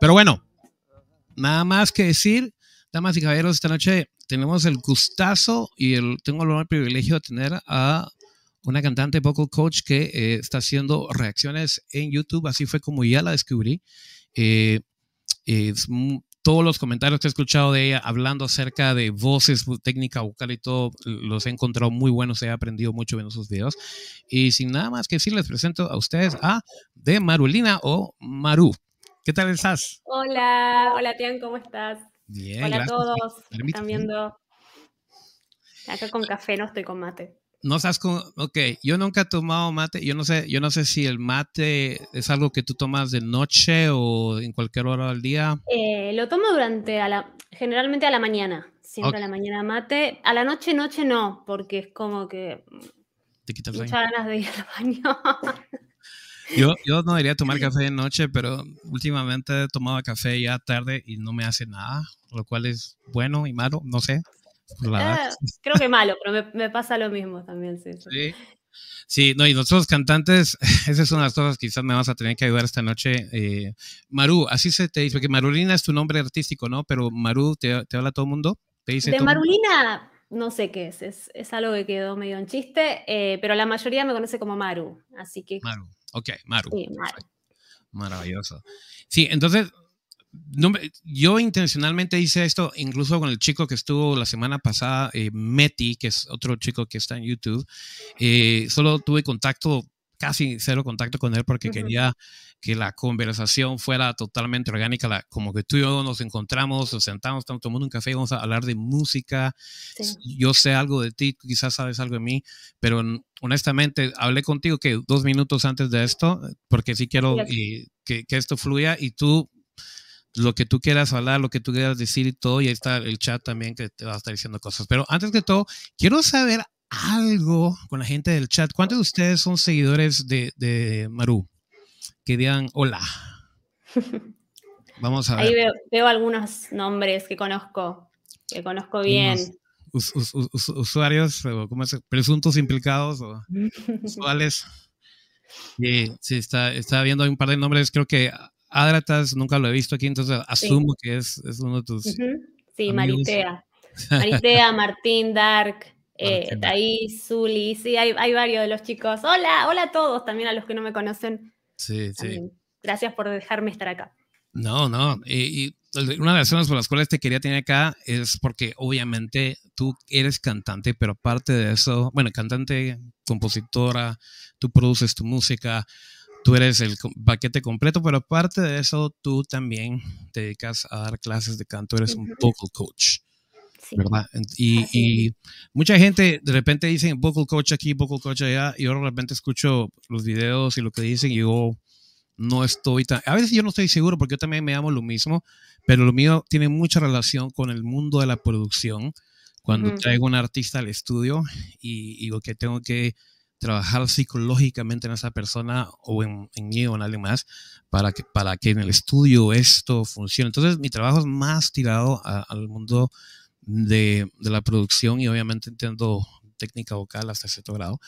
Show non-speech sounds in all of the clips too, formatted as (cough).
Pero bueno, nada más que decir, damas y caballeros, esta noche tenemos el gustazo y el, tengo el privilegio de tener a una cantante vocal coach que eh, está haciendo reacciones en YouTube, así fue como ya la descubrí. Eh, todos los comentarios que he escuchado de ella hablando acerca de voces, técnica vocal y todo, los he encontrado muy buenos, he aprendido mucho viendo sus videos. Y sin nada más que decir, les presento a ustedes a De Marulina o Maru. ¿Qué tal estás? Hola, hola Tian, ¿cómo estás? Bien. Hola a todos. Están viendo. Acá con café, no estoy con mate. No estás con, ok, yo nunca he tomado mate, yo no sé, yo no sé si el mate es algo que tú tomas de noche o en cualquier hora del día. Eh, lo tomo durante, a la, generalmente a la mañana, siempre a la mañana mate. A la noche, noche no, porque es como que Te quitas muchas ganas de ir al baño. (laughs) Yo, yo no debería tomar café de noche, pero últimamente he tomado café ya tarde y no me hace nada, lo cual es bueno y malo, no sé. Ah, creo que malo, pero me, pasa lo mismo también, sí. Sí. no, y nosotros cantantes, esa es una de las cosas que quizás me vas a tener que ayudar esta noche. Eh, Maru, así se te dice, porque Marulina es tu nombre artístico, ¿no? Pero Maru, ¿te, te habla todo el mundo? ¿Te dice de Marulina, no sé qué es, es, algo que quedó medio en chiste, eh, pero la mayoría me conoce como Maru, así que... Maru, ok, Maru. Sí, Maru. Maravilloso. Sí, entonces no, yo intencionalmente hice esto incluso con el chico que estuvo la semana pasada, eh, Meti, que es otro chico que está en YouTube. Eh, solo tuve contacto, casi cero contacto con él porque quería que la conversación fuera totalmente orgánica, como que tú y yo nos encontramos, nos sentamos, estamos tomando un café, vamos a hablar de música. Yo sé algo de ti, quizás sabes algo de mí, pero honestamente hablé contigo que dos minutos antes de esto, porque sí quiero que, que esto fluya y tú lo que tú quieras hablar, lo que tú quieras decir y todo, y ahí está el chat también que te va a estar diciendo cosas. Pero antes que todo, quiero saber algo con la gente del chat. ¿Cuántos de ustedes son seguidores de, de Maru? Que digan hola. (laughs) Vamos a ver. Ahí veo, algunos nombres que conozco, que conozco bien. usuarios, ¿cómo es? Presuntos implicados o (laughs) usuales. Sí, sí, está, está viendo un par de nombres, creo que Adratas nunca lo he visto aquí, entonces asumo que es, es, uno de tus. Sí, Maritea. (laughs) Maritea, Martín, Dark, eh, Zuli, sí, hay, hay, varios de los chicos. Hola, hola a todos, también a los que no me conocen. Sí, sí. Gracias por dejarme estar acá. No, no. Y, una de las razones por las cuales te quería tener acá es porque obviamente tú eres cantante, pero aparte de eso, bueno, cantante, compositora, tú produces tu música, tú eres el paquete completo, pero aparte de eso, tú también te dedicas a dar clases de canto, eres un vocal coach. ¿Verdad? Y, mucha gente de repente dice vocal coach aquí, vocal coach allá, y yo de repente escucho los videos y lo que dicen y yo no estoy tan... A veces yo no estoy seguro porque yo también me amo lo mismo, pero lo mío tiene mucha relación con el mundo de la producción. Cuando traigo un artista al estudio y digo que tengo que trabajar psicológicamente en esa persona o en, mí o en alguien más para que, para que en el estudio esto funcione. Entonces mi trabajo es más tirado al mundo de, de, la producción y obviamente entiendo técnica vocal hasta cierto grado.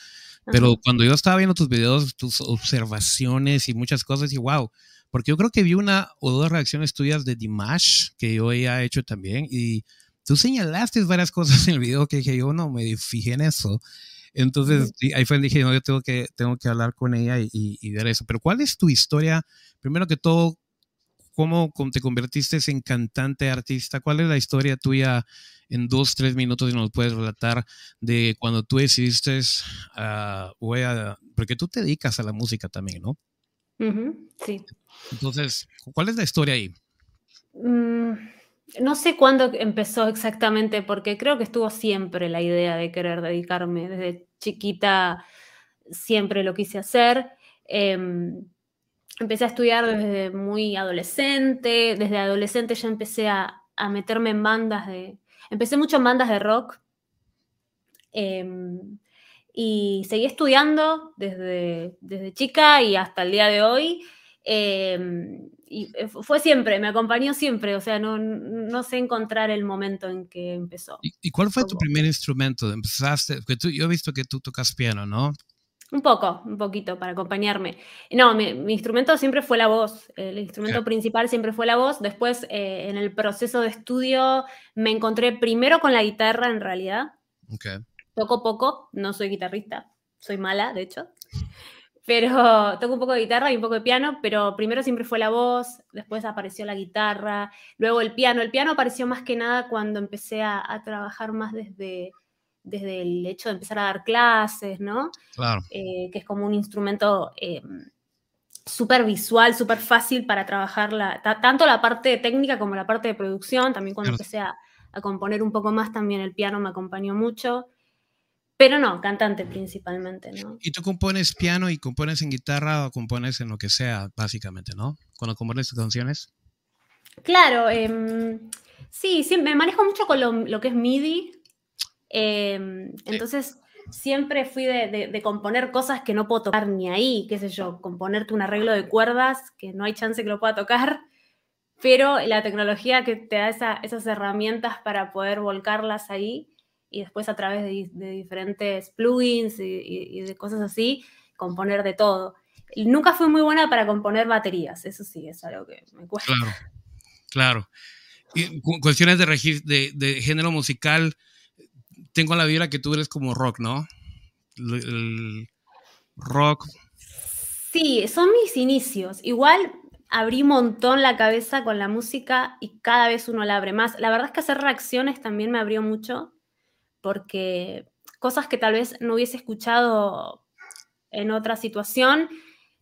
Pero cuando yo estaba viendo tus videos, tus observaciones y muchas cosas, y wow, porque yo creo que vi una o dos reacciones tuyas de Dimash que yo he hecho también y tú señalaste varias cosas en el video que dije, yo no me fijé en eso. Entonces, ahí fue dije, no, yo tengo que, tengo que hablar con ella y, ver eso. Pero ¿cuál es tu historia? Primero que todo, ¿cómo te convertiste en cantante, artista? ¿Cuál es la historia tuya en dos, tres minutos y nos puedes relatar de cuando tú decidiste, uh, voy a, porque tú te dedicas a la música también, ¿no? sí. Entonces, ¿cuál es la historia ahí? Mm, no sé cuándo empezó exactamente, porque creo que estuvo siempre la idea de querer dedicarme. Desde chiquita siempre lo quise hacer. Em, empecé a estudiar desde muy adolescente. Desde adolescente ya empecé a, meterme en bandas de... Empecé mucho en bandas de rock. Em, y seguí estudiando desde, desde chica y hasta el día de hoy. Em, y eh, fue siempre, me acompañó siempre, o sea, no, no sé encontrar el momento en que empezó. ¿Y, cuál fue tu primer instrumento? Empezaste, porque tú, yo he visto que tú tocas piano, ¿no? Un poco, un poquito para acompañarme. No, mi, instrumento siempre fue la voz. El instrumento principal siempre fue la voz. Después, eh, en el proceso de estudio, me encontré primero con la guitarra, en realidad. Okay. Toco poco, no soy guitarrista, soy mala, de hecho. (laughs) Pero toco un poco de guitarra y un poco de piano, pero primero siempre fue la voz, después apareció la guitarra, luego el piano. El piano apareció más que nada cuando empecé a trabajar más desde desde el hecho de empezar a dar clases, ¿no? Claro. Eh, que es como un instrumento eh, súper visual, súper fácil para trabajar la, tanto la parte técnica como la parte de producción. También cuando empecé a, componer un poco más, también el piano me acompañó mucho. Pero no, cantante principalmente, ¿no? ¿Y tú compones piano y compones en guitarra o compones en lo que sea, básicamente, ¿no? Cuando compones tus canciones. Claro, em, sí, sí, me manejo mucho con lo, lo que es MIDI, Em, entonces, siempre fui de, componer cosas que no puedo tocar ni ahí, qué sé yo, componerte un arreglo de cuerdas que no hay chance que lo pueda tocar, pero la tecnología que te da esas herramientas para poder volcarlas ahí y después a través de, diferentes plugins y, de cosas así, componer de todo. Nunca fui muy buena para componer baterías, eso sí, es algo que me cuesta. Claro, claro. Y cuestiones de, de género musical, tengo la vibra que tú eres como rock, ¿no? El, rock. Sí, son mis inicios. Igual abrí un montón la cabeza con la música y cada vez uno la abre más. La verdad es que hacer reacciones también me abrió mucho porque cosas que tal vez no hubiese escuchado en otra situación,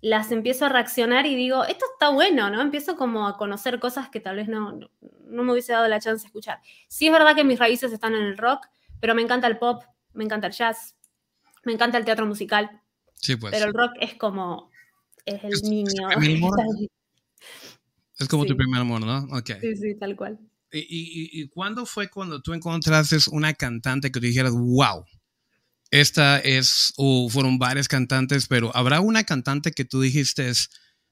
las empiezo a reaccionar y digo, esto está bueno, ¿no? Empiezo como a conocer cosas que tal vez no, no, no me hubiese dado la chance de escuchar. Sí es verdad que mis raíces están en el rock, pero me encanta el pop, me encanta el jazz, me encanta el teatro musical. Sí, pues. Pero el rock es como, es el niño. (laughs) Es, como tu primer amor, ¿no? Okay. Sí, sí, tal cual. ¿Y, y, cuándo fue cuando tú encontraste una cantante que te dijeras, wow, esta es, o fueron varias cantantes, pero habrá una cantante que tú dijiste,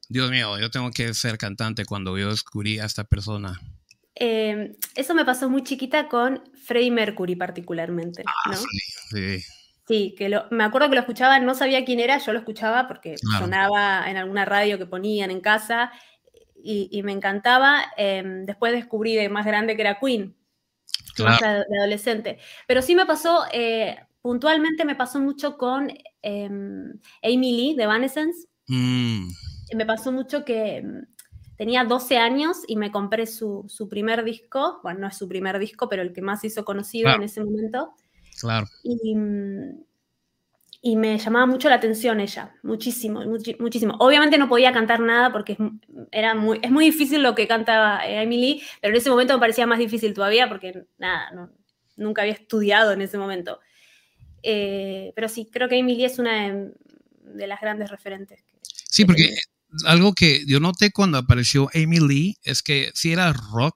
Dios mío, yo tengo que ser cantante cuando yo descubrí a esta persona? Em, eso me pasó muy chiquita con Freddie Mercury particularmente. Ah, sí. Sí, que me acuerdo que lo escuchaba, no sabía quién era, yo lo escuchaba porque sonaba en alguna radio que ponían en casa y, me encantaba. Em, después descubrí de más grande que era Queen, más de adolescente. Pero sí me pasó, eh, puntualmente me pasó mucho con em, Amy Lee de Evanescence. Mm. Me pasó mucho que tenía 12 años y me compré su, primer disco, bueno, no es su primer disco, pero el que más hizo conocido en ese momento. Claro. Y, y, me llamaba mucho la atención ella, muchísimo, muchísimo. Obviamente no podía cantar nada porque es, era muy, es muy difícil lo que cantaba Emily, pero en ese momento me parecía más difícil todavía porque nada, nunca había estudiado en ese momento. Eh, pero sí, creo que Emily es una de, las grandes referentes. sí, porque algo que yo noté cuando apareció Amy Lee es que sí era rock,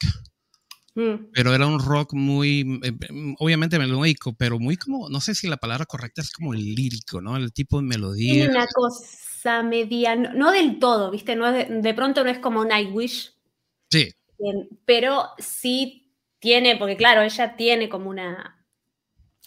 mm. pero era un rock muy, eh, obviamente melódico, pero muy como, no sé si la palabra correcta es como lírico, ¿no? El tipo de melodía. una cosa media, no, del todo, ¿viste? No de, pronto no es como Nightwish. Sí. Pero sí tiene, porque claro, ella tiene como una,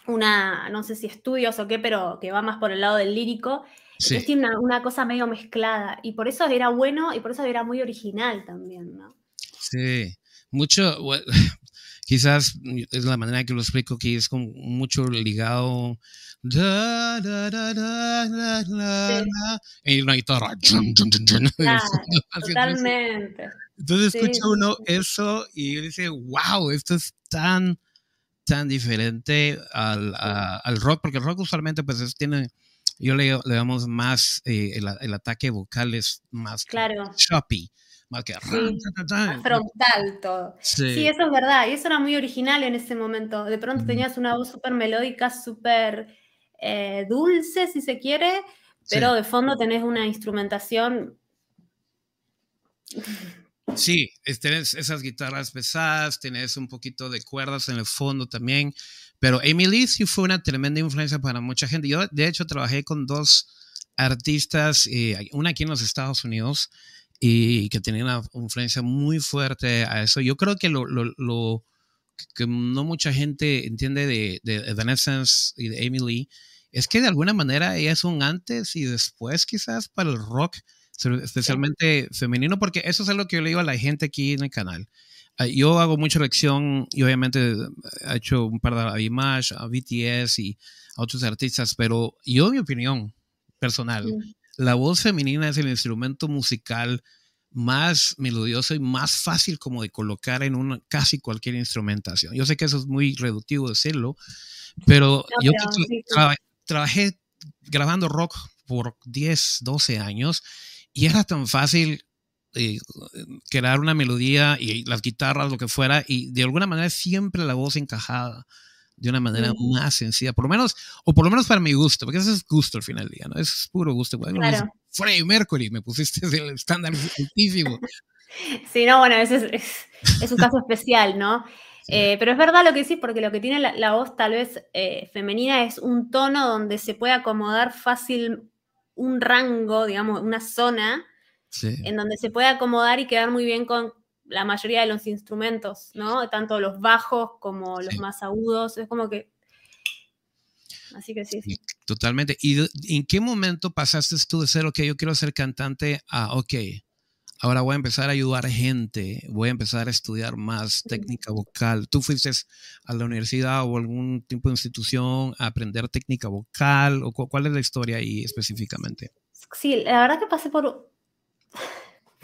una, no sé si estudios o qué, pero que va más por el lado del lírico es tiene una, cosa medio mezclada y por eso era bueno y por eso era muy original también, ¿no? Sí, mucho, (laughs) quizás es la manera que lo explico que es como mucho ligado y una guitarra (laughs) totalmente. entonces escucha uno eso y dice wow esto es tan tan diferente al, al rock porque el rock usualmente pues tiene yo le, le damos más, eh, el, ataque vocal es más claro. choppy. Más que frontal todo. Sí. eso es verdad. Y eso era muy original en ese momento. De pronto tenías una voz súper melódica, súper eh, dulce, si se quiere, pero de fondo tenés una instrumentación. Sí, tenés esas guitarras pesadas, tenés un poquito de cuerdas en el fondo también. Pero Emily sí fue una tremenda influencia para mucha gente. Yo, de hecho, trabajé con dos artistas, eh, una aquí en los Estados Unidos, y que tenía una influencia muy fuerte a eso. Yo creo que lo, lo, que no mucha gente entiende de, de Evanescence y de Emily es que de alguna manera ella es un antes y después quizás para el rock, especialmente femenino, porque eso es algo que yo le digo a la gente aquí en el canal. Ah, yo hago mucha lección y obviamente he hecho un par de a Image, a BTS y a otros artistas, pero yo, en mi opinión personal, la voz femenina es el instrumento musical más melodioso y más fácil como de colocar en una, casi cualquier instrumentación. Yo sé que eso es muy reductivo decirlo, pero yo trabajé grabando rock por 10, 12 años y era tan fácil eh, crear una melodía y las guitarras, lo que fuera, y de alguna manera siempre la voz encajada de una manera más sencilla, por lo menos, o por lo menos para mi gusto, porque eso es gusto al final del día, ¿no? Es puro gusto. Bueno, claro. Freddie Mercury, me pusiste (laughs) el estándar altísimo. Sí, no, bueno, ese es, es, un caso especial, ¿no? (laughs) Eh, pero es verdad lo que decís, porque lo que tiene la, voz tal vez eh, femenina es un tono donde se puede acomodar fácil un rango, digamos, una zona en donde se puede acomodar y quedar muy bien con la mayoría de los instrumentos, ¿no? Tanto los bajos como los más agudos. Es como que. Así que sí, sí. Totalmente. ¿Y en qué momento pasaste tú de ser, ok, yo quiero ser cantante a, ok, ahora voy a empezar a ayudar gente, voy a empezar a estudiar más técnica vocal? ¿Tú fuiste a la universidad o algún tipo de institución a aprender técnica vocal? ¿O cuál es la historia ahí específicamente? Sí, la verdad que pasé por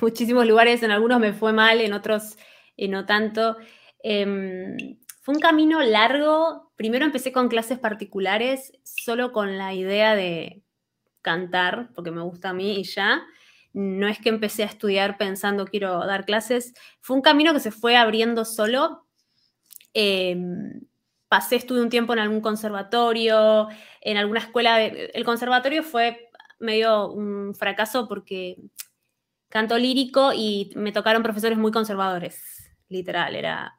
muchísimos lugares, en algunos me fue mal, en otros eh, no tanto. Em, fue un camino largo. Primero empecé con clases particulares, solo con la idea de cantar, porque me gusta a mí y ya. No es que empecé a estudiar pensando quiero dar clases. Fue un camino que se fue abriendo solo. Em, pasé, estuve un tiempo en algún conservatorio, en alguna escuela. El conservatorio fue medio un fracaso porque canto lírico y me tocaron profesores muy conservadores, literal, era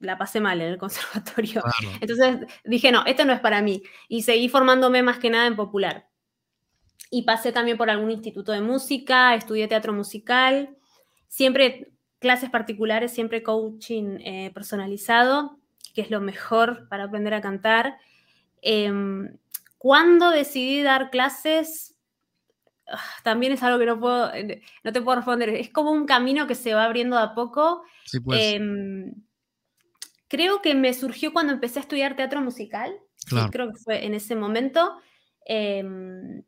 la pasé mal en el (laughs) conservatorio. Entonces dije, no, esto no es para mí. Y seguí formándome más que nada en popular. Y pasé también por algún instituto de música, estudié teatro musical, siempre clases particulares, siempre coaching eh, personalizado, que es lo mejor para aprender a cantar. Em, cuando decidí dar clases, también es algo que no puedo, eh, no te puedo responder. Es como un camino que se va abriendo a poco. Pues. Em, creo que me surgió cuando empecé a estudiar teatro musical. creo que fue en ese momento. Em,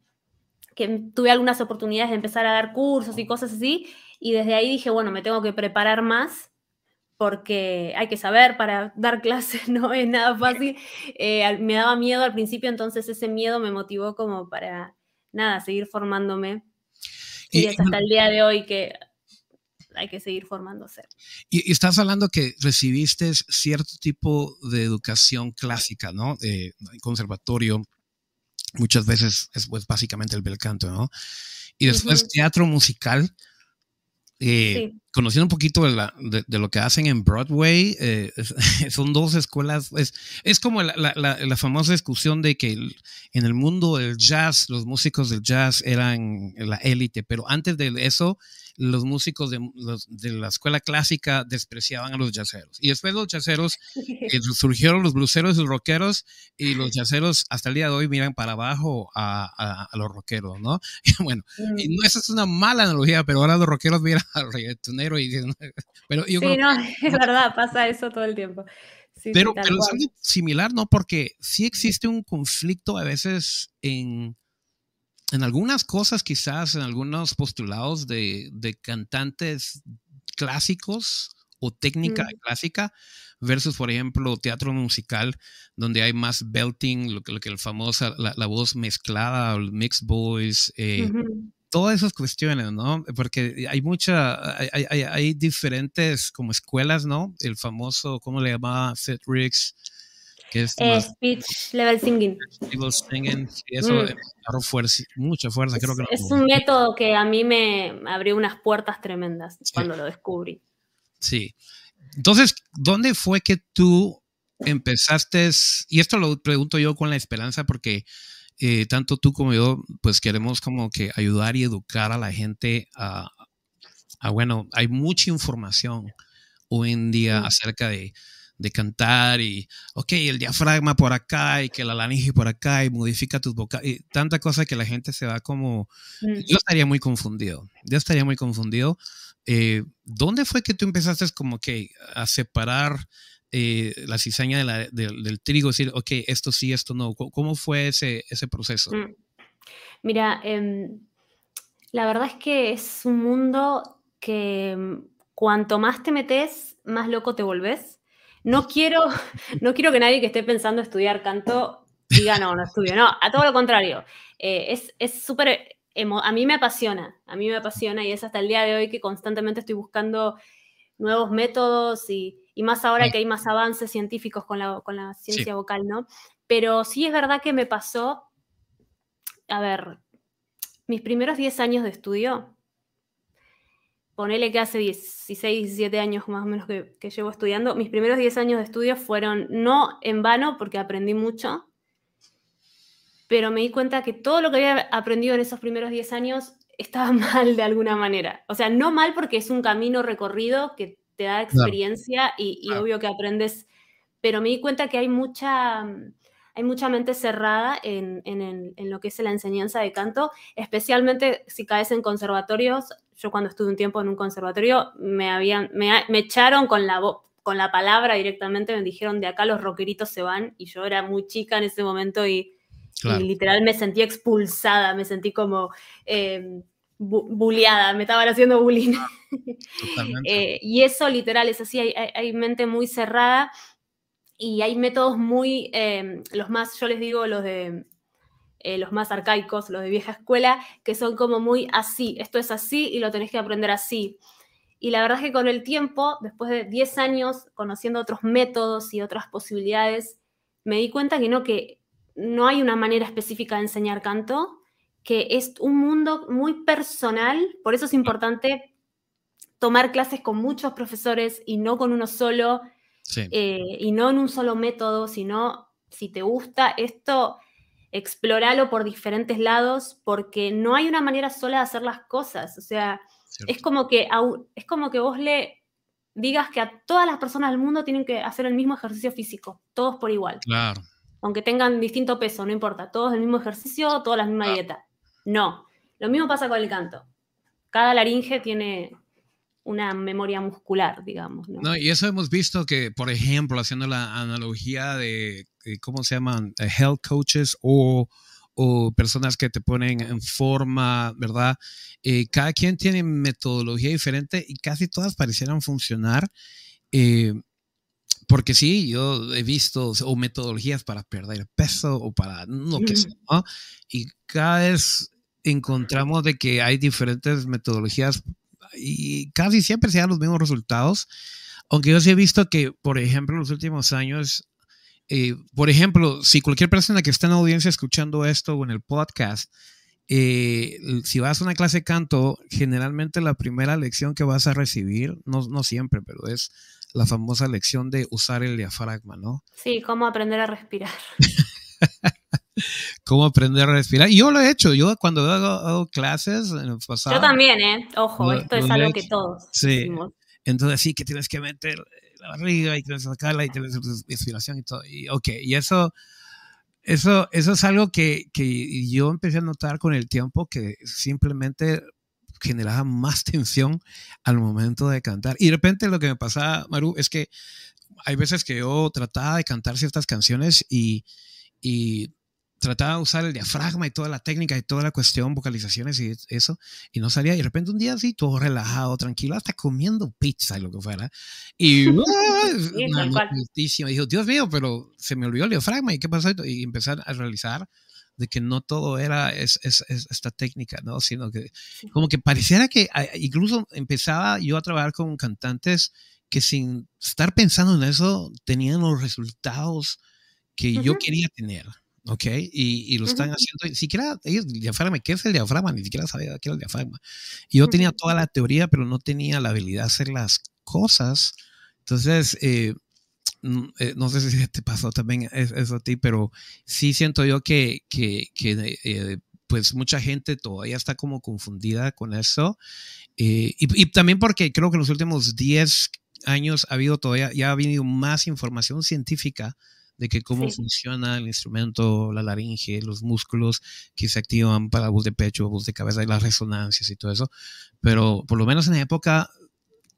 que tuve algunas oportunidades de empezar a dar cursos y cosas así. Y desde ahí dije, bueno, me tengo que preparar más porque hay que saber para dar (laughs) clases, no es nada fácil. (laughs) Eh, me daba miedo al principio, entonces ese miedo me motivó como para nada, seguir formándome. Y, hasta el día de hoy que hay que seguir formándose. Y, estás hablando que recibiste cierto tipo de educación clásica, ¿no? De conservatorio, muchas veces es pues, básicamente el bel canto, ¿no? Y después teatro musical. Eh, conociendo un poquito de, lo que hacen en Broadway, eh, (laughs) son dos escuelas, es, como la, famosa discusión de que en el mundo del jazz, los músicos del jazz eran la élite, pero antes de eso, los músicos de, la escuela clásica despreciaban a los jazzeros. Y después los jazzeros, (laughs) eh, surgieron los bluseros y los rockeros, y los jazzeros hasta el día de hoy miran para abajo a, los rockeros, ¿no? Y (laughs) bueno, y mm. no, esa es una mala analogía, pero ahora los rockeros miran al reggaetonero y dicen, (laughs) pero yo sí, no, (laughs) es verdad, pasa eso todo el tiempo. pero, pero es algo similar, ¿no? Porque sí existe un conflicto a veces en en algunas cosas, quizás en algunos postulados de, de cantantes clásicos o técnica mm. clásica versus, por ejemplo, teatro musical, donde hay más belting, lo que, lo que el famoso, la, voz mezclada, el mixed voice, eh, todas esas cuestiones, ¿no? Porque hay mucha, hay, hay, hay, diferentes como escuelas, ¿no? El famoso, ¿cómo le llamaba? Seth Riggs, que es eh, speech level singing. Level singing, y eso mm. fuerza, mucha fuerza. Es, creo que es un método que a mí me abrió unas puertas tremendas cuando lo descubrí. Sí. Entonces, ¿dónde fue que tú empezaste? Y esto lo pregunto yo con la esperanza porque eh, tanto tú como yo, pues queremos como que ayudar y educar a la gente a, a bueno, hay mucha información hoy en día mm. acerca de de cantar y, ok, el diafragma por acá y que la laringe por acá y modifica tus vocales, y tanta cosa que la gente se va como, Mm. yo estaría muy confundido, yo estaría muy confundido. Eh, ¿Dónde fue que tú empezaste como que a separar eh, la cizaña del- trigo? Decir, ok, esto sí, esto no. ¿Cómo- ¿Cómo fue ese, proceso? Mm. Mira, em, la verdad es que es un mundo que em, cuanto más te metes, más loco te volvés. No quiero, (laughs) no quiero que nadie que esté pensando estudiar canto diga no, no estudio. No, a todo lo contrario. Eh, es súper, a mí me apasiona, a mí me apasiona y es hasta el día de hoy que constantemente estoy buscando nuevos métodos y, y más ahora que hay más avances científicos con la, con la ciencia vocal, ¿no? Pero sí es verdad que me pasó, a ver, mis primeros 10 años de estudio, ponele que hace 16, 17 años más o menos que, que llevo estudiando, mis primeros 10 años de estudio fueron no en vano porque aprendí mucho, pero me di cuenta que todo lo que había aprendido en esos primeros 10 años estaba (laughs) mal de alguna manera. O sea, no mal porque es un camino recorrido que te da experiencia y, y Claro. obvio que aprendes, pero me di cuenta que hay mucha, mm, hay mucha mente cerrada en, en el- en lo que es la enseñanza de canto, especialmente si caes en conservatorios. Yo cuando estuve un tiempo en un conservatorio me, habían, me, me echaron con la, con la palabra directamente, me dijeron de acá los rockeritos se van y yo era muy chica en ese momento y, Claro. y literal me sentí expulsada, me sentí como eh, bu- bulleada, me estaban haciendo bullying. Totalmente. (laughs) Eh, y eso literal es así, hay, hay- hay mente muy cerrada y hay métodos muy, eh, los más, yo les digo, los de eh, los más arcaicos, los de vieja escuela, que son como muy así, esto es así y lo tenés que aprender así. Y la verdad es que con el tiempo, después de 10 años conociendo otros métodos y otras posibilidades, me di cuenta que no, que no hay una manera específica de enseñar canto, que es un mundo muy personal, por eso es importante tomar clases con muchos profesores y no con uno solo, sí. eh, y no en un solo método, sino si te gusta esto, explóralo por diferentes lados, porque no hay una manera sola de hacer las cosas. O sea, cierto. es como que, es como que vos le digas que a todas las personas del mundo tienen que hacer el mismo ejercicio físico, todos por igual, Claro. aunque tengan distinto peso, no importa, todos el mismo ejercicio, todas la misma dieta. No, lo mismo pasa con el canto. Cada laringe tiene una memoria muscular, digamos. ¿no? No, y eso hemos visto que, por ejemplo, haciendo la analogía de, de ¿cómo se llaman? Eh, Health coaches o, o personas que te ponen en forma, ¿verdad? Eh, cada quien tiene metodología diferente y casi todas parecieran funcionar. eh, porque sí, yo he visto o metodologías para perder peso o para lo que sea, ¿no? Y cada vez encontramos de que hay diferentes metodologías y casi siempre se dan los mismos resultados. Aunque yo sí he visto que, por ejemplo, en los últimos años, eh, por ejemplo, si cualquier persona que está en la audiencia escuchando esto o en el podcast, eh, si vas a una clase de canto, generalmente la primera lección que vas a recibir, no, no siempre, pero es la famosa lección de usar el diafragma, ¿no? Sí, cómo aprender a respirar. (laughs) Cómo aprender a respirar. Y yo lo he hecho, yo cuando hago, hago clases en el pasado. Yo también, ¿eh? Ojo, Lo- esto es lo he algo que todos Sí. hicimos. Entonces sí que tienes que meter la barriga y tienes que sacarla y tienes respiración y todo. Y, ok, y eso, eso, eso es algo que, que yo empecé a notar con el tiempo que simplemente generaba más (laughs) tensión al momento de cantar. Y de repente lo que me pasaba, Maru, es que hay veces que yo trataba de cantar ciertas canciones y, y trataba de usar el diafragma y toda la técnica y toda la cuestión, vocalizaciones y eso, y no salía. Y de repente un día así, todo relajado, tranquilo, hasta comiendo pizza y lo que fuera. Y (laughs) ¡ah! Sí, una noticia, me dijo, Dios mío, pero se me olvidó el diafragma y qué pasó. Y empezar a realizar de que no todo era es, es- es esta técnica, ¿no? Sino que como que pareciera que ah, incluso empezaba yo a trabajar con cantantes que sin estar pensando en eso tenían los resultados que yo Ujú. quería tener, ¿ok? Y, y lo están Ujú. haciendo, ni siquiera ellos, el diafragma, ¿qué es el diafragma? Ni siquiera sabía qué era el diafragma. Y yo tenía Ujú. toda la teoría, pero no tenía la habilidad de hacer las cosas. Entonces, eh, eh, no sé si (laughs) te pasó también es- eso a ti, pero sí siento yo que, que, que, eh, pues mucha gente todavía está como confundida con eso. Eh, y, y también porque creo que en los últimos 10, años ha habido todavía, ya ha habido más información científica de que cómo funciona el instrumento, la laringe, los músculos que se activan para voz de pecho, voz de cabeza y las resonancias y todo eso. Pero por lo menos en la época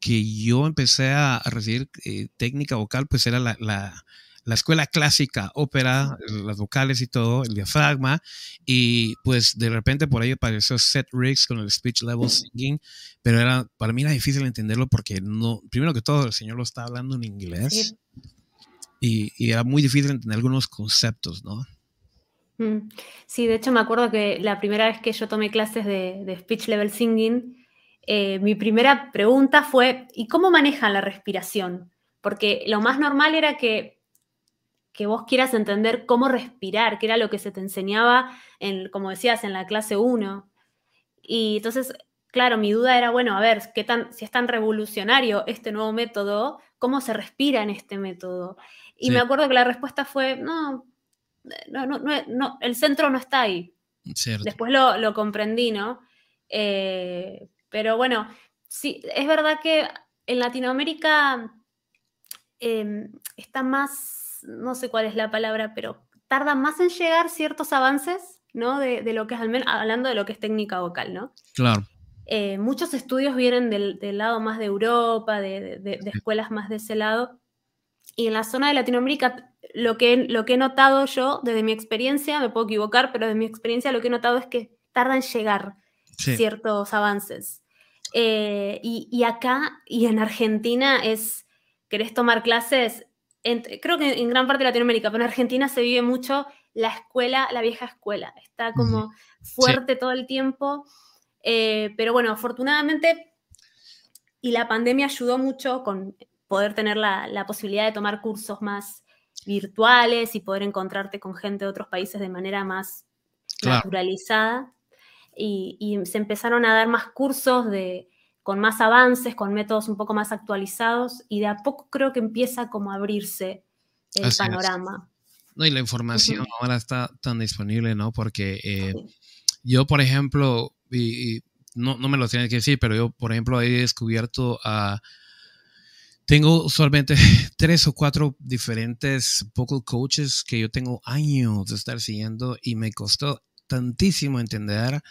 que yo empecé a, recibir eh, técnica vocal, pues era la, la, la, escuela clásica, ópera, las vocales y todo, el diafragma, y pues de repente por ahí apareció Seth Riggs con el speech level singing, pero era, para mí era difícil entenderlo porque no, primero que todo el señor lo está hablando en inglés y, era muy difícil entender algunos conceptos, ¿no? Mm. Sí, de hecho me acuerdo que la primera vez que yo tomé clases de, speech level singing, eh, mi primera pregunta fue, ¿y cómo manejan la respiración? Porque lo más normal era que, que vos quieras entender cómo respirar, que era lo que se te enseñaba, en, como decías, en la clase 1. Y entonces, claro, mi duda era, bueno, a ver, ¿qué tan, si es tan revolucionario este nuevo método, ¿cómo se respira en este método? Y me acuerdo que la respuesta fue, no, no, no, no, el centro no está ahí. Después lo, comprendí, ¿no? Eh, pero bueno, sí, es verdad que en Latinoamérica em, está más, no sé cuál es la palabra, pero tarda más en llegar ciertos avances, ¿no? De, lo que es, al menos, hablando de lo que es técnica vocal, ¿no? Claro. Eh, muchos estudios vienen del, lado más de Europa, de, de, escuelas más de ese lado, y en la zona de Latinoamérica, lo que, lo que he notado yo, desde mi experiencia, me puedo equivocar, pero desde mi experiencia lo que he notado es que tarda en llegar ciertos avances. Eh, y, acá y en Argentina es, querés tomar clases, creo que en gran parte de Latinoamérica, pero en Argentina se vive mucho la escuela, la vieja escuela, está como fuerte todo el tiempo, eh, pero bueno, afortunadamente, y la pandemia ayudó mucho con poder tener la, posibilidad de tomar cursos más virtuales y poder encontrarte con gente de otros países de manera más naturalizada. Y, se empezaron a dar más cursos de, con más avances, con métodos un poco más actualizados y de a poco creo que empieza como a abrirse el panorama. No, y la información ahora está tan disponible, ¿no? Porque eh, yo, por ejemplo, y, no, no, me lo tienes que decir, pero yo, por ejemplo, he descubierto a tengo usualmente (laughs) tres o cuatro diferentes vocal coaches que yo tengo años de estar siguiendo y me costó tantísimo entender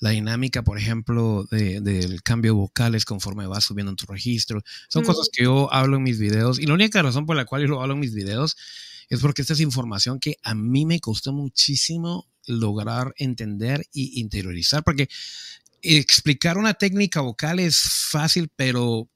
la dinámica, por ejemplo, del cambio de vocales conforme vas subiendo en tu registro. Son cosas que yo hablo en mis videos y la única razón por la cual yo lo hablo en mis videos es porque esta es información que a mí me costó muchísimo lograr entender y interiorizar, porque explicar una técnica vocal es fácil, pero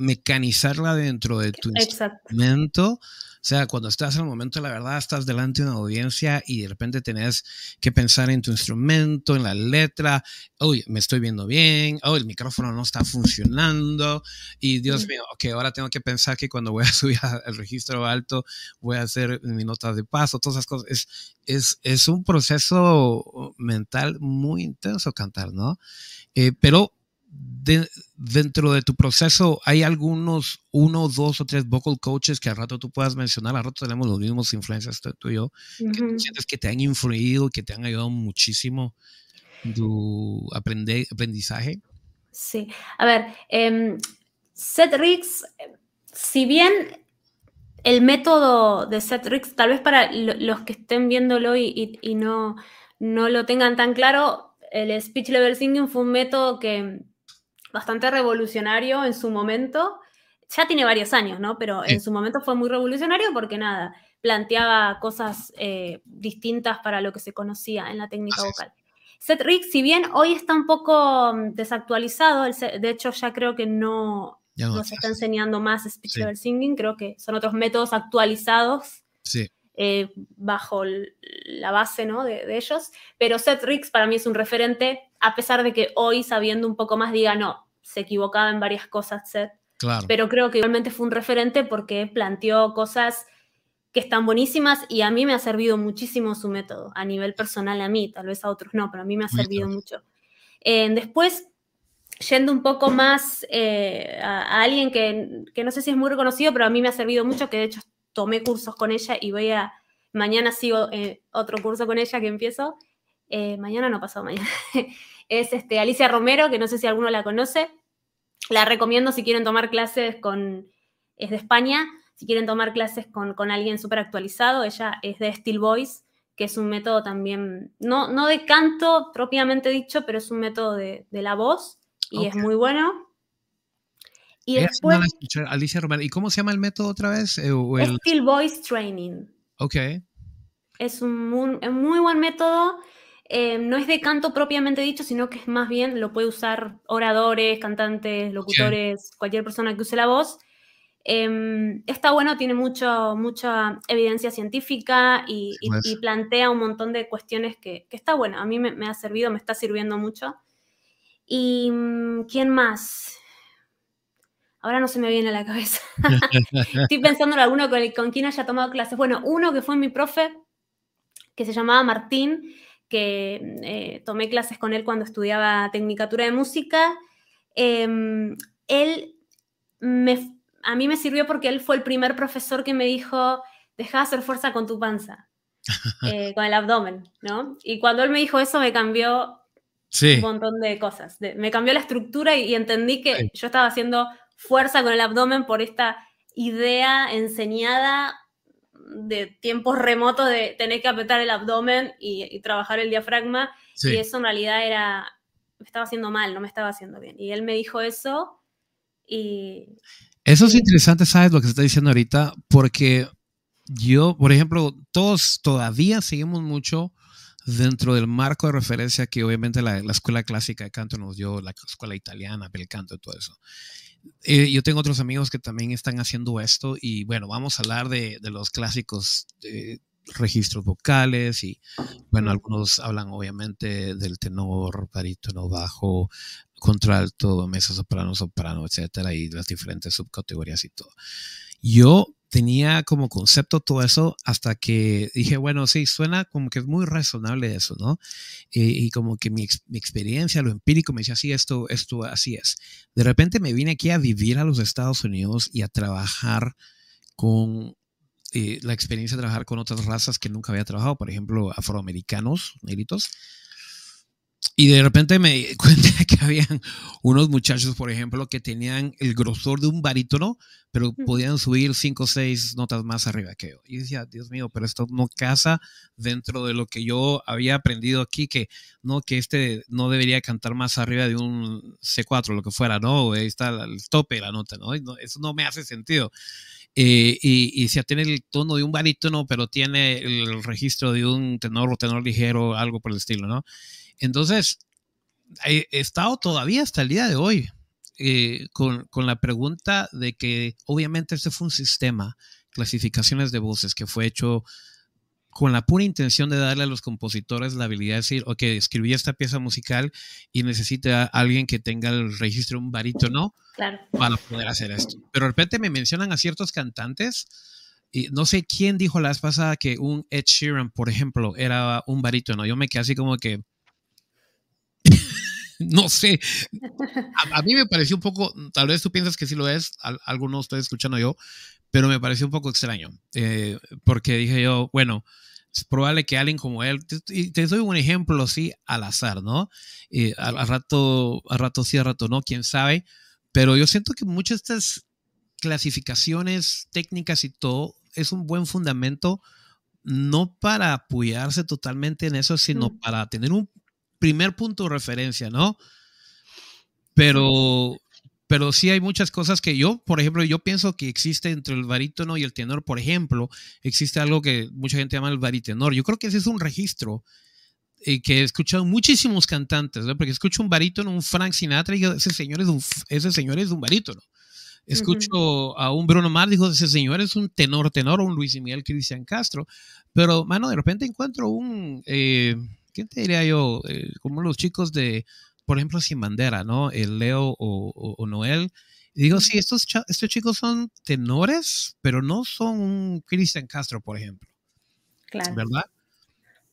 mecanizarla dentro de tu instrumento. O sea, cuando estás en el momento la verdad, estás delante de una audiencia y de repente tenés que pensar en tu instrumento, en la letra. Uy, me estoy viendo bien. Oh, el micrófono no está funcionando. Y Dios mío, ok, ahora tengo que pensar que cuando voy a (laughs) subir al registro alto, voy a hacer mi nota de paso, todas esas cosas. Es, es, es un proceso mental muy intenso cantar, ¿no? Eh, pero dentro de tu proceso, ¿hay algunos, uno, dos o tres vocal coaches que al rato tú puedas mencionar? Al rato tenemos los mismos influencias tú y yo, que sientes que te han influido, que te han ayudado muchísimo en tu aprendizaje. Sí, a ver, eh, Seth Riggs, si bien el método de Seth Riggs, tal vez para los que estén viéndolo y, y no, no lo tengan tan claro, el speech level singing fue un método que bastante revolucionario en su momento. Ya tiene varios años, ¿no? Pero en su momento fue muy revolucionario porque nada, planteaba cosas eh, distintas para lo que se conocía en la técnica vocal. Seth Rick, si bien hoy está un poco mm, desactualizado, de hecho ya creo que no, nos está enseñando más speech level singing, creo que son otros métodos actualizados eh, bajo la base ¿no? de, ellos, pero Seth Riggs para mí es un referente a pesar de que hoy, sabiendo un poco más, diga, no, se equivocaba en varias cosas Seth. Claro. Pero creo que igualmente fue un referente porque planteó cosas que están buenísimas y a mí me ha servido muchísimo su método, a nivel personal a mí, tal vez a otros no, pero a mí me ha servido mucho. Eh, después, yendo un poco más eh, a, alguien que, que, no sé si es muy reconocido, pero a mí me ha servido mucho, que de hecho tomé cursos con ella y voy a, mañana sigo eh, otro curso con ella que empiezo, eh, mañana no pasó mañana, (laughs) es este, Alicia Romero, que no sé si alguno la conoce. La recomiendo si quieren tomar clases con, es de España. Si quieren tomar clases con, con alguien súper actualizado, ella es de Steel Voice, que es un método también, no, no de canto propiamente dicho, pero es un método de, de la voz y es muy bueno. Y después, Alicia Romero. ¿Y cómo se llama el método otra vez? Eh, Steel Voice Training. Ok. Es un muy, buen método. Eh, no es de canto propiamente dicho, sino que es más bien, lo puede usar oradores, cantantes, locutores, cualquier persona que use la voz. Em, está bueno, tiene mucho, mucha evidencia científica y, plantea un montón de cuestiones que, está bueno. A mí me, ha servido, me está sirviendo mucho. ¿Y mm, quién más? Ahora no se me viene a la cabeza. (laughs) Estoy pensando en alguno con, con, quien haya tomado clases. Bueno, uno que fue mi profe, que se llamaba Martín, que eh, tomé clases con él cuando estudiaba Tecnicatura de Música. Em, él a mí me sirvió porque él fue el primer profesor que me dijo, deja de hacer fuerza con tu panza, (laughs) eh, con el abdomen, ¿no? Y cuando él me dijo eso me cambió un montón de cosas. me cambió la estructura y, entendí que yo estaba haciendo fuerza con el abdomen por esta idea enseñada de tiempos remotos de tener que apretar el abdomen y, trabajar el diafragma. Y eso en realidad era, me estaba haciendo mal, no me estaba haciendo bien. Y él me dijo eso y... Eso es interesante, ¿sabes lo que se está diciendo ahorita? Porque yo, por ejemplo, todos todavía seguimos mucho dentro del marco de referencia que obviamente la, la escuela clásica de canto nos dio, la escuela italiana, el canto y todo eso. Eh, yo tengo otros amigos que también están haciendo esto y bueno, vamos a hablar de, de los clásicos de registros vocales y bueno, algunos hablan obviamente del tenor, barítono, bajo, contralto, mesa soprano, soprano, etcétera y las diferentes subcategorías y todo. Yo tenía como concepto todo eso hasta que dije, bueno, sí, suena como que es muy razonable eso, ¿no? y como que mi, mi, experiencia, lo empírico me decía, sí, esto, esto, así es. De repente me vine aquí a vivir a los Estados Unidos y a trabajar con eh, la experiencia de trabajar con otras razas que nunca había trabajado, por ejemplo, afroamericanos, negritos y de repente me di (laughs) cuenta que habían unos muchachos, por ejemplo, que tenían el grosor de un barítono, pero podían subir cinco o seis notas más arriba que yo. Y decía, Dios mío, pero esto no casa dentro de lo que yo había aprendido aquí, que no, que este no debería cantar más arriba de un C4, lo que fuera, ¿no? Ahí está el tope de la nota, ¿no? eso no me hace sentido. Eh, y, y si tiene el tono de un barítono, pero tiene el registro de un tenor o tenor ligero, algo por el estilo, ¿no? Entonces, he estado todavía hasta el día de hoy eh, con, la pregunta de que obviamente este fue un sistema, clasificaciones de voces, que fue hecho con la pura intención de darle a los compositores la habilidad de decir, ok, escribí esta pieza musical y necesita alguien que tenga el registro un barítono claro. para poder hacer esto. Pero de repente me mencionan a ciertos cantantes y no sé quién dijo la vez pasada que un Ed Sheeran, por ejemplo, era un barítono. Yo me quedé así como que, no sé. A, mí me pareció un poco, tal vez tú piensas que sí lo es, algo no estoy escuchando yo, pero me pareció un poco extraño, eh, porque dije yo, bueno, es probable que alguien como él, y te, doy un ejemplo así al azar, ¿no? Eh, al, rato, al rato sí, al rato no, quién sabe, pero yo siento que muchas de estas clasificaciones técnicas y todo es un buen fundamento no para apoyarse totalmente en eso, sino para tener un primer punto de referencia, ¿no? Pero, pero sí hay muchas cosas que yo, por ejemplo, yo pienso que existe entre el barítono y el tenor, por ejemplo, existe algo que mucha gente llama el baritenor. Yo creo que ese es un registro eh, que he escuchado muchísimos cantantes, ¿no? porque escucho un barítono, un Frank Sinatra, y ese señor es un, ese señor es un barítono. Escucho a un Bruno Mars, dijo, ese señor es un tenor, tenor, o un Luis Miguel Cristian Castro. Pero, mano, de repente encuentro un, eh, ¿qué te diría yo? Eh, como los chicos de, por ejemplo, Sin Bandera, ¿no? El Leo o, Noel. digo, sí, estos, estos chicos son tenores, pero no son un Cristian Castro, por ejemplo. Claro. ¿Verdad?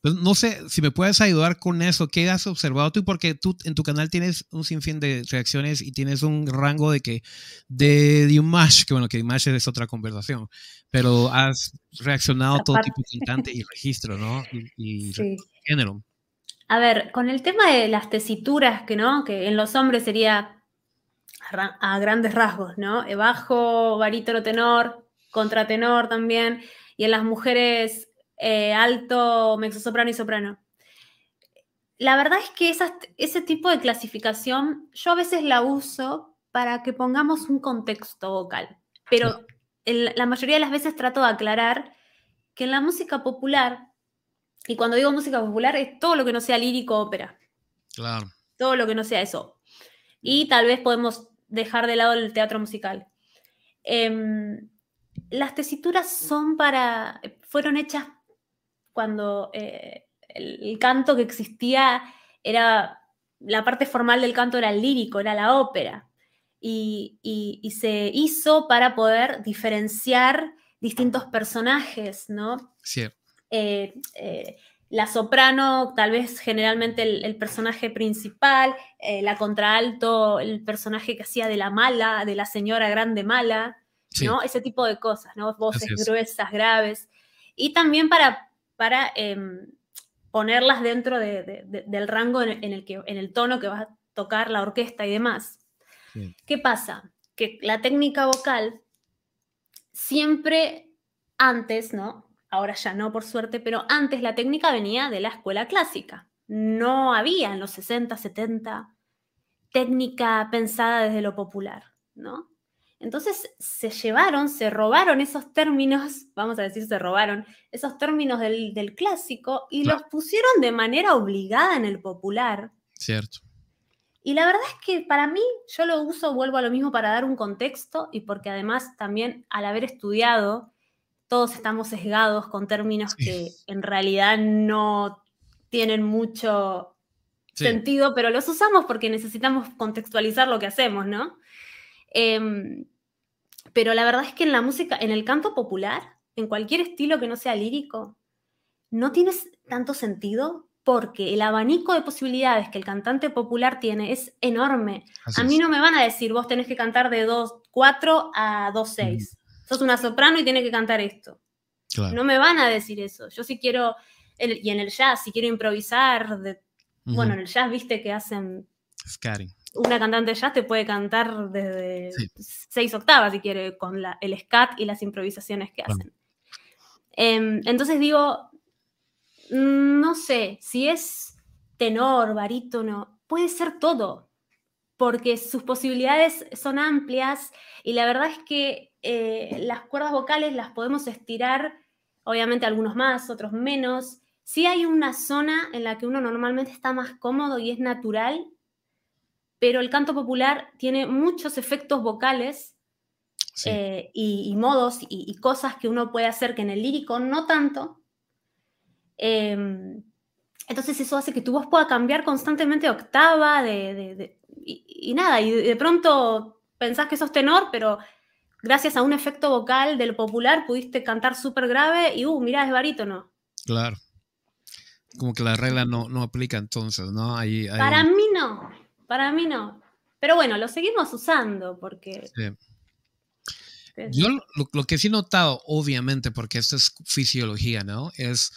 Pues, no sé si me puedes ayudar con eso. ¿Qué has observado tú? Porque tú en tu canal tienes un sinfín de reacciones y tienes un rango de que de Dimash, que bueno, que Dimash es otra conversación, pero has reaccionado a todo tipo de cantante y registro, ¿no? Y, género. A ver, con el tema de las tesituras, que no, que en los hombres sería a, grandes rasgos, ¿no? Eh, bajo, barítono, tenor, contratenor también, y en las mujeres eh, alto, mezzosoprano y soprano. La verdad es que ese tipo de clasificación yo a veces la uso para que pongamos un contexto vocal, pero la mayoría de las veces trato de aclarar que en la música popular, y cuando digo música popular es todo lo que no sea lírico ópera. Claro. Todo lo que no sea eso. Y tal vez podemos dejar de lado el teatro musical. Em, las tesituras son para, fueron hechas cuando eh, el, canto que existía era, la parte formal del canto era el lírico, era la ópera. Y, se hizo para poder diferenciar distintos personajes, ¿no? Sí. Eh, eh, la soprano, tal vez generalmente el, personaje principal, eh, la contraalto, el personaje que hacía de la mala, de la señora grande mala, ¿no? Ese tipo de cosas, ¿no? Voces gruesas, graves. Y también para, para em, ponerlas dentro del rango en, el que, en el tono que va a tocar la orquesta y demás. ¿Qué pasa? Que la técnica vocal siempre antes, ¿no? Ahora ya no por suerte, pero antes la técnica venía de la escuela clásica. No había en los 60, 70 técnica pensada desde lo popular, ¿no? Entonces se llevaron, se robaron esos términos, (laughs) vamos a decir, se robaron esos términos del, clásico y los pusieron de manera obligada en el popular. Cierto. Y la verdad es que para mí, yo lo uso, vuelvo a lo mismo para dar un contexto y porque además también al haber estudiado todos estamos sesgados con términos que en realidad no tienen mucho sentido, pero los usamos porque necesitamos contextualizar lo que hacemos, ¿no? Em, pero la verdad es que en la música, en el canto popular, en cualquier estilo que no sea lírico, no tiene tanto sentido porque el abanico de posibilidades que el cantante popular tiene es enorme. a mí no me van a decir, vos tenés que cantar de 2.4 a 2.6 sos una soprano y tienes que cantar esto. No me van a decir eso. Yo sí quiero, y en el jazz, si quiero improvisar, bueno, en el jazz viste que hacen... Una cantante de jazz te puede cantar desde seis octavas si quiere, con el scat y las improvisaciones que hacen. Em, entonces digo, mm, no sé, si es tenor, barítono, puede ser todo, porque sus posibilidades son amplias y la verdad es que eh, las cuerdas vocales las podemos estirar, obviamente algunos más, otros menos. Sí hay una zona en la que uno normalmente está más cómodo y es natural, pero el canto popular tiene muchos efectos vocales eh, y, modos y, cosas que uno puede hacer que en el lírico no tanto. Em, entonces eso hace que tu voz pueda cambiar constantemente de octava, de, y, nada, y de pronto pensás que sos tenor, pero gracias a un efecto vocal del popular pudiste cantar súper grave y, uh, mirá, es barítono. Claro. Como que la regla no, no aplica entonces, ¿no? Para mí no, para mí no. Pero bueno, lo seguimos usando porque... Yo lo, que sí he notado, obviamente, porque esto es fisiología, ¿no? Es,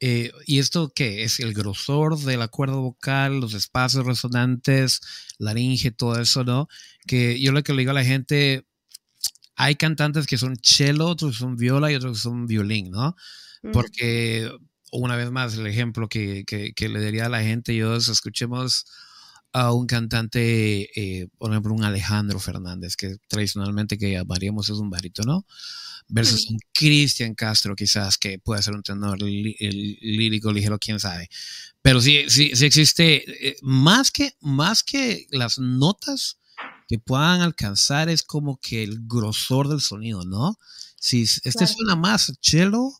eh, ¿y esto qué? Es el grosor de la cuerda vocal, los espacios resonantes, laringe, todo eso, ¿no? Que yo lo que le digo a la gente, hay cantantes que son cello, otros que son viola y otros que son violín, ¿no? Porque, una vez más, el ejemplo que, que, le daría a la gente, yo escuchemos a un cantante, eh, por ejemplo, un Alejandro Fernández, que tradicionalmente que llamaríamos es un ¿no? versus mm. un Cristian Castro, quizás, que puede ser un tenor lírico ligero, quién sabe. Pero sí, sí, sí existe, eh, más, que, más que las notas, que puedan alcanzar es como que el grosor del sonido, ¿no? Si este suena más a cello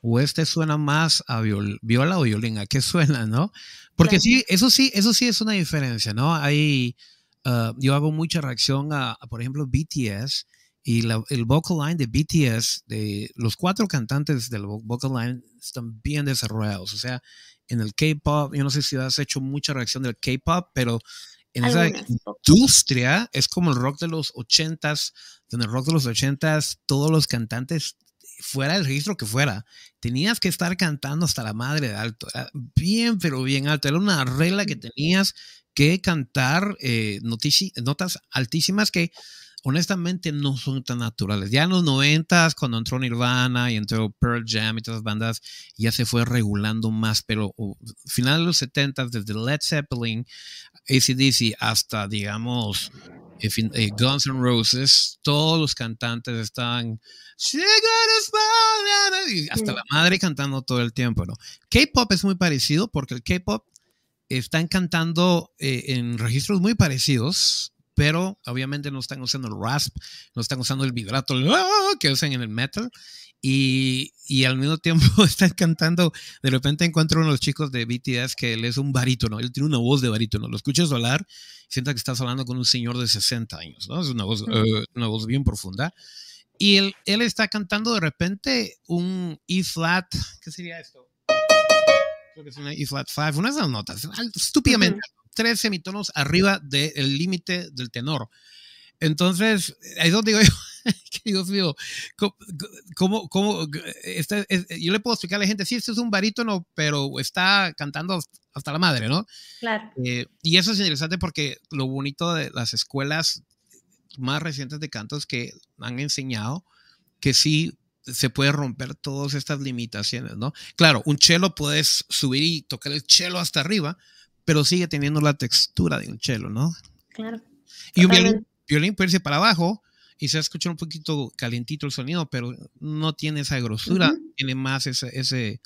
o este suena más a viola o violín, ¿a qué (laughs) suena, no? Porque sí, eso sí, eso sí es una diferencia, ¿no? Hay, ah, yo hago mucha reacción a, por ejemplo, BTS y el vocal line de BTS, de los cuatro cantantes del vocal line están bien desarrollados, o sea, en el K-pop, yo no sé si has hecho mucha reacción del K-pop, pero en esa industria es como el rock de los ochentas, en el rock de los ochentas todos los cantantes fuera del registro que fuera, tenías que estar cantando hasta la madre de alto, bien pero bien alto, era una regla que tenías que cantar eh, notas altísimas que honestamente no son tan naturales. Ya en los noventas, cuando entró Nirvana y entró Pearl Jam y todas las bandas, ya se fue regulando más, pero final de los setentas, desde Led Zeppelin, ACDC, hasta, digamos, eh, eh, Guns N' Roses, todos los cantantes estaban hasta la madre cantando todo el tiempo, ¿no? K-pop es muy parecido porque el K-pop están cantando eh, en registros muy parecidos, pero obviamente no están usando el rasp, no están usando el vibrato que usan en el metal. Y, y, al mismo tiempo (laughs) están cantando. De repente encuentro uno de los chicos de BTS que él es un barítono, él tiene una voz de barítono. Lo escuchas hablar, sienta que estás hablando con un señor de 60 años, ¿no? Es una voz, uh, una voz bien profunda. Y él, él está cantando de repente un E flat, ¿qué sería esto? Creo que es una E flat 5, una de esas notas, estúpidamente tres semitonos arriba del límite del tenor. Entonces, ahí es donde digo yo, (laughs) Dios mío, ¿cómo, cómo, yo le puedo explicar a la gente, sí, este es un barítono, pero está cantando hasta la madre, ¿no? Claro. Eh, y eso es interesante porque lo bonito de las escuelas más recientes de cantos que han enseñado que sí se puede romper todas estas limitaciones, ¿no? Claro, un chelo puedes subir y tocar el chelo hasta arriba, pero sigue teniendo la textura de un cello, ¿no? Claro. Y un violín, puede irse para abajo y se escucha un poquito calientito el sonido, pero no tiene esa grosura, tiene más ese, ese,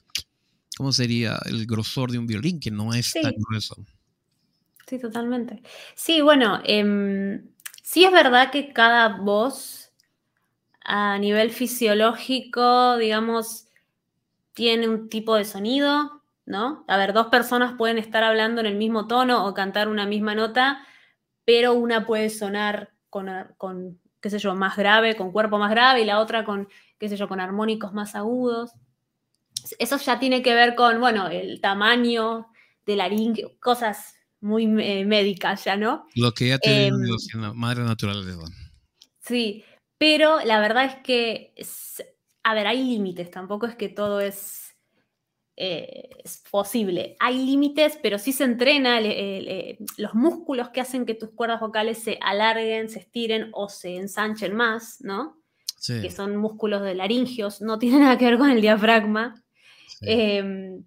¿cómo sería? El grosor de un violín, que no es tan grueso. Sí, totalmente. Sí, bueno, eh, sí es verdad que cada voz a nivel fisiológico, digamos, tiene un tipo de sonido, ¿no? A ver, dos personas pueden estar hablando en el mismo tono o cantar una misma nota, pero una puede sonar con, qué sé yo, más grave, con cuerpo más grave, y la otra con, qué sé yo, con armónicos más agudos. Eso ya tiene que ver con, bueno, el tamaño de la laringe, cosas muy eh, médicas ya, ¿no? Lo que ya te em, madre natural de Sí, pero la verdad es que, a ver, hay límites, tampoco es que todo es eh, es posible. Hay límites, pero sí se entrena los músculos que hacen que tus cuerdas vocales se alarguen, se estiren o se ensanchen más, ¿no? Que son músculos de laringios, no tiene nada que ver con el diafragma. Em,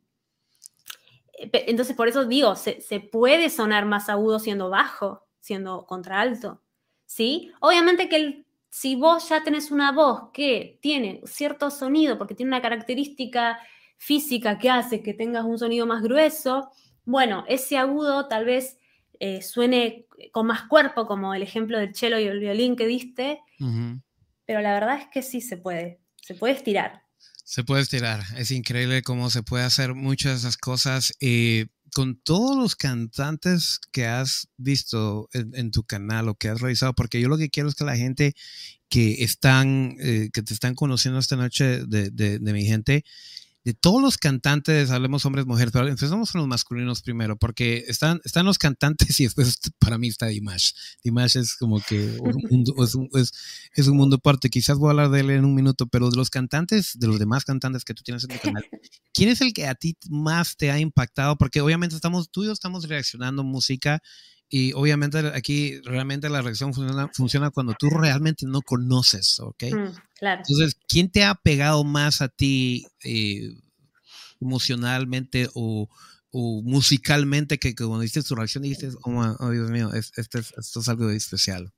entonces, por eso digo, se, puede sonar más agudo siendo bajo, siendo contraalto, ¿sí? Obviamente que si vos ya tenés una voz que tiene cierto sonido, porque tiene una característica física que hace que tengas un sonido más grueso, bueno, ese agudo tal vez eh, suene con más cuerpo, como el ejemplo del cello y el violín que diste, pero la verdad es que sí se puede, se puede estirar. Se puede estirar, es increíble cómo se puede hacer muchas de esas cosas. Eh, con todos los cantantes que has visto en, tu canal o que has revisado, porque yo lo que quiero es que la gente que están, eh, que te están conociendo esta noche de, de mi gente, de todos los cantantes, hablemos hombres, mujeres, pero empezamos con los masculinos primero, porque están, están los cantantes (laughs) y después para mí está Dimash. Dimash es como que un (laughs) mundo, es, un, es, un mundo aparte. Quizás voy a hablar de él en un minuto, pero de los cantantes, de los demás cantantes que tú tienes en tu canal, (laughs) ¿quién es el que a ti más te ha impactado? Porque obviamente estamos, tú y yo estamos reaccionando música y obviamente aquí realmente la reacción funciona, funciona cuando tú realmente no conoces, ¿ok? Mm, claro. Entonces, ¿quién te ha pegado más a ti eh, emocionalmente o, musicalmente que, cuando diste tu reacción dijiste, oh, oh Dios mío, esto es, algo especial?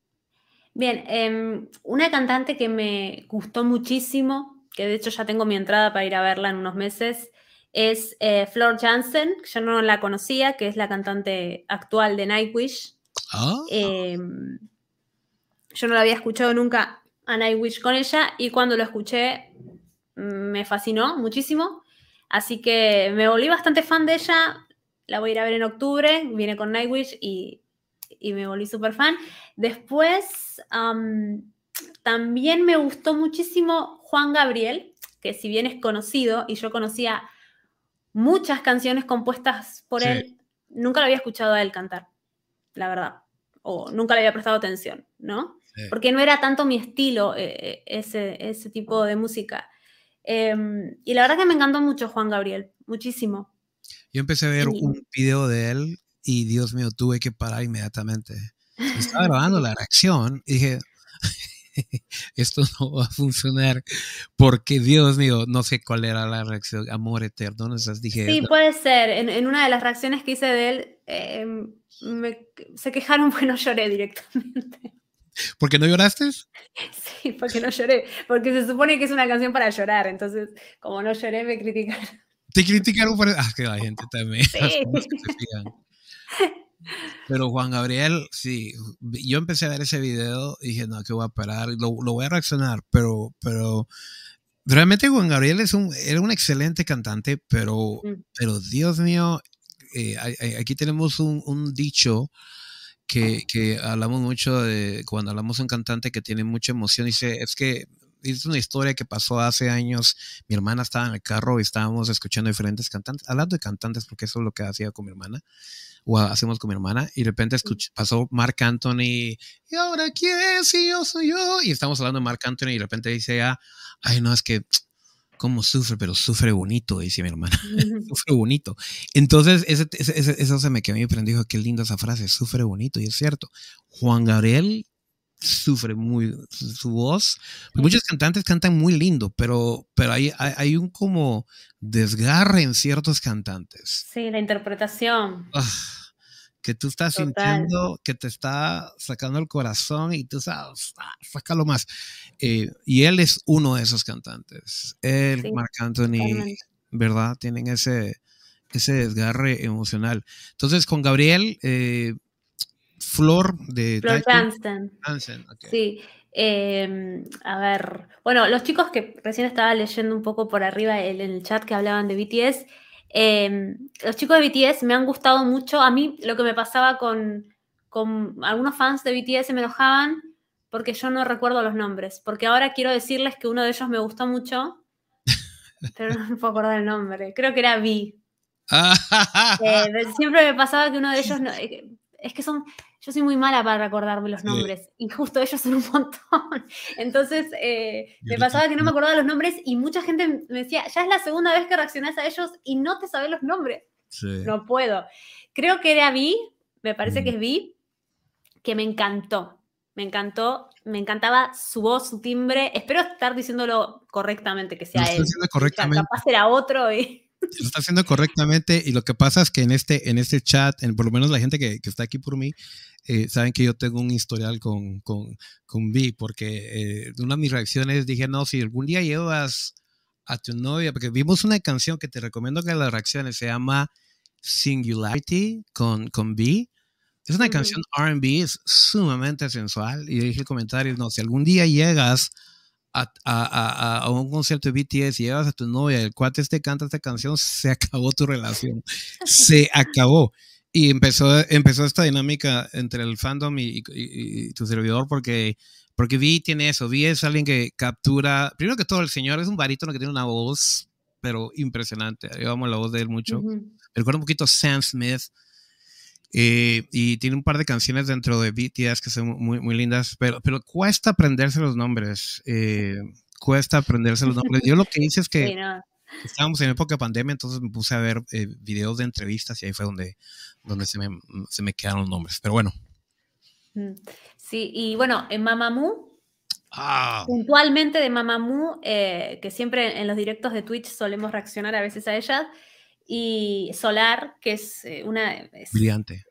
Bien, em, una cantante que me gustó muchísimo, que de hecho ya tengo mi entrada para ir a verla en unos meses, es eh, Flor Jansen, yo no la conocía, que es la cantante actual de Nightwish. Ah. Em, yo no la había escuchado nunca a Nightwish con ella y cuando lo escuché me fascinó muchísimo. Así que me volví bastante fan de ella. La voy a ir a ver en octubre, viene con Nightwish y, me volví súper fan. Después también me gustó muchísimo Juan Gabriel, que si bien es conocido y yo conocía muchas canciones compuestas por él. Nunca lo había escuchado a él cantar, la verdad. O nunca le había prestado atención, ¿no? Porque no era tanto mi estilo eh, ese, ese, tipo de música. Em, y la verdad que me encantó mucho Juan Gabriel, muchísimo. Yo empecé a ver un video de él y Dios mío, tuve que parar inmediatamente. Estaba grabando la reacción y dije, (laughs) esto (laughs) no va a funcionar porque Dios mío, no sé cuál era la reacción, amor eterno, no dije. Sí, puede ser. En, una de las reacciones que hice de él, em, se quejaron (laughs) porque no lloré directamente. ¿Por qué no lloraste? Sí, porque no lloré, porque se supone que es una canción para llorar, entonces como no lloré me criticaron. Te criticaron por... Ah, que la gente también. Sí. Pero Juan Gabriel, sí, yo empecé a ver ese video y dije, no, que voy a parar, lo, lo, voy a reaccionar, pero, pero realmente Juan Gabriel es un, era un excelente cantante, pero, mm. pero Dios mío, eh, aquí tenemos un, un dicho que, que, hablamos mucho de cuando hablamos de un cantante que tiene mucha emoción, dice, es que es una historia que pasó hace años. Mi hermana estaba en el carro y estábamos escuchando diferentes cantantes, hablando de cantantes, porque eso es lo que hacía con mi hermana o hacemos con mi hermana, y de repente pasó Mark Anthony, y ahora quién si yo soy yo, y estamos hablando de Mark Anthony, y de repente dice, ah, ay, no, es que, ¿cómo sufre? Pero sufre bonito, dice mi hermana, (laughs) sufre bonito. Entonces, ese, eso se me quedó y dijo, qué linda esa frase, sufre bonito, y es cierto. Juan Gabriel sufre muy su, voz. Muchos cantantes cantan muy lindo, pero, pero hay, hay, un como desgarre en ciertos cantantes. Sí, la interpretación. Ah, que tú estás sintiendo que te está sacando el corazón y tú sabes, ah, sácalo más. Eh, y él es uno de esos cantantes. Él, Marc Anthony, ¿verdad? Tienen ese, ese desgarre emocional. Entonces, con Gabriel, eh, Flor de... Flor Sí. Em, a ver, bueno, los chicos que recién estaba leyendo un poco por arriba en el chat que hablaban de BTS, em, los chicos de BTS me han gustado mucho. A mí lo que me pasaba con, con algunos fans de BTS me enojaban porque yo no recuerdo los nombres. Porque ahora quiero decirles que uno de ellos me gustó mucho, (laughs) pero no me puedo acordar el nombre. Creo que era V. (laughs) Eh, siempre me pasaba que uno de ellos, eh, es que son, yo soy muy mala para recordarme los nombres y justo ellos son un montón. (laughs) Entonces eh, me pasaba que no me acordaba los nombres y mucha gente me decía, ya es la segunda vez que reaccionás a ellos y no te sabes los nombres. No puedo. Creo que era Vi, me parece que es Vi, que me encantó. Me encantó, me encantaba su voz, su timbre. Espero estar diciéndolo correctamente, que sea él. Correctamente. Capaz era otro y lo está haciendo correctamente y lo que pasa es que en este, en este chat, en, por lo menos la gente que, que está aquí por mí, eh, saben que yo tengo un historial con, con, con Vi, porque eh, una de mis reacciones dije, no, si algún día llevas a tu novia, porque vimos una canción que te recomiendo que las reacciones se llama Singularity con, con B. Es una canción RB, es sumamente sensual. Y dije el comentario, no, si algún día llegas a, a, a, un concierto de BTS y llevas a tu novia, el cuate este canta esta canción, (laughs) se acabó tu relación. se acabó. Y empezó, empezó esta dinámica entre el fandom y, tu servidor porque, porque Vi tiene eso. Vi es alguien que captura, primero que todo, el señor es un barítono que tiene una voz, pero impresionante. Yo amo la voz de él mucho. Recuerdo un poquito Sam Smith. Eh, y tiene un par de canciones dentro de BTS que son muy, muy lindas, pero, pero cuesta aprenderse los nombres. Eh, cuesta aprenderse los nombres. Yo lo que hice es (laughs) que estábamos en época de pandemia, entonces me puse a ver eh, videos de entrevistas y ahí fue donde, donde se, me, se me quedaron los nombres. Pero bueno. Mm, sí, y bueno, en Mamamoo, ah. puntualmente de Mamamoo, que siempre en los directos de Twitch solemos reaccionar a veces a ella y Solar, que es eh, una... Brillante.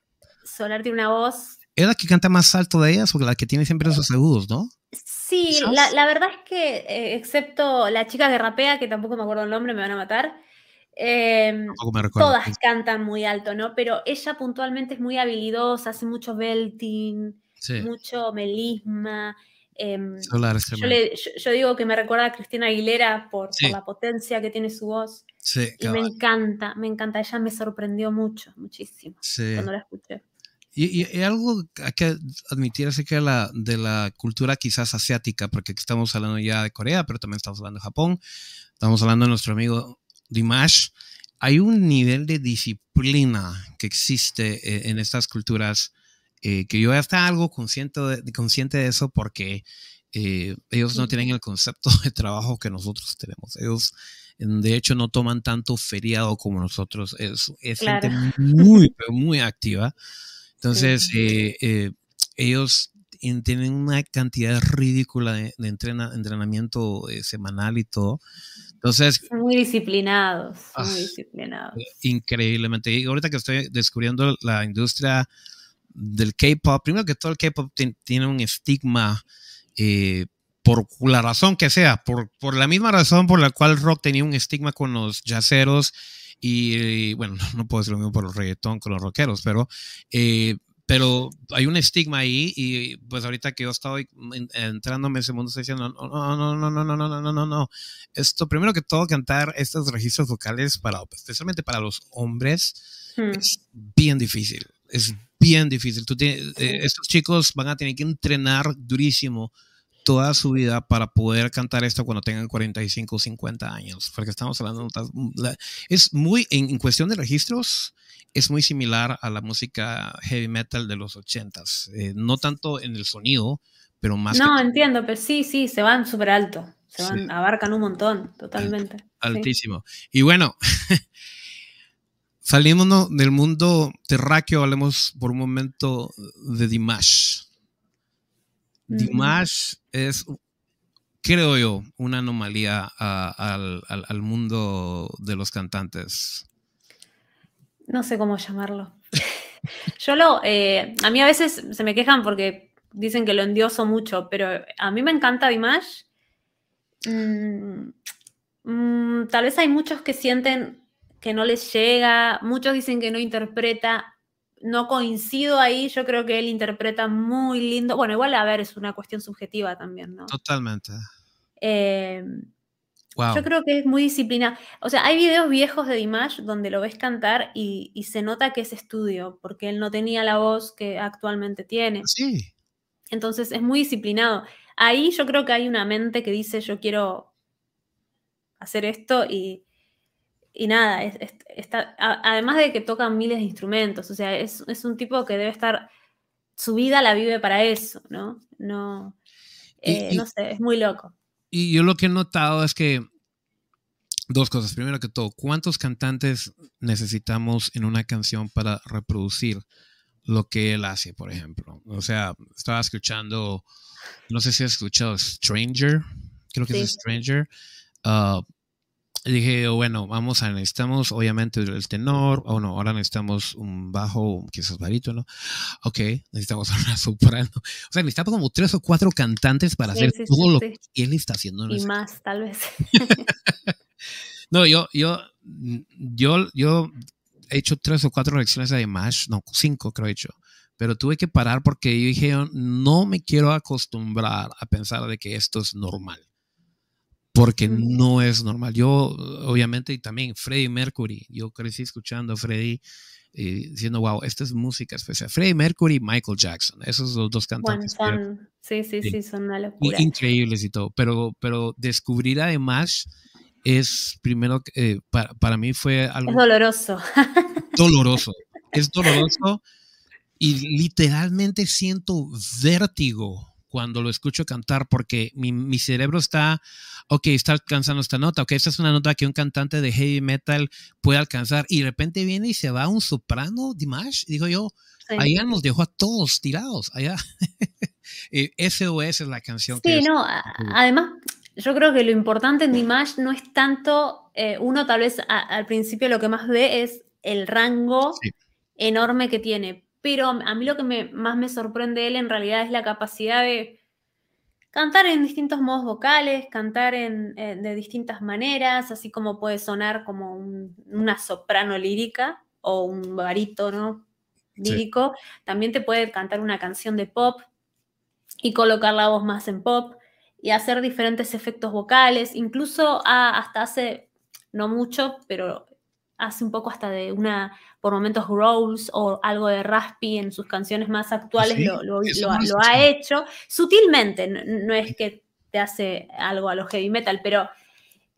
Solar tiene una voz... ¿Es la que canta más alto de ellas o la que tiene siempre esos agudos, no? Sí, la, verdad es que, eh, excepto la chica que rapea, que tampoco me acuerdo el nombre, me van a matar, em, todas cantan muy alto, ¿no? Pero ella puntualmente es muy habilidosa, hace mucho belting, mucho melisma. Em, yo, digo que me recuerda a Cristina Aguilera por, la potencia que tiene su voz. y me encanta, me encanta. Ella me sorprendió mucho, muchísimo cuando la escuché. Y, algo hay que admitir acerca de la, de la cultura quizás asiática, porque estamos hablando ya de Corea, pero también estamos hablando de Japón, estamos hablando de nuestro amigo Dimash. Hay un nivel de disciplina que existe eh, en estas culturas eh, que yo ya está algo consciente de, consciente de eso porque eh, ellos no tienen el concepto de trabajo que nosotros tenemos. Ellos, De hecho, no toman tanto feriado como nosotros. Es, gente muy, (laughs) muy activa. Entonces, eh, eh, ellos tienen una cantidad ridícula de, entrenamiento eh, semanal y todo. Entonces, son muy disciplinados, muy ah, disciplinados. Increíblemente. Y ahorita que estoy descubriendo la industria del K-pop, primero que todo el K-pop tiene un estigma eh, por la razón que sea, por, por la misma razón por la cual rock tenía un estigma con los jazzeros y, bueno, no puedo decir lo mismo por los reggaetón con los rockeros, pero eh, pero hay un estigma ahí y pues ahorita que yo estoy entrándome en ese mundo estoy diciendo, no, no, no, no, no, no, no, no, no, no. Esto, primero que todo, cantar estos registros vocales, para, especialmente para los hombres, es bien difícil, es bien difícil. Tú estos chicos van a tener que entrenar durísimo toda su vida para poder cantar esto cuando tengan 45 o 50 años, porque estamos hablando, es muy, en cuestión de registros, es muy similar a la música heavy metal de los ochentas. Eh, no tanto en el sonido, pero más. No, entiendo, pero sí, sí, se van súper alto. Se van, abarcan un montón, totalmente. altísimo. Y bueno, (laughs) salimos del mundo terráqueo, hablemos por un momento de Dimash. Dimash es, creo yo, una anomalía al, al mundo de los cantantes no sé cómo llamarlo. (laughs) Yo lo, eh, a mí a veces se me quejan porque dicen que lo endioso mucho, pero a mí me encanta Dimash. Mm, mm, tal vez hay muchos que sienten que no les llega, muchos dicen que no interpreta. No coincido ahí, yo creo que él interpreta muy lindo. Bueno, igual a ver, es una cuestión subjetiva también, ¿no? Totalmente. Eh, yo creo que es muy disciplinado. O sea, hay videos viejos de Dimash donde lo ves cantar y, se nota que es estudio, porque él no tenía la voz que actualmente tiene. Sí. Entonces es muy disciplinado. Ahí yo creo que hay una mente que dice yo quiero hacer esto y, nada, está, además de que toca miles de instrumentos, o sea, es, un tipo que debe estar, su vida la vive para eso, ¿no? No, eh, no sé, es muy loco. Y yo lo que he notado es que dos cosas. Primero que todo, ¿cuántos cantantes necesitamos en una canción para reproducir lo que él hace, por ejemplo? O sea, estaba escuchando, no sé si has escuchado Stranger, creo que es Stranger. Uh, dije, bueno, vamos a necesitamos obviamente el tenor, o no, ahora necesitamos un bajo, quizás barítono. Ok, necesitamos (laughs) una soprano. O sea, necesitamos como tres o cuatro cantantes para hacer todo lo que él está haciendo. Y más, tal vez. (laughs) no, yo, yo, yo, yo he hecho tres o cuatro lecciones de Dimash, no, cinco creo he hecho. Pero tuve que parar porque yo dije, no me quiero acostumbrar a pensar de que esto es normal porque no es normal. Yo, obviamente, y también Freddie Mercury, yo crecí escuchando a Freddie eh, diciendo, wow, esta es música especial. Freddie Mercury y Michael Jackson, esos son los dos cantantes. sí, sí, sí, son una locura. Increíbles y todo, pero, pero descubrir además es primero, eh, para, para, mí fue algo... Es doloroso. Doloroso, es (laughs) doloroso y literalmente siento vértigo cuando lo escucho cantar porque mi, mi, cerebro está, ok, está alcanzando esta nota, ok, esta es una nota que un cantante de heavy metal puede alcanzar y de repente viene y se va un soprano, Dimash, digo yo, allá nos dejó a todos tirados, allá. (laughs) SOS es la canción. Sí, no, además, yo creo que lo importante en Dimash no es tanto, eh, uno tal vez al principio lo que más ve es el rango enorme que tiene, pero a mí lo que más me sorprende de él en realidad es la capacidad de cantar en distintos modos vocales, cantar en, de distintas maneras, así como puede sonar como una soprano lírica o un barítono lírico. También te puede cantar una canción de pop y colocar la voz más en pop y hacer diferentes efectos vocales, incluso hasta hace no mucho, pero hace un poco hasta de una, por momentos, growls o algo de raspy en sus canciones más actuales, lo, ha hecho. Sutilmente, no, es que te hace algo a los heavy metal, pero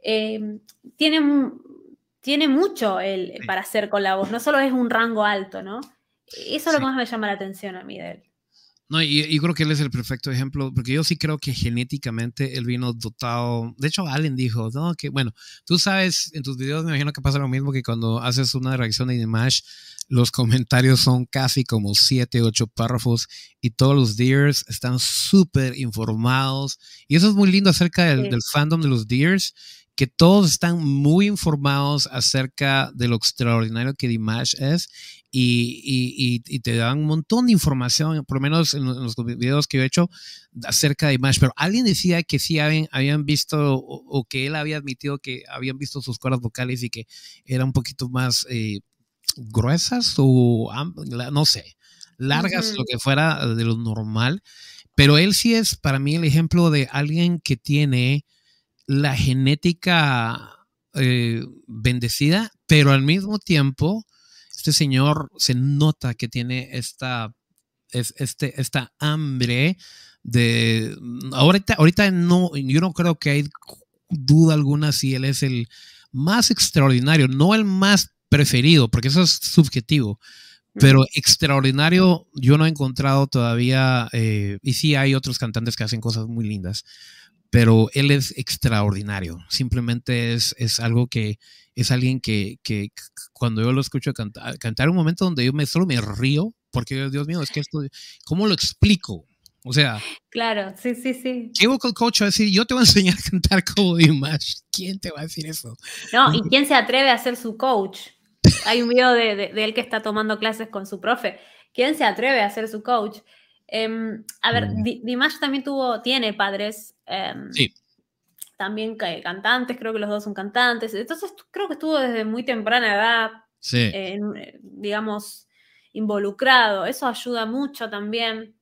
em, tiene, tiene mucho el, para hacer con la voz, no solo es un rango alto, ¿no? Eso es lo que más me llama la atención a mí de él. No, y, creo que él es el perfecto ejemplo, porque yo sí creo que genéticamente él vino dotado. De hecho, Allen dijo, no, que bueno, tú sabes, en tus videos me imagino que pasa lo mismo que cuando haces una reacción de Image, los comentarios son casi como siete, ocho párrafos y todos los Deers están súper informados. Y eso es muy lindo acerca del, del fandom de los Deers que todos están muy informados acerca de lo extraordinario que Dimash es y, te dan un montón de información, por lo menos en los, videos que yo he hecho acerca de Dimash. Pero alguien decía que sí habían, habían visto o, que él había admitido que habían visto sus cuerdas vocales y que eran un poquito más eh, gruesas o no sé, largas, lo que fuera de lo normal. Pero él sí es para mí el ejemplo de alguien que tiene la genética eh, bendecida, pero al mismo tiempo, este señor se nota que tiene esta, este, esta hambre de... Ahorita, ahorita no, yo no creo que hay duda alguna si él es el más extraordinario, no el más preferido, porque eso es subjetivo. Pero extraordinario, yo no he encontrado todavía, eh, y sí hay otros cantantes que hacen cosas muy lindas, pero él es extraordinario. Simplemente es, es algo que es alguien que, que cuando yo lo escucho cantar, cantar un momento donde yo me solo me río, porque Dios mío, es que esto, ¿cómo lo explico? O sea, claro, sí, sí, sí. ¿Qué vocal coach va a decir? Yo te voy a enseñar a cantar como Dimash. ¿Quién te va a decir eso? No, ¿y quién se atreve a ser su coach? Hay un video de, de, de él que está tomando clases con su profe. ¿Quién se atreve a ser su coach? Em, a ver, mm. Dimash también tuvo, tiene padres. Em, sí. También cantantes, creo que los dos son cantantes. Entonces creo que estuvo desde muy temprana edad, sí. digamos, involucrado. Eso ayuda mucho también.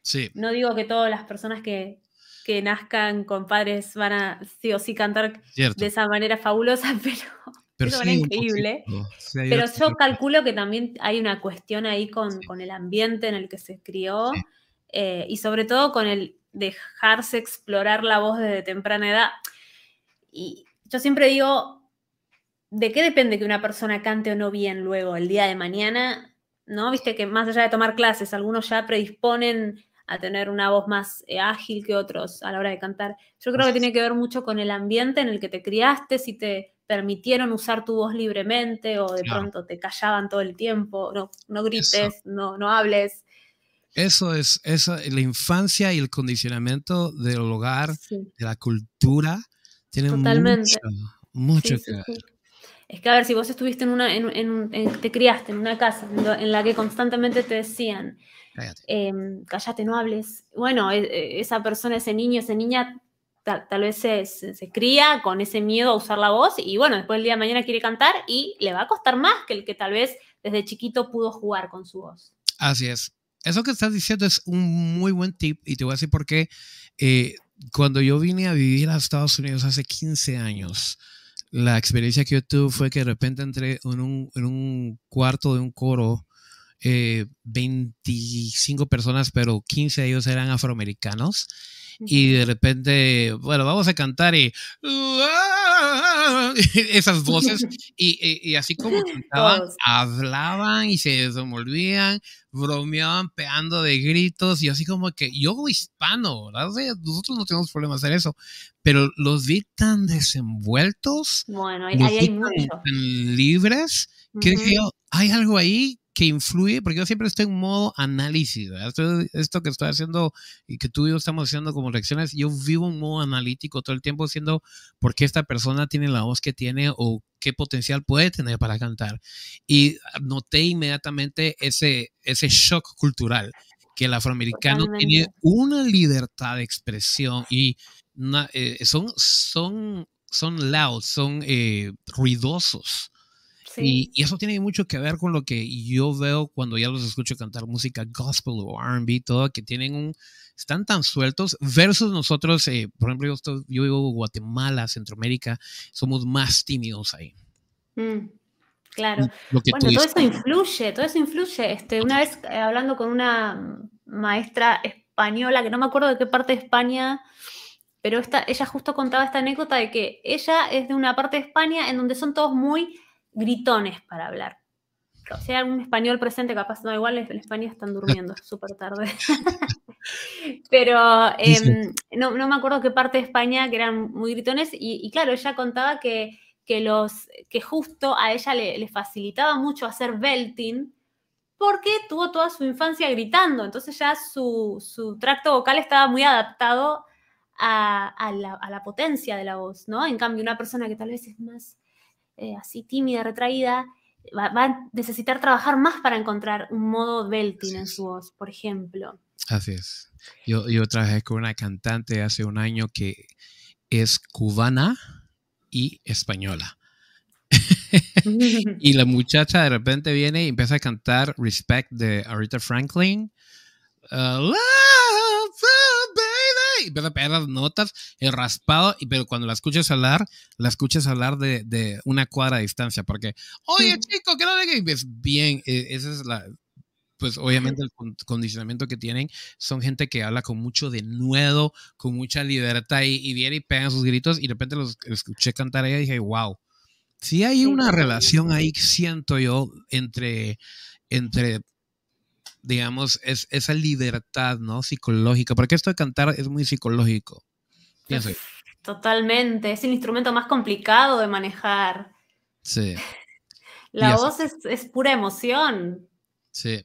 Sí. No digo que todas las personas que, que nazcan con padres van a sí o sí cantar de esa manera fabulosa, (laughs) pero pero sí, increíble. pero yo calculo que también hay una cuestión ahí con, el ambiente en el que se crió eh, y sobre todo con el dejarse explorar la voz desde temprana edad. Y yo siempre digo, ¿de qué depende que una persona cante o no bien luego el día de mañana? ¿No? Viste que más allá de tomar clases, algunos ya predisponen a tener una voz más eh, ágil que otros a la hora de cantar. Yo creo que tiene que ver mucho con el ambiente en el que te criaste, si te permitieron usar tu voz libremente o de pronto te callaban todo el tiempo, no, no grites, no, no hables. Eso es, eso, la infancia y el condicionamiento del hogar, de la cultura, tienen mucho, mucho que ver. Es que a ver, si vos estuviste en una, en, te criaste en una casa en la que constantemente te decían, cállate, em, cállate no hables. Bueno, e, e, esa persona, ese niño, esa niña tal, vez se, se, cría con ese miedo a usar la voz y bueno, después el día de mañana quiere cantar y le va a costar más que el que tal vez desde chiquito pudo jugar con su voz. Así es. Eso que estás diciendo es un muy buen tip y te voy a decir por qué. Eh, cuando yo vine a vivir a Estados Unidos hace 15 años, la experiencia que yo tuve fue que de repente entré en un, en un cuarto de un coro, 25 eh, personas, pero 15 de ellos eran afroamericanos y de repente, bueno, vamos a cantar y (laughs) esas voces (laughs) y, así como cantaban, hablaban y se desenvolvían, bromeaban pegando de gritos y así como que yo hispano, nosotros no tenemos problema hacer eso, pero los vi tan desenvueltos, bueno, ahí, hay mucho. tan libres que dije yo, hay algo ahí que influye, porque yo siempre estoy en modo análisis, Esto, que estoy haciendo y que tú y yo estamos haciendo como lecciones, yo vivo en modo analítico todo el tiempo haciendo por qué esta persona tiene la voz que tiene o qué potencial puede tener para cantar. Y noté inmediatamente ese, ese shock cultural, que el afroamericano tiene una libertad de expresión y eh, son, son, son loud, son eh, ruidosos y, eso tiene mucho que ver con lo que yo veo cuando ya los escucho cantar música gospel o RB, todo, que tienen un. están tan sueltos, versus nosotros, eh, por ejemplo, yo, yo vivo en Guatemala, Centroamérica, somos más tímidos ahí. Mm, claro. bueno, todo eso influye, todo eso influye. Este, una vez eh, hablando con una maestra española, que no me acuerdo de qué parte de España pero esta, ella justo contaba esta anécdota de que ella es de una parte de España en donde son todos muy gritones para hablar. si hay algún español presente, capaz no, igual en España están durmiendo súper tarde. (laughs) Pero em, no, me acuerdo qué parte de España que eran muy gritones y, claro, ella contaba que, que, los, que justo a ella le, facilitaba mucho hacer belting porque tuvo toda su infancia gritando, entonces ya su, su tracto vocal estaba muy adaptado a, la, potencia de la voz, ¿no? En cambio, una persona que tal vez es más eh, así tímida, retraída, va, a necesitar trabajar más para encontrar un modo belting en su voz, por ejemplo. Así es. Yo, yo trabajé con una cantante hace un año que es cubana y española. (laughs) y la muchacha de repente viene y empieza a cantar Respect de Aretha Franklin. Uh, y empieza a pegar las notas, el raspado, y, pero cuando la escuchas hablar, la escuchas hablar de, de una cuadra de distancia, porque, oye, chico, que no le ves bien, eh, esa es la, pues obviamente el condicionamiento que tienen. Son gente que habla con mucho denuedo, con mucha libertad y, viene y pegan sus gritos y de repente los escuché cantar ahí y dije, wow, si hay una relación ahí, siento yo, entre, entre digamos, es esa libertad, ¿no? Psicológica, porque esto de cantar es muy psicológico. Pienso. Totalmente, es el instrumento más complicado de manejar. Sí. (laughs) La voz es, pura emoción. Sí.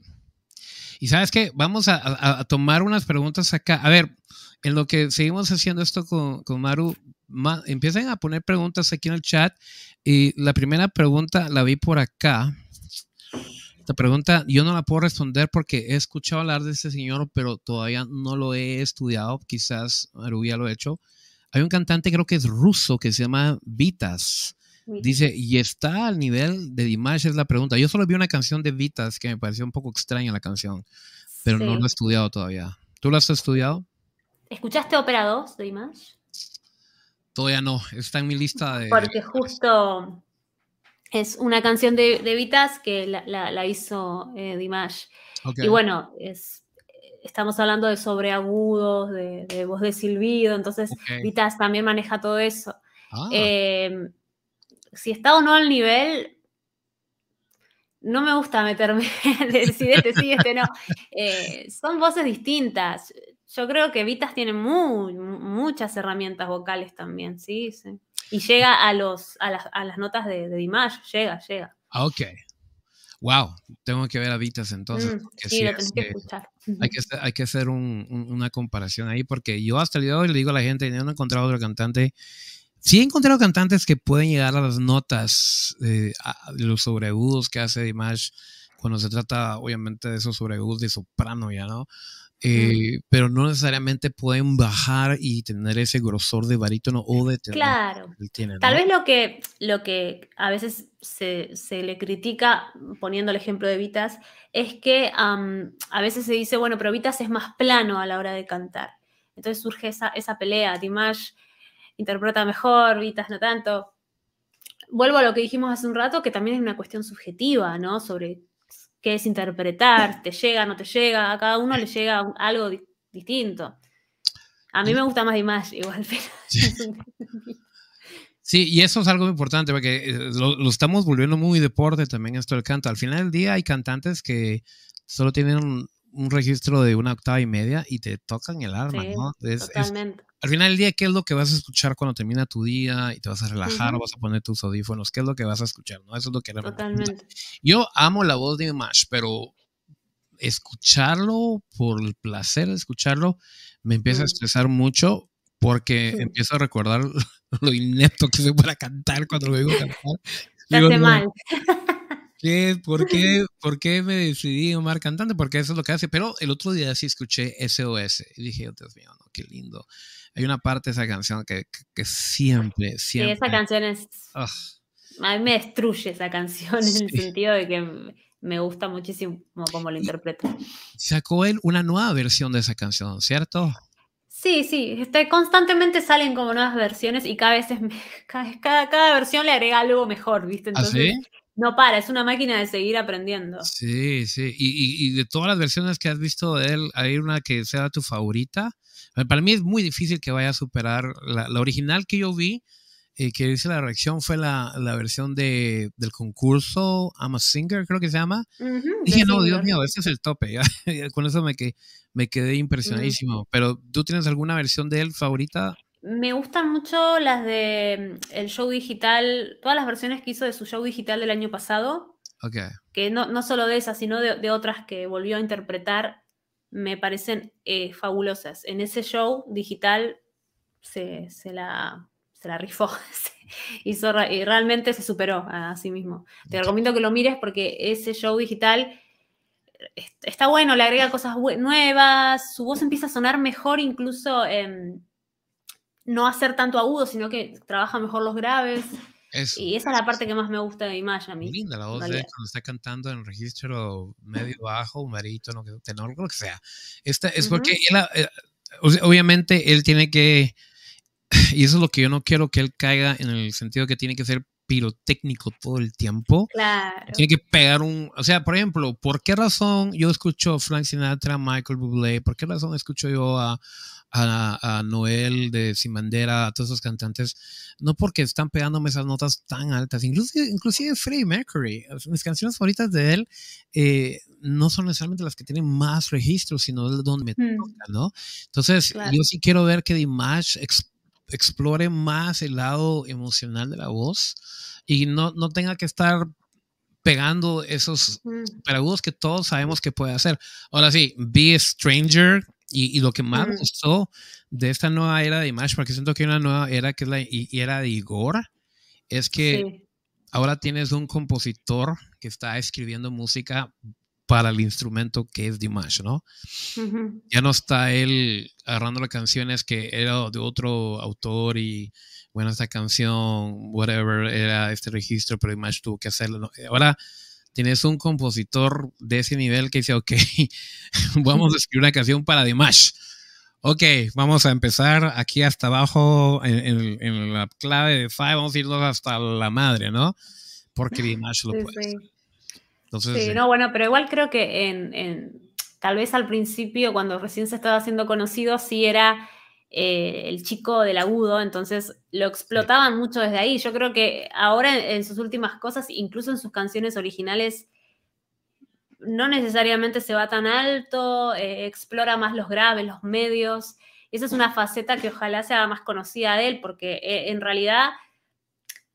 Y sabes qué, vamos a, tomar unas preguntas acá. A ver, en lo que seguimos haciendo esto con, con Maru, empiecen a poner preguntas aquí en el chat. Y la primera pregunta la vi por acá. Esta pregunta yo no la puedo responder porque he escuchado hablar de este señor, pero todavía no lo he estudiado. Quizás Maru ya lo he hecho. Hay un cantante, creo que es ruso, que se llama Vitas. Dice, ¿y está al nivel de Dimash? Es la pregunta. Yo solo vi una canción de Vitas que me pareció un poco extraña la canción, pero no lo he estudiado todavía. ¿Tú lo has estudiado? ¿Escuchaste Ópera 2 de Dimash? Todavía no, está en mi lista de... Porque justo es una canción de, de Vitas que la, hizo eh, Dimash. Y bueno, es, estamos hablando de sobreagudos, de, de voz de silbido, entonces Vitas también maneja todo eso. Ah. Em, si está o no al nivel, no me gusta meterme, (laughs) decir este sí, este no. (laughs) Eh, son voces distintas. Yo creo que Vitas tiene muy, muchas herramientas vocales también, sí, sí. Y llega a, los, a, las, notas de, de Dimash, llega, llega. Ah, ok. Wow, tengo que ver a Vitas entonces. Mm, sí, lo tenés que escuchar. Hay que, hay que hacer una comparación ahí, porque yo hasta el día de hoy le digo a la gente, no he encontrado otro cantante. Sí he encontrado cantantes que pueden llegar a las notas de los sobreagudos que hace Dimash cuando se trata, obviamente, de esos sobreagudos de soprano, ya, ¿no? Eh, pero no necesariamente pueden bajar y tener ese grosor de barítono o de tenor. Claro. Tal vez lo que, lo que a veces se, le critica, poniendo el ejemplo de Vitas, es que a veces se dice, bueno, pero Vitas es más plano a la hora de cantar. Entonces surge esa, esa pelea. Dimash interpreta mejor, Vitas no tanto. Vuelvo a lo que dijimos hace un rato, que también es una cuestión subjetiva, ¿no? Sobre qué es interpretar, te llega, no te llega, a cada uno le llega algo distinto. A mí me gusta más Dimash igual, (laughs) Sí. y eso es algo importante porque eh, lo, estamos volviendo muy deporte también esto del canto. Al final del día hay cantantes que solo tienen un, registro de una octava y media y te tocan el alma, ¿no? totalmente al final del día, ¿qué es lo que vas a escuchar cuando termina tu día y te vas a relajar o vas a poner tus audífonos? ¿Qué es lo que vas a escuchar? ¿no? Eso es lo que Totalmente. Yo amo la voz de Mash, pero escucharlo por el placer de escucharlo me empieza a estresar mucho porque empiezo a recordar (laughs) lo inepto que soy para cantar cuando lo digo cantar. Te hace mal. (laughs) ¿Qué, por, qué, (laughs) ¿Por qué me decidí Omar cantante? Porque eso es lo que hace. Pero el otro día sí escuché SOS y dije, oh, Dios mío, no, qué lindo hay una parte de esa canción que, que, siempre, siempre. Sí, esa canción es. A mí me destruye esa canción en el sentido de que me gusta muchísimo como lo interpreta. Sacó él una nueva versión de esa canción, ¿cierto? Sí, sí, este, constantemente salen como nuevas versiones y cada vez (laughs) cada, cada, versión le agrega algo mejor, ¿viste? ¿Ah, Entonces, no para, es una máquina de seguir aprendiendo. Sí, sí, y, y, de todas las versiones que has visto de él, ¿hay una que sea tu favorita? Para mí es muy difícil que vaya a superar la, original que yo vi. eh, que dice la reacción fue la, la, versión de, del concurso I'm a Singer, creo que se llama. Dije, no, Dios mío, este es el tope. (laughs) Con eso me, que, me quedé impresionadísimo. Pero, ¿tú tienes alguna versión de él favorita? Me gustan mucho las de mm, el show digital, todas las versiones que hizo de su show digital del año pasado. Okay. Que no, no solo de esas, sino de, de, otras que volvió a interpretar, me parecen eh, fabulosas. En ese show digital se, se, la, se la rifó (laughs) hizo, y realmente se superó a sí mismo. Te recomiendo que lo mires porque ese show digital está bueno, le agrega cosas nuevas, su voz empieza a sonar mejor incluso en no hacer tanto agudo, sino que trabaja mejor los graves. Y esa es la parte que más me gusta de Image a mí. Linda la voz de cuando está cantando en registro medio (laughs) bajo, barítono, tenor, lo que sea. Esta es porque él, eh, obviamente él tiene que, (sighs) y eso es lo que yo no quiero que él caiga en el sentido que tiene que ser pirotécnico todo el tiempo. Claro. Tiene que pegar un, o sea, por ejemplo, ¿por qué razón yo escucho a Frank Sinatra, Michael Bublé? ¿Por qué razón escucho yo a a, Noel de Simandera, a todos esos cantantes, no porque están pegándome esas notas tan altas, inclusive, inclusive Freddie Mercury, mis canciones favoritas de él eh, no son necesariamente las que tienen más registros, sino donde me hmm. toca, ¿no? Entonces, yo sí quiero ver que Dimash explore más el lado emocional de la voz y no, no tenga que estar pegando esos mm. que todos sabemos que puede hacer. Ahora sí, Be a Stranger y, lo que más me gustó de esta nueva era de Image, porque siento que hay una nueva era que es la era de Igor, es que ahora tienes un compositor que está escribiendo música para el instrumento que es Dimash, ¿no? Ya no está él agarrando las canciones que era de otro autor y, bueno, esta canción, whatever, era este registro, pero Dimash tuvo que hacerlo. Ahora tienes un compositor de ese nivel que dice, ok, (laughs) vamos a escribir una canción para Dimash. Ok, vamos a empezar aquí hasta abajo en, la clave de Five, vamos a irnos hasta la madre, ¿no? Porque Dimash lo puede. Sí. Entonces, sí, no, bueno, pero igual creo que en, tal vez al principio, cuando recién se estaba haciendo conocido, sí era eh, el chico del agudo, entonces lo explotaban mucho desde ahí. Yo creo que ahora en, sus últimas cosas, incluso en sus canciones originales, no necesariamente se va tan alto, eh, explora más los graves, los medios. Esa es una faceta que ojalá sea más conocida de él, porque eh, en realidad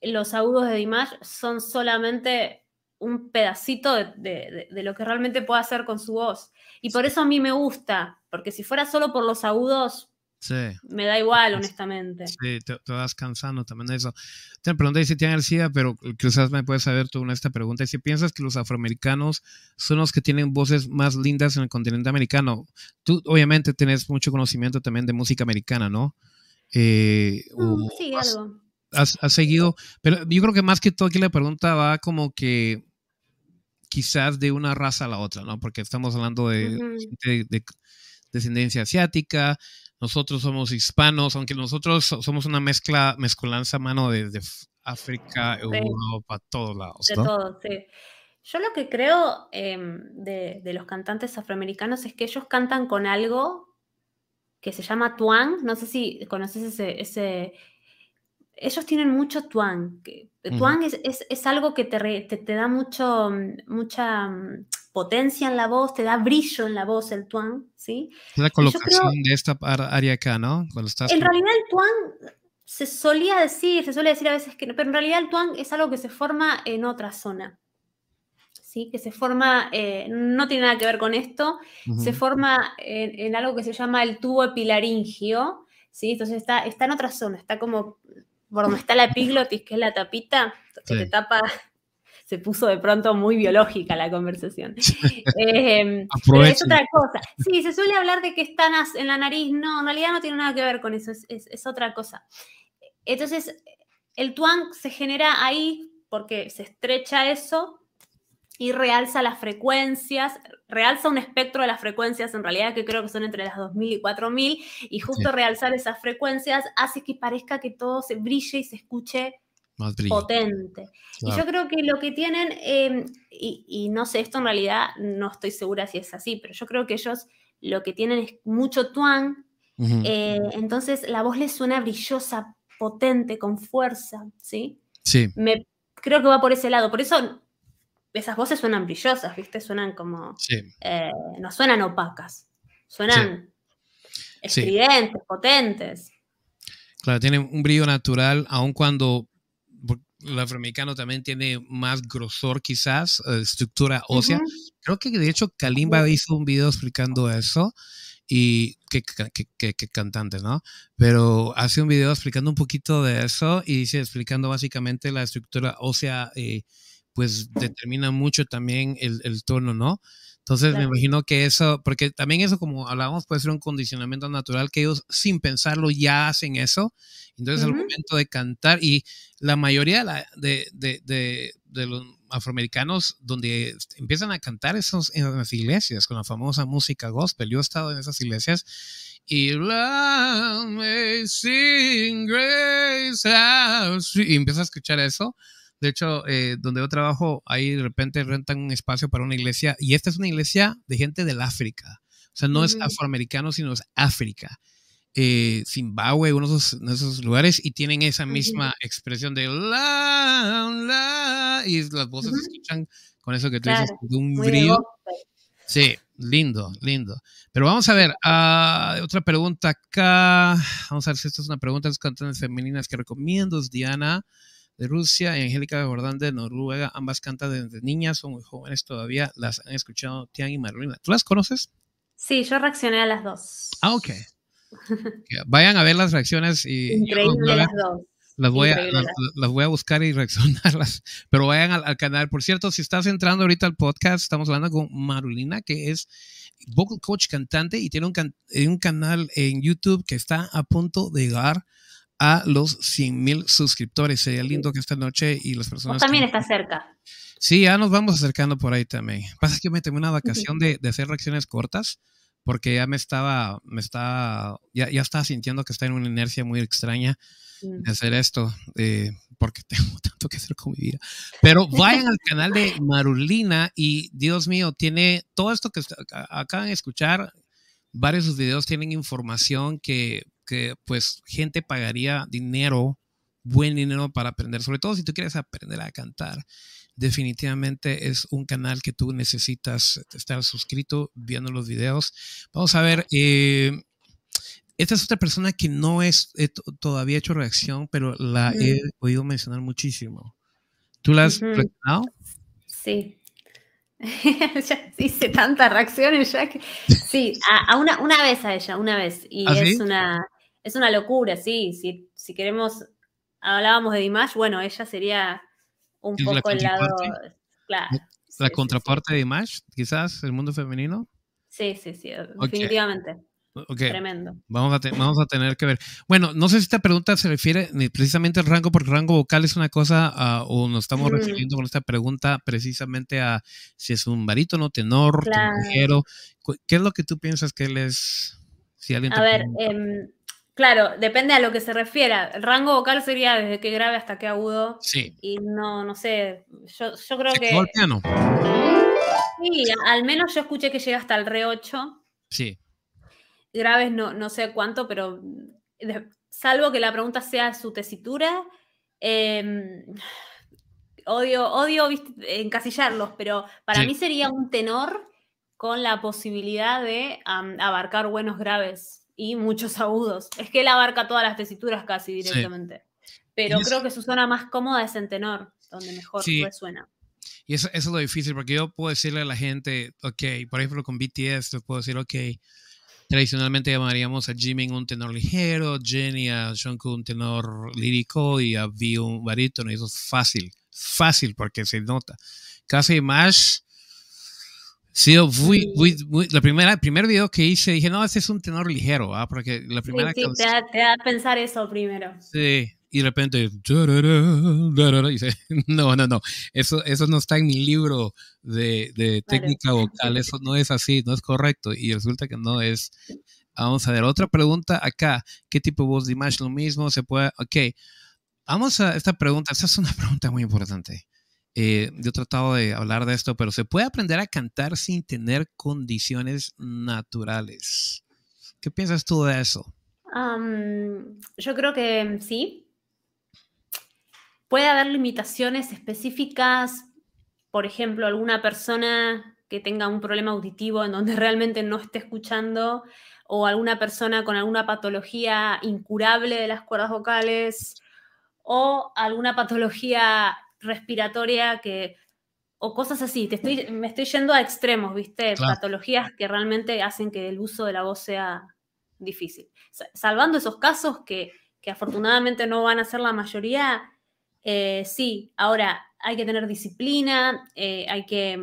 los agudos de Dimash son solamente un pedacito de, de, lo que realmente puede hacer con su voz. Y por eso a mí me gusta, porque si fuera solo por los agudos, me da igual, honestamente. Sí, te, vas cansando también de eso. Te pregunté si tiene García, pero quizás me puedes saber tú en esta pregunta. Y si piensas que los afroamericanos son los que tienen voces más lindas en el continente americano, tú obviamente tienes mucho conocimiento también de música americana, ¿no? Eh, mm, sí, algo. Has, seguido, pero yo creo que más que todo aquí la pregunta va como que quizás de una raza a la otra, ¿no? Porque estamos hablando de, de descendencia asiática, nosotros somos hispanos, aunque nosotros somos una mezcla, mezcolanza mano desde África, Europa, todos lados. De todo, sí. Yo lo que creo em, de, los cantantes afroamericanos es que ellos cantan con algo que se llama twang. No sé si conoces ese. ellos tienen mucho twang. Twang es, algo que te, te, da mucho, mucha potencia en la voz, te da brillo en la voz el tuan, ¿sí? La colocación de esta área acá, ¿no? Cuando estás en realidad el tuan se solía decir, se suele decir a veces que no, pero en realidad el tuan es algo que se forma en otra zona. ¿Sí? que se forma, eh, no tiene nada que ver con esto, se forma en, algo que se llama el tubo epilaringio, ¿sí? entonces está, está en otra zona, está como por donde está la epiglotis, que es la tapita que te tapa se puso de pronto muy biológica la conversación. (laughs) eh, es otra cosa. Sí, se suele hablar de que están en la nariz. No, en realidad no tiene nada que ver con eso, es, otra cosa. Entonces, el tuang se genera ahí porque se estrecha eso y realza las frecuencias, realza un espectro de las frecuencias, en realidad que creo que son entre las 2000 y 4000, y justo realzar esas frecuencias hace que parezca que todo se brille y se escuche potente. Y yo creo que lo que tienen, em, y, no sé, esto en realidad no estoy segura si es así, pero yo creo que ellos lo que tienen es mucho tuan, eh, entonces la voz les suena brillosa, potente, con fuerza, ¿sí? Sí. Me, creo que va por ese lado. Por eso esas voces suenan brillosas, ¿viste? Suenan como... Sí. Eh, no suenan opacas, suenan estridentes, potentes. Claro, tiene un brillo natural, aun cuando el afroamericano también tiene más grosor quizás, eh, estructura ósea. Creo que de hecho Kalimba hizo un video explicando eso y que, que, cantante, ¿no? Pero hace un video explicando un poquito de eso y dice, explicando básicamente la estructura ósea, eh, pues determina mucho también el, el tono, ¿no? Entonces me imagino que eso, porque también eso, como hablábamos, puede ser un condicionamiento natural que ellos sin pensarlo ya hacen eso. Entonces al momento de cantar, y la mayoría de, de, de, de, los afroamericanos donde empiezan a cantar esos en las iglesias con la famosa música gospel. Yo he estado en esas iglesias y y empieza a escuchar eso de hecho, eh, donde yo trabajo, ahí de repente rentan un espacio para una iglesia y esta es una iglesia de gente del África. O sea, no es afroamericano, sino es África. Eh, Zimbabue, uno de esos, lugares, y tienen esa misma expresión de la, la, y las voces se escuchan con eso que tú dices, de un brillo. Sí, lindo, lindo. Pero vamos a ver, uh, otra pregunta acá. Vamos a ver si esta es una pregunta de las cantantes femeninas que recomiendo, Diana de Rusia y Angélica Jordán de Noruega. Ambas cantan desde niñas, son muy jóvenes todavía. Las han escuchado Tian y Marlena. ¿Tú las conoces? Sí, yo reaccioné a las dos. Ah, ok. Vayan a ver las reacciones y... Increíble las dos. Las voy, a, las, voy a buscar y (laughs) reaccionarlas. Pero vayan al, canal. Por cierto, si estás entrando ahorita al podcast, estamos hablando con Marulina, que es vocal coach cantante y tiene un, un canal en YouTube que está a punto de llegar a los 100 mil suscriptores. Sería lindo que esta noche y las personas... también está cerca. Sí, ya nos vamos acercando por ahí también. Pasa que me tomé una vacación de, de, hacer reacciones cortas porque ya me estaba, me estaba, ya, ya estaba sintiendo que está en una inercia muy extraña de mm. hacer esto, eh, porque (laughs) tengo tanto que hacer con mi vida. Pero vayan al canal de Marulina y Dios mío, tiene todo esto que acaban de escuchar, varios de sus videos tienen información que que pues gente pagaría dinero, buen dinero para aprender, sobre todo si tú quieres aprender a cantar. Definitivamente es un canal que tú necesitas estar suscrito viendo los videos. Vamos a ver, eh, esta es otra persona que no es todavía hecho reacción, pero la he oído mencionar muchísimo. ¿Tú la has uh Sí. (laughs) ya hice tantas reacciones ya que... Sí, a, una, una, vez a ella, una vez. Y ¿Ah, es una es una locura, sí. Si, si queremos, hablábamos de Dimash, bueno, ella sería un poco el lado. Claro. ¿La contraparte de Dimash, quizás, el mundo femenino? Sí, sí, sí, definitivamente. Tremendo. Vamos a, vamos a tener que ver. Bueno, no sé si esta pregunta se refiere precisamente al rango, porque rango vocal es una cosa, uh, o nos estamos mm. refiriendo con esta pregunta precisamente a si es un barítono, tenor, claro. ¿Qué es lo que tú piensas que él es? Si alguien a ver, Claro, depende a lo que se refiera. El rango vocal sería desde que grave hasta que agudo. Sí. Y no, no sé, yo, yo creo que... El piano. Sí, al menos yo escuché que llega hasta el re 8. Sí. Graves no, no sé cuánto, pero salvo que la pregunta sea su tesitura, em, odio, odio encasillarlos, pero para mí sería un tenor con la posibilidad de abarcar buenos graves y muchos agudos. Es que él abarca todas las tesituras casi directamente. Pero creo que su zona más cómoda es en tenor, donde mejor resuena. Y eso, es lo difícil, porque yo puedo decirle a la gente, ok, por ejemplo con BTS, les puedo decir, ok, tradicionalmente llamaríamos a Jimin un tenor ligero, Jenny a Jungkook un tenor lírico y a V un barítono, y eso es fácil, fácil porque se nota. Casi más Sí, la primera, el primer video que hice dije, no, este es un tenor ligero, ¿ah? porque la primera sí, sí, te, da, te, da, a pensar eso primero. Sí, y de repente, (laughs) no, no, no, eso, eso no está en mi libro de, de técnica vocal, eso no es así, no es correcto, y resulta que no es. Vamos a ver, otra pregunta acá, ¿qué tipo de voz de Image? Lo mismo, se puede, ok, vamos a esta pregunta, esta es una (laughs) pregunta muy importante. Eh, yo he tratado de hablar de esto, pero se puede aprender a cantar sin tener condiciones naturales. ¿Qué piensas tú de eso? yo creo que sí. puede haber limitaciones específicas, por ejemplo, alguna persona que tenga un problema auditivo en donde (laughs) realmente no esté escuchando, o alguna persona con alguna patología incurable de las cuerdas vocales, o alguna patología respiratoria que o cosas así. Te estoy, me estoy yendo a extremos, ¿viste? Patologías que realmente hacen que el uso de la voz sea difícil. Salvando esos casos que, afortunadamente no van a ser la mayoría, eh, sí, ahora hay que tener disciplina, eh, hay, que,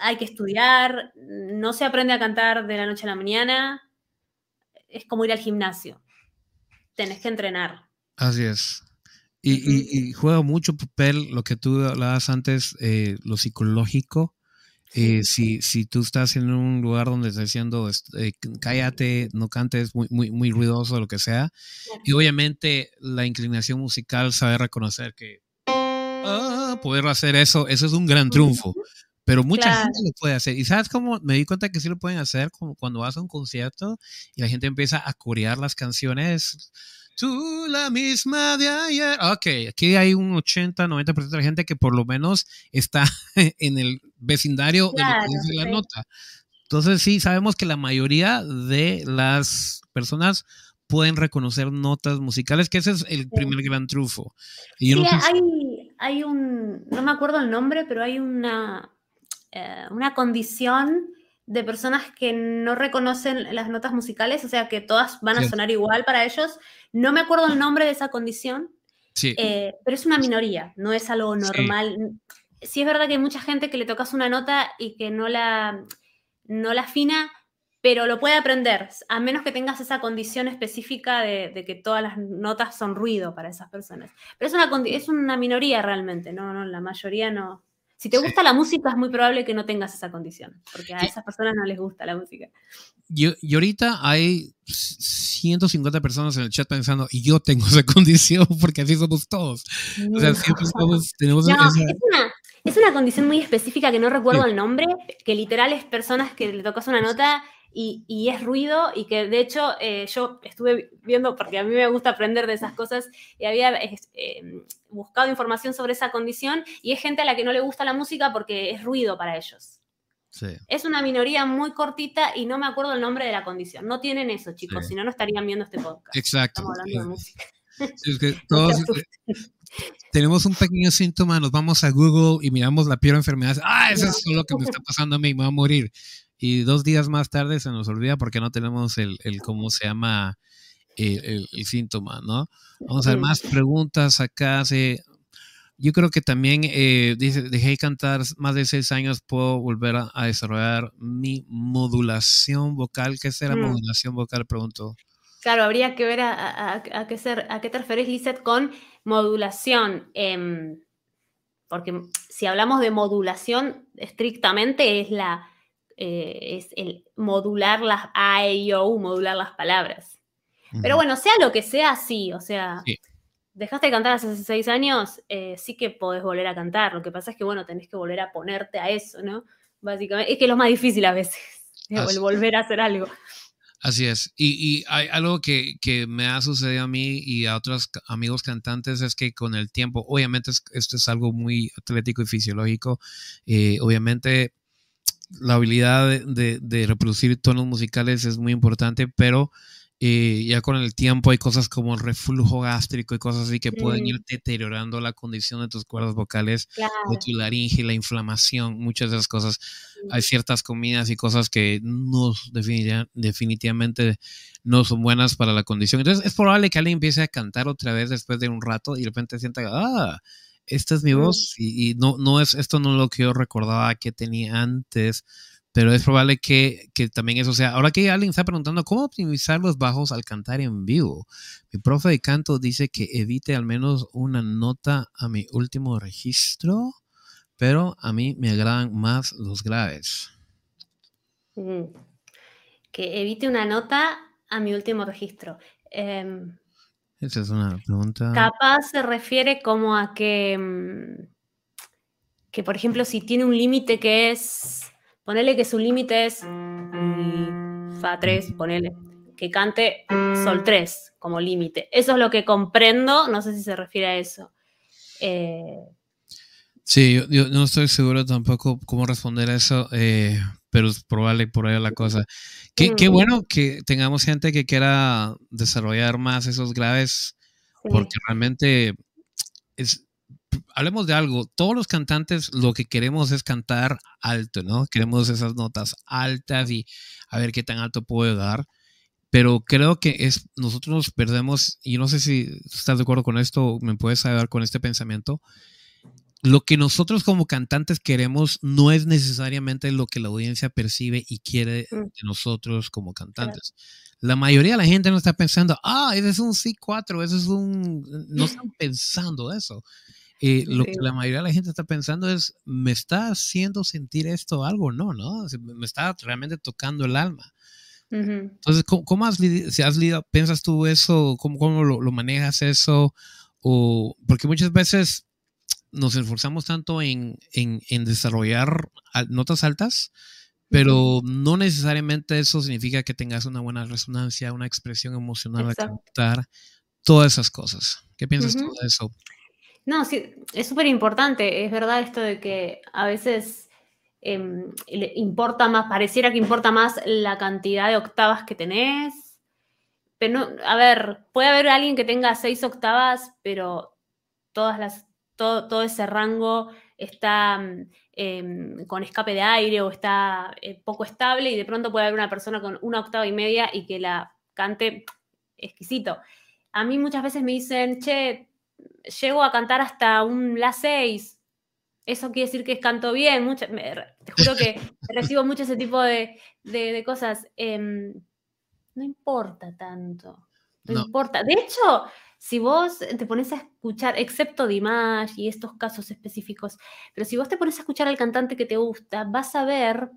hay que estudiar, no se aprende a cantar de la noche a la mañana, es como ir al gimnasio, tenés que entrenar. Así es. Y, juega mucho papel lo que tú hablabas antes, eh, lo psicológico. Eh, si, si tú estás en un lugar donde estás diciendo este, cállate, no cantes, muy, muy, muy ruidoso, lo que sea, y obviamente la inclinación musical sabe reconocer que ah, poder hacer eso, eso es un gran triunfo. Pero mucha gente lo puede hacer. ¿Y sabes cómo? Me di cuenta que sí lo pueden hacer como cuando vas a un concierto y la gente empieza a corear las canciones Tú la misma de ayer. Ok, aquí hay un 80, 90% de la gente que por lo menos está (laughs) en el vecindario de, la nota. Entonces sí, sabemos que la mayoría de las personas pueden reconocer notas musicales, que ese es el primer gran trufo. sí, hay, un, no me acuerdo el nombre, pero hay una, eh, una condición de personas que no reconocen las notas musicales, o sea que todas van a sonar igual para ellos. No me acuerdo el nombre de esa condición, eh, pero es una minoría, no es algo normal. Sí. es verdad que hay mucha gente que le tocas una nota y que no la, no la afina, pero lo puede aprender, a menos que tengas esa condición específica de, que todas las notas son ruido para esas personas. Pero es una, es una minoría realmente, no, no, la mayoría no, si te gusta la música, es muy probable que no tengas esa condición, porque a esas personas no les gusta la música. Y, ahorita hay 150 personas en el chat pensando, y yo tengo esa (laughs) condición, porque así somos todos. O sea, siempre tenemos no, es, una, es una condición muy específica que no recuerdo el nombre, que literal es personas que le tocas una nota y, es ruido y que de hecho eh, yo estuve viendo, porque a mí me gusta aprender de esas cosas, y había eh, buscado información sobre esa condición y es gente a la que no le gusta la música porque es ruido para ellos. Es una minoría muy cortita y no me acuerdo el nombre de la condición. No tienen eso, chicos, si no, no estarían viendo este podcast. Exacto. Estamos hablando de música. Es que (laughs) todos tenemos un pequeño síntoma, nos vamos a Google y miramos la peor enfermedad. Ah, eso es lo que me está pasando a mí, me voy a morir y dos días más tarde se nos olvida porque no tenemos el, el ¿cómo se llama? El, síntoma, ¿no? Vamos a ver más preguntas acá. yo creo que también eh, dice, dejé de cantar más de seis años, puedo volver a, desarrollar mi modulación vocal. ¿Qué será mm. modulación vocal? Pregunto. Claro, habría que ver a, a, qué, ser, a qué te refieres, Lizeth, con modulación. Em, porque si hablamos de modulación estrictamente es la eh, es el modular las A, E, I, O, modular las palabras. Pero bueno, sea lo que sea, sí, o sea, dejaste de cantar hace seis años, eh, sí que podés volver a cantar. Lo que pasa es que, bueno, tenés que volver a ponerte a eso, ¿no? Básicamente, es que es lo más difícil a veces, (laughs) el volver a hacer algo. Así es. Y, hay algo que, me ha sucedido a mí y a otros amigos cantantes es que con el tiempo, obviamente esto es algo muy atlético y fisiológico, eh, obviamente la habilidad de, reproducir tonos musicales es muy importante, pero eh, ya con el tiempo hay cosas como el reflujo gástrico y cosas así que pueden ir deteriorando la condición de tus cuerdas vocales, de tu laringe, la inflamación, muchas de esas cosas. Hay ciertas comidas y cosas que no definitivamente no son buenas para la condición. Entonces es probable que alguien empiece a cantar otra vez después de un rato y de repente sienta, ah, esta es mi voz y, no, no es, esto no es lo que yo recordaba que tenía antes, pero es probable que, también eso sea. Ahora que alguien está preguntando cómo optimizar los bajos al cantar en vivo, mi profe de canto dice que evite al menos una nota a mi último registro, pero a mí me agradan más los graves. Que evite una nota a mi último registro. Em, esa es una pregunta. Capaz se refiere como a que, mm, que por ejemplo, si tiene un límite que es, ponele que su límite es Fa 3, ponele, que cante Sol 3 como límite. Eso es lo que comprendo, no sé si se refiere a eso. Eh, sí, yo, no estoy seguro tampoco cómo responder a eso, eh, pero es probable por ahí la cosa. Qué, qué, bueno que tengamos gente que quiera desarrollar más esos graves, porque realmente es, hablemos de algo, todos los cantantes lo que queremos es cantar alto, ¿no? Queremos esas notas altas y a ver qué tan alto puedo dar. Pero creo que es, nosotros nos perdemos, y no sé si estás de acuerdo con esto, me puedes ayudar con este pensamiento. Lo que nosotros como cantantes queremos no es necesariamente lo que la audiencia percibe y quiere mm. de nosotros como cantantes. La mayoría de la gente no está pensando, ah, ese es un C4, ese es un... No (laughs) están pensando eso. Eh, lo que la mayoría de la gente está pensando es, ¿me está haciendo sentir esto algo? No, ¿no? Me está realmente tocando el alma. Entonces, ¿cómo, has, si has piensas tú eso? ¿Cómo, cómo lo, manejas eso? O, porque muchas veces nos esforzamos tanto en, en, en desarrollar notas altas, pero no necesariamente eso significa que tengas una buena resonancia, una expresión emocional a cantar, todas esas cosas. ¿Qué piensas tú de eso? No, sí, es súper importante. Es verdad esto de que a veces em, importa más, pareciera que importa más la cantidad de octavas que tenés. Pero no, a ver, puede haber alguien que tenga seis octavas, pero todas las, todo, todo ese rango está em, con escape de aire o está eh, poco estable y de pronto puede haber una persona con una octava y media y que la cante exquisito. A mí muchas veces me dicen, che, llego a cantar hasta un La 6. Eso quiere decir que canto bien. te juro que (laughs) recibo mucho ese tipo de, cosas. Em, no importa tanto. No, importa. De hecho, si vos te pones a escuchar, excepto Dimash y estos casos específicos, pero si vos te pones a escuchar al cantante que te gusta, vas a ver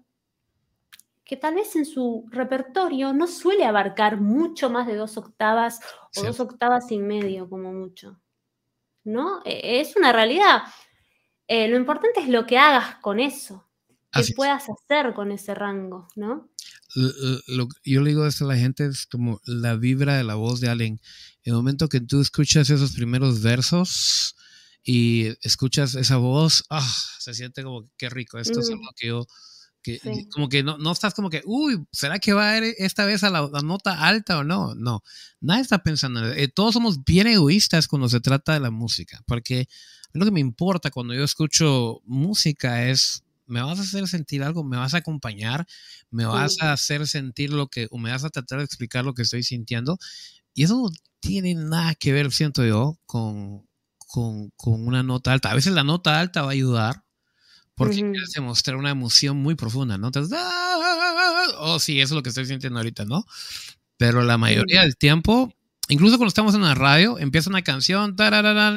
que tal vez en su repertorio no suele abarcar mucho más de dos octavas o dos octavas y medio como mucho. ¿no? E, es una realidad. Eh, lo importante es lo que hagas con eso, qué puedas hacer con ese rango, ¿no? yo le digo esto a la gente, es como la vibra de la voz de alguien. El momento que tú escuchas esos primeros versos y escuchas esa voz, ah, se siente como, qué rico, esto es mm. algo que yo como que no, no estás como que, uy, ¿será que va a ir esta vez a la, nota alta o no? No, nadie está pensando. Eh, todos somos bien egoístas cuando se trata de la música, porque lo que me importa cuando yo escucho música es, me vas a hacer sentir algo, me vas a acompañar, me vas a hacer sentir lo que, o me vas a tratar de explicar lo que estoy sintiendo. Y eso no tiene nada que ver, siento yo, con, con, con una nota alta. A veces la nota alta va a ayudar, porque quieres demostrar una emoción muy profunda, ¿no? Entonces, ¡ah! oh, sí, eso es lo que estoy sintiendo ahorita, ¿no? Pero la mayoría del tiempo, incluso cuando estamos en la radio, empieza una canción,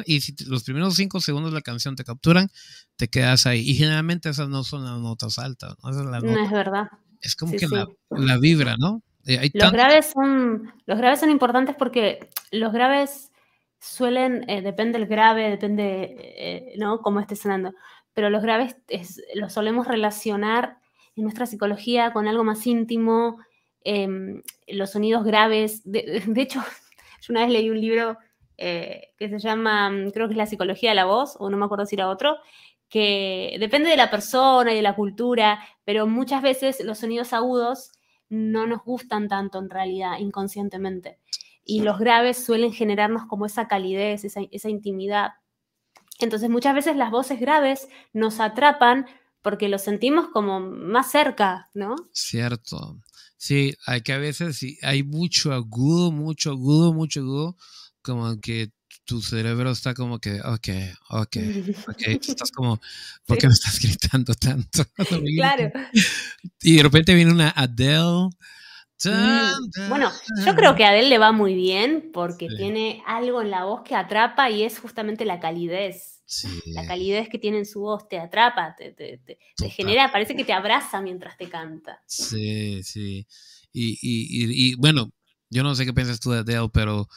y si los primeros cinco segundos de la canción te capturan, te quedas ahí. Y generalmente esas no son las notas altas, ¿no? no es verdad. Es como que La, vibra, ¿no? Eh, los, graves son, los graves son importantes porque los graves suelen, eh, depende del grave, depende, eh, ¿no? Cómo esté sonando pero los graves los solemos relacionar en nuestra psicología con algo más íntimo, em, los sonidos graves. De, (laughs) hecho, (laughs) yo una vez leí un libro eh, que se llama, mm, creo que es La psicología de la voz, o no me acuerdo si era otro, que depende de la persona y de la cultura, pero muchas veces los sonidos agudos no nos gustan tanto en realidad, inconscientemente. Y los graves suelen generarnos como esa calidez, esa, esa intimidad. Entonces muchas veces las voces graves nos atrapan porque lo sentimos como más cerca, ¿no? Cierto. Sí, hay que a veces sí, hay mucho agudo, mucho agudo, mucho agudo, como que tu cerebro está como que, ok, ok, ok, (laughs) estás como, ¿por qué me estás gritando tanto? (laughs) claro. Y de repente viene una Adele. Bueno, yo creo que a Adele le va muy bien porque tiene algo en la voz que atrapa y es justamente la calidez. La calidez que tiene en su voz te atrapa, te, genera, parece que te abraza mientras te canta. Sí, sí. Y, bueno, yo no sé qué piensas tú de Adele, pero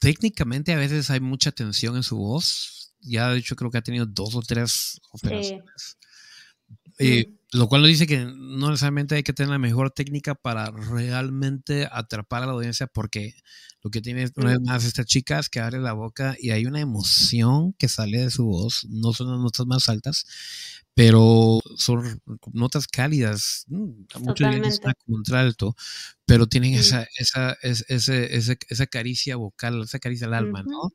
técnicamente a veces hay mucha tensión en su voz. Ya de hecho creo que ha tenido dos o tres operaciones. Mm. Lo cual nos dice que no necesariamente hay que tener la mejor técnica para realmente atrapar a la audiencia, porque lo que tiene una vez más esta chica es que abre la boca y hay una emoción que sale de su voz, no son las notas más altas, pero son notas cálidas, muchos dicen está contralto, pero tienen esa, esa, esa, esa, caricia vocal, esa caricia al alma, ¿no?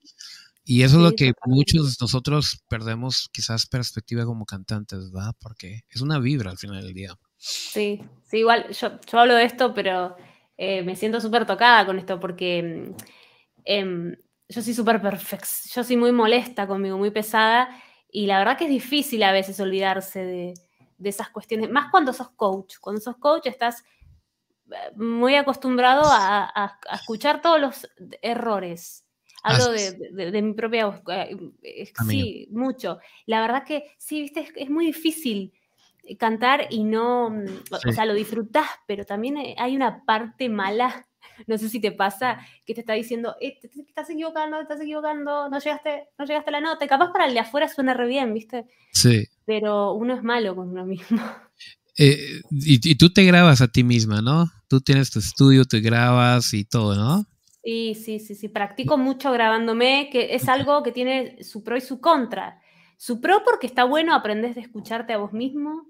Y eso es lo que muchos de nosotros perdemos quizás perspectiva como cantantes, ¿verdad? Porque es una vibra al final del día. Sí, sí, igual yo, yo hablo de esto, pero eh, me siento súper tocada con esto porque eh, yo soy súper perfecta, yo soy muy molesta conmigo, muy pesada y la verdad que es difícil a veces olvidarse de, de esas cuestiones, más cuando sos coach. Cuando sos coach estás eh, muy acostumbrado a, a, a escuchar todos los errores Hablo de, mi propia voz. Eh, sí, mucho. La verdad que sí, viste, es, muy difícil eh, cantar y no, mm, o sea, lo disfrutás, pero también eh, hay una parte mala, (laughs) no sé si te pasa, que te está diciendo, te, estás equivocando, te estás equivocando, no llegaste, no llegaste a la nota, y capaz para el de afuera suena re bien, ¿viste? Sí. Pero uno es malo con uno mismo. (laughs) y, y, tú te grabas a ti misma, ¿no? Tú tienes tu estudio, te grabas y todo, ¿no? Sí, sí, sí, sí. Practico mucho grabándome, que es algo que tiene su pro y su contra. Su pro porque está bueno, aprendes de escucharte a vos mismo,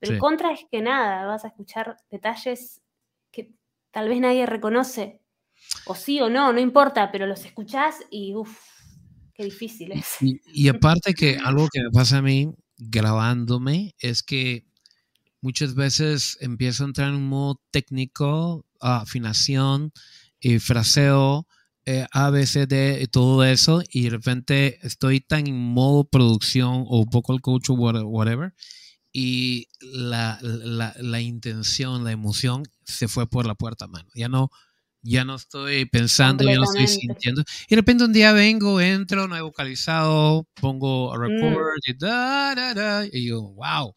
pero el contra es que nada, vas a escuchar detalles que tal vez nadie reconoce. O sí o no, no importa, pero los escuchás y uff, qué difícil es. Y, aparte que algo que me pasa a mí grabándome es que muchas veces empiezo a entrar en un modo técnico, afinación, y fraseo, eh, A, B, C, D, y todo eso, y de repente estoy tan en modo producción o vocal coach o whatever, y la, la, la, intención, la emoción se fue por la puerta, mano. Ya no, ya no estoy pensando, ya no estoy sintiendo. Y de repente un día vengo, entro, no he vocalizado, pongo a mm. record y da, da, da, y yo, wow,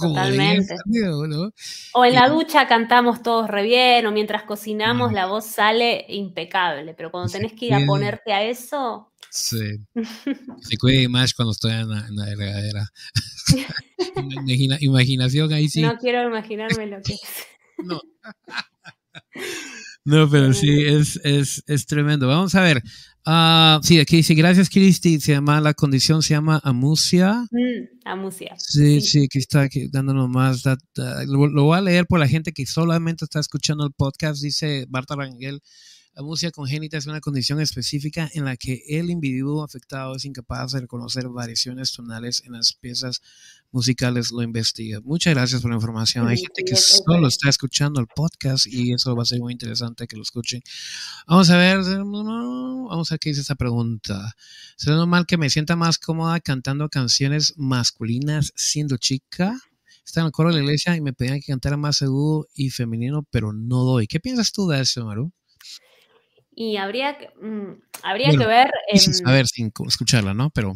totalmente. O en la ducha cantamos todos re bien, o mientras cocinamos la voz sale impecable, pero cuando tenés que ir a ponerte a eso... Sí. (laughs) Se cuide más cuando estoy en la, en regadera. (laughs) imaginación ahí sí. No quiero imaginarme lo que es. (laughs) no. No, pero sí, es, es, es tremendo. Vamos a ver. Uh, sí, aquí dice, gracias Cristi, se llama, la condición se llama amusia. Mm, amusia. Sí, sí, aquí está aquí dándonos más. lo, lo, voy a leer por la gente que solamente está escuchando el podcast, dice Marta Rangel. La música congénita es una condición específica en la que el individuo afectado es incapaz de reconocer variaciones tonales en las piezas musicales, lo investiga. Muchas gracias por la información. Hay gente que solo está escuchando el podcast y eso va a ser muy interesante que lo escuchen. Vamos a ver, vamos a ver qué dice esta pregunta. ¿Será normal que me sienta más cómoda cantando canciones masculinas siendo chica? Está en el coro de la iglesia y me pedían que cantara más seguro y femenino, pero no doy. ¿Qué piensas tú de eso, Maru? Y habría, que, mm, habría que ver... sin saber, sin escucharla, ¿no? Pero...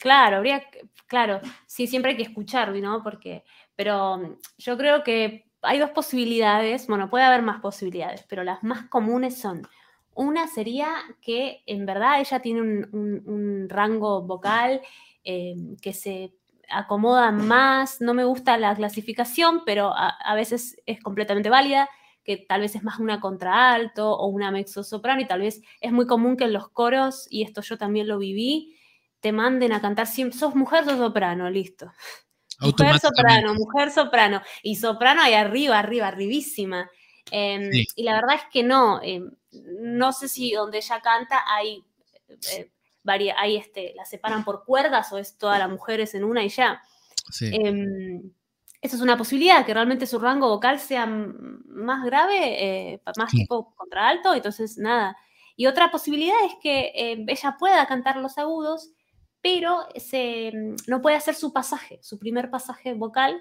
Claro, habría, claro, sí, siempre hay que escuchar, ¿no? Porque, pero mm, yo creo que hay dos posibilidades, bueno, puede haber más posibilidades, pero las más comunes son, una sería que en verdad ella tiene un, rango vocal eh, que se acomoda más, no me gusta la clasificación, pero a veces es completamente válida que tal vez es más una contraalto o una mezzo soprano y tal vez es muy común que en los coros, y esto yo también lo viví, te manden a cantar siempre, sos mujer, sos soprano, listo. (laughs) Mujer soprano, mujer soprano. Y soprano ahí arriba, arriba, arribísima. Em, y la verdad es que no. Em, no sé si donde ella canta hay, eh, hay este, la separan por cuerdas o es todas las mujeres en una y ya. Sí. Esa es una posibilidad, que realmente su rango vocal sea más grave, eh, más tipo contralto, entonces nada. Y otra posibilidad es que eh, ella pueda cantar los agudos, pero se, mm, no puede hacer su pasaje, su primer pasaje vocal,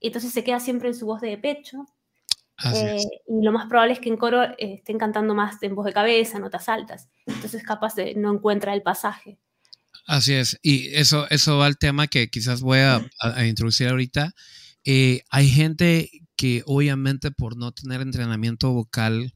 entonces se queda siempre en su voz de pecho. Eh, y lo más probable es que en coro estén cantando más en voz de cabeza, notas altas. Entonces capaz de no encuentra el pasaje. Así es. Y eso, eso va al tema que quizás voy a, a introducir ahorita eh, hay gente que obviamente por no tener entrenamiento vocal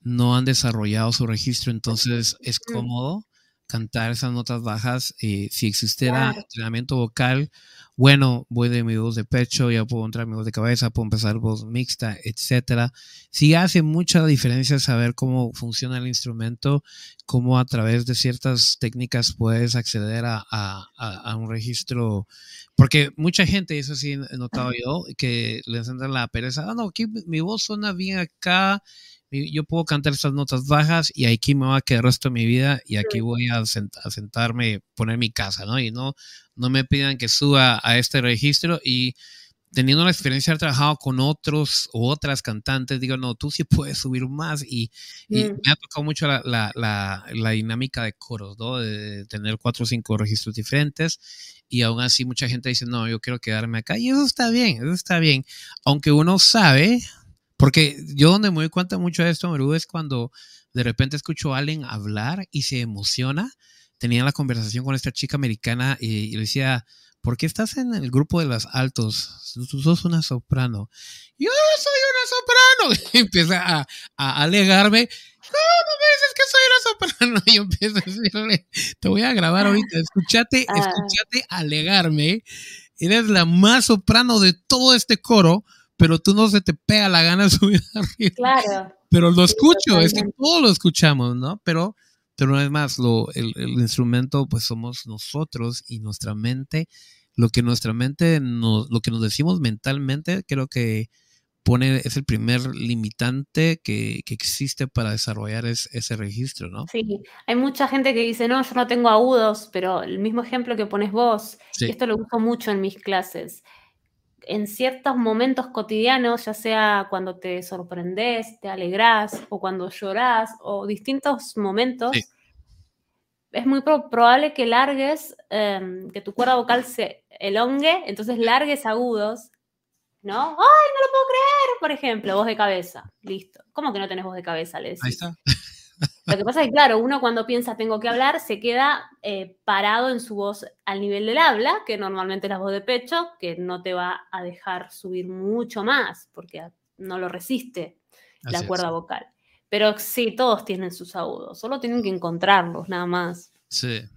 no han desarrollado su registro, entonces es cómodo cantar esas notas bajas. y si existiera entrenamiento vocal, bueno, voy de mi voz de pecho, ya puedo entrar mi voz de cabeza, puedo empezar voz mixta, etcétera. Sí hace mucha diferencia saber cómo funciona el instrumento, cómo a través de ciertas técnicas puedes acceder a, a, un registro, porque mucha gente, eso sí he notado yo, que les entra la pereza, ah, no, aquí mi voz suena bien acá, yo puedo cantar estas notas bajas y aquí me va a quedar el resto de mi vida y aquí voy a, sentarme, poner mi casa, ¿no? Y no, no me pidan que suba a este registro y teniendo la experiencia de haber trabajado con otros o otras cantantes, digo, no, tú sí puedes subir más y, mm. me ha tocado mucho la, la, la, la, dinámica de coros, ¿no? De tener cuatro o cinco registros diferentes y aún así mucha gente dice, no, yo quiero quedarme acá y eso está bien, eso está bien, aunque uno sabe porque yo donde me doy cuenta mucho de esto, Meru, es cuando de repente escucho a alguien hablar y se emociona. Tenía la conversación con esta chica americana y, le decía, ¿por qué estás en el grupo de las altos? Tú sos una soprano. Yo soy una soprano. (laughs) Y empieza a, a alegarme. ¿Cómo me dices que soy una soprano? (laughs) Y yo empiezo a decirle, te voy a grabar ahorita. Escúchate, ah. escúchate alegarme. Eres la más soprano de todo este coro pero tú no se te pega la gana de subir (laughs) arriba. Claro. Pero lo escucho, es que todos lo escuchamos, ¿no? Pero, pero una vez más, lo, el, instrumento, pues somos nosotros y nuestra mente, lo que nuestra mente, nos, lo que nos decimos mentalmente, creo que pone, es el primer limitante que, que existe para desarrollar ese registro, ¿no? Sí, hay mucha gente que dice, no, yo no tengo agudos, pero el mismo ejemplo que pones vos, y esto lo uso mucho en mis clases en ciertos momentos cotidianos, ya sea cuando te sorprendes, te alegrás o cuando llorás o distintos momentos, es muy probable que largues, em, que tu cuerda vocal se elongue, entonces largues agudos, ¿no? ¡Ay, no lo puedo creer! Por ejemplo, voz de cabeza, listo. ¿Cómo que no tenés voz de cabeza? Le Ahí está. Lo que pasa es que, claro, uno cuando piensa tengo que hablar, se queda eh, parado en su voz al nivel del habla, que normalmente es la voz de pecho, que no te va a dejar subir mucho más, porque no lo resiste la cuerda vocal. Pero sí, todos tienen sus agudos, solo tienen que encontrarlos, nada más. Sí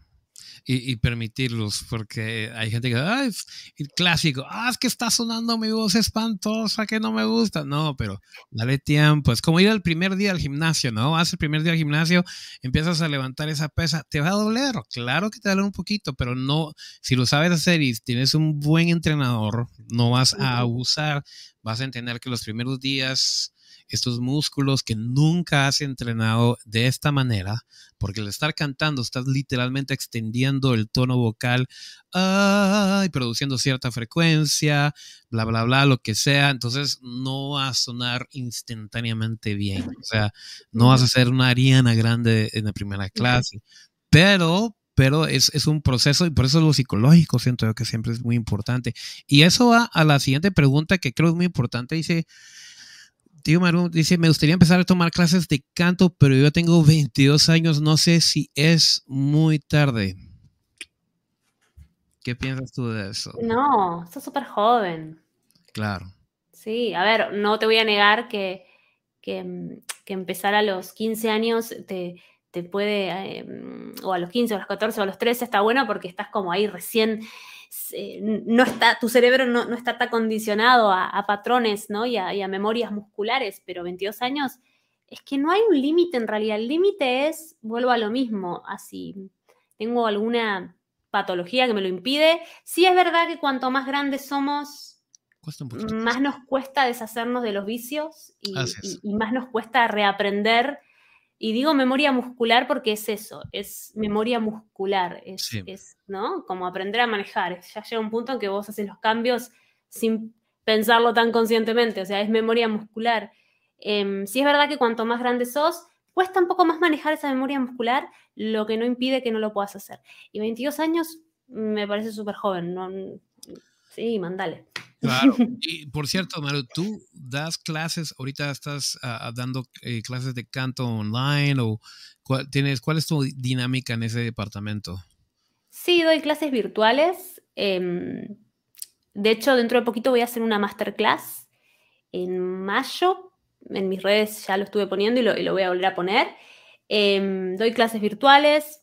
y, permitirlos, porque hay gente que, ay, el clásico, ah, es que está sonando mi voz espantosa, que no me gusta. No, pero dale tiempo. Es como ir al primer día al gimnasio, ¿no? Haces el primer día al gimnasio, empiezas a levantar esa pesa, te va a doler, claro que te va a doler un poquito, pero no, si lo sabes hacer y tienes un buen entrenador, no vas a abusar, vas a entender que los primeros días estos músculos que nunca has entrenado de esta manera, porque al estar cantando estás literalmente extendiendo el tono vocal y produciendo cierta frecuencia, bla, bla, bla, lo que sea, entonces no va a sonar instantáneamente bien, o sea, no vas a ser una Ariana grande en la primera clase, pero pero es, es, un proceso y por eso lo psicológico siento yo que siempre es muy importante. Y eso va a la siguiente pregunta que creo es muy importante. Dice, Tío Maru dice, me gustaría empezar a tomar clases de canto, pero yo tengo 22 años, no sé si es muy tarde. ¿Qué piensas tú de eso? No, estás súper joven. Claro. Sí, a ver, no te voy a negar que, que, empezar a los 15 años te, puede, eh, o a los 15, o a los 14, o a los 13 está bueno porque estás como ahí recién no está, tu cerebro no, está tan condicionado a, patrones ¿no? y, a, memorias musculares, pero 22 años, es que no hay un límite en realidad. El límite es, vuelvo a lo mismo, así, tengo alguna patología que me lo impide. Sí es verdad que cuanto más grandes somos, más nos cuesta deshacernos de los vicios y más nos cuesta reaprender y digo memoria muscular porque es eso, es memoria muscular, es, ¿no? Como aprender a manejar. Ya llega un punto en que vos haces los cambios sin pensarlo tan conscientemente, o sea, es memoria muscular. Eh, sí es verdad que cuanto más grande sos, cuesta un poco más manejar esa memoria muscular, lo que no impide que no lo puedas hacer. Y 22 años me parece súper joven, ¿no? Sí, mandale. Claro. (laughs) Y por cierto, Maru, tú das clases, ahorita estás ah, dando eh, clases de canto online o cuál, tienes, ¿cuál es tu dinámica en ese departamento? Sí, doy clases virtuales. Em, de hecho, dentro de poquito voy a hacer una masterclass en mayo. En mis redes ya lo estuve poniendo y lo, voy a volver a poner. Em, doy clases virtuales.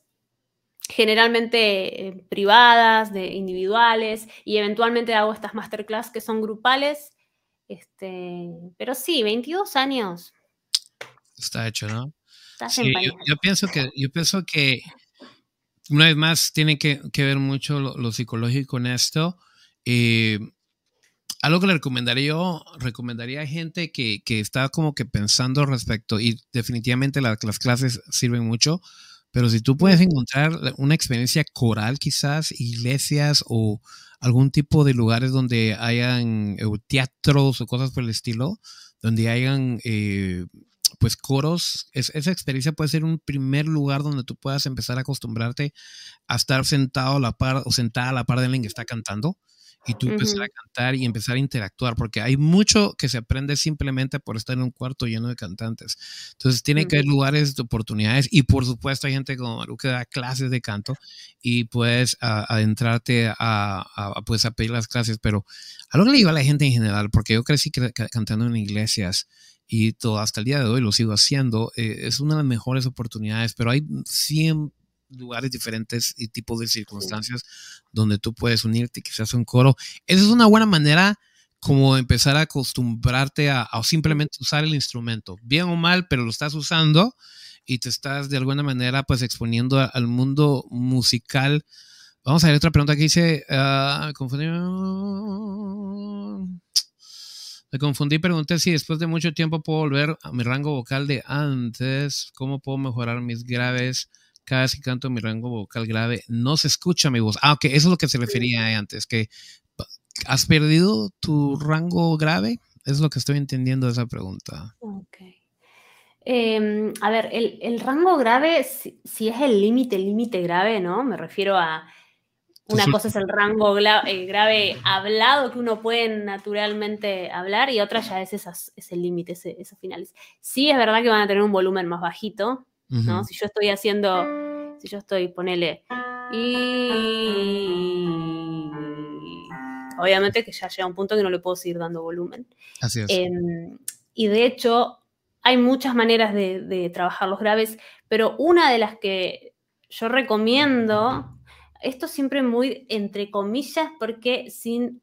Generalmente eh, privadas, de individuales, y eventualmente hago estas masterclass que son grupales. Este, pero sí, 22 años. Está hecho, ¿no? Sí, yo, pienso que, yo pienso que una vez más tiene que, ver mucho lo, psicológico en esto. Eh, algo que le recomendaría yo, recomendaría a gente que, está como que pensando respecto, y definitivamente las clases sirven mucho, pero si tú puedes encontrar una experiencia coral quizás, iglesias o algún tipo de lugares donde hayan eh, teatros o cosas por el estilo, donde hayan eh, pues coros, esa experiencia puede ser un primer lugar donde tú puedas empezar a acostumbrarte a estar sentado a la par o sentada a la par de alguien que está cantando y tú empezar a cantar y empezar a interactuar, porque hay mucho que se aprende simplemente por estar en un cuarto lleno de cantantes. Entonces, tiene que haber lugares de oportunidades y por supuesto hay gente como Maru que da clases de canto y puedes adentrarte a, pues, a pedir las clases, pero a lo que le digo a la gente en general, porque yo crecí cantando en iglesias y todo, hasta el día de hoy lo sigo haciendo, eh, es una de las mejores oportunidades, pero hay 100 lugares diferentes y tipos de circunstancias donde tú puedes unirte quizás un coro. Esa es una buena manera como empezar a acostumbrarte a, simplemente usar el instrumento, bien o mal, pero lo estás usando y te estás de alguna manera pues exponiendo al mundo musical. Vamos a ver otra pregunta que dice, uh, me confundí. Me confundí, pregunté si después de mucho tiempo puedo volver a mi rango vocal de antes, cómo puedo mejorar mis graves cada vez que canto mi rango vocal grave, no se escucha mi voz. Ah, ok, eso es lo que se refería antes, que has perdido tu rango grave. Es lo que estoy entendiendo de esa pregunta. Ok. Em, a ver, el, rango grave, si, es el límite, límite grave, ¿no? Me refiero a una cosa es el rango eh, grave hablado que uno puede naturalmente hablar y otra ya es, esas, ese límite, esos finales. Sí es verdad que van a tener un volumen más bajito, ¿no? Si yo estoy haciendo, si yo estoy, ponele, y obviamente que ya llega un punto que no le puedo seguir dando volumen. Así es. Em, y de hecho, hay muchas maneras de, trabajar los graves, pero una de las que yo recomiendo, esto siempre muy entre comillas, porque sin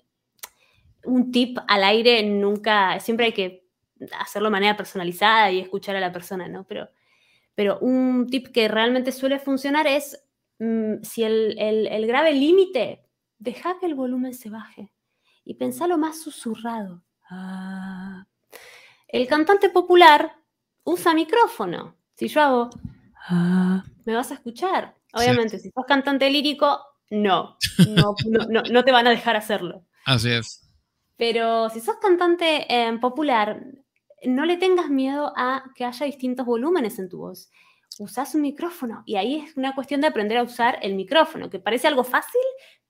un tip al aire nunca, siempre hay que hacerlo de manera personalizada y escuchar a la persona, ¿no? Pero pero un tip que realmente suele funcionar es mm, si el, grave límite, deja que el volumen se baje y pensalo más susurrado. Ah. El cantante popular usa micrófono. Si yo hago, ah, me vas a escuchar. Obviamente, si sos cantante lírico, no no, te van a dejar hacerlo. Así es. Pero si sos cantante eh, popular, no le tengas miedo a que haya distintos volúmenes en tu voz. Usás un micrófono y ahí es una cuestión de aprender a usar el micrófono, que parece algo fácil,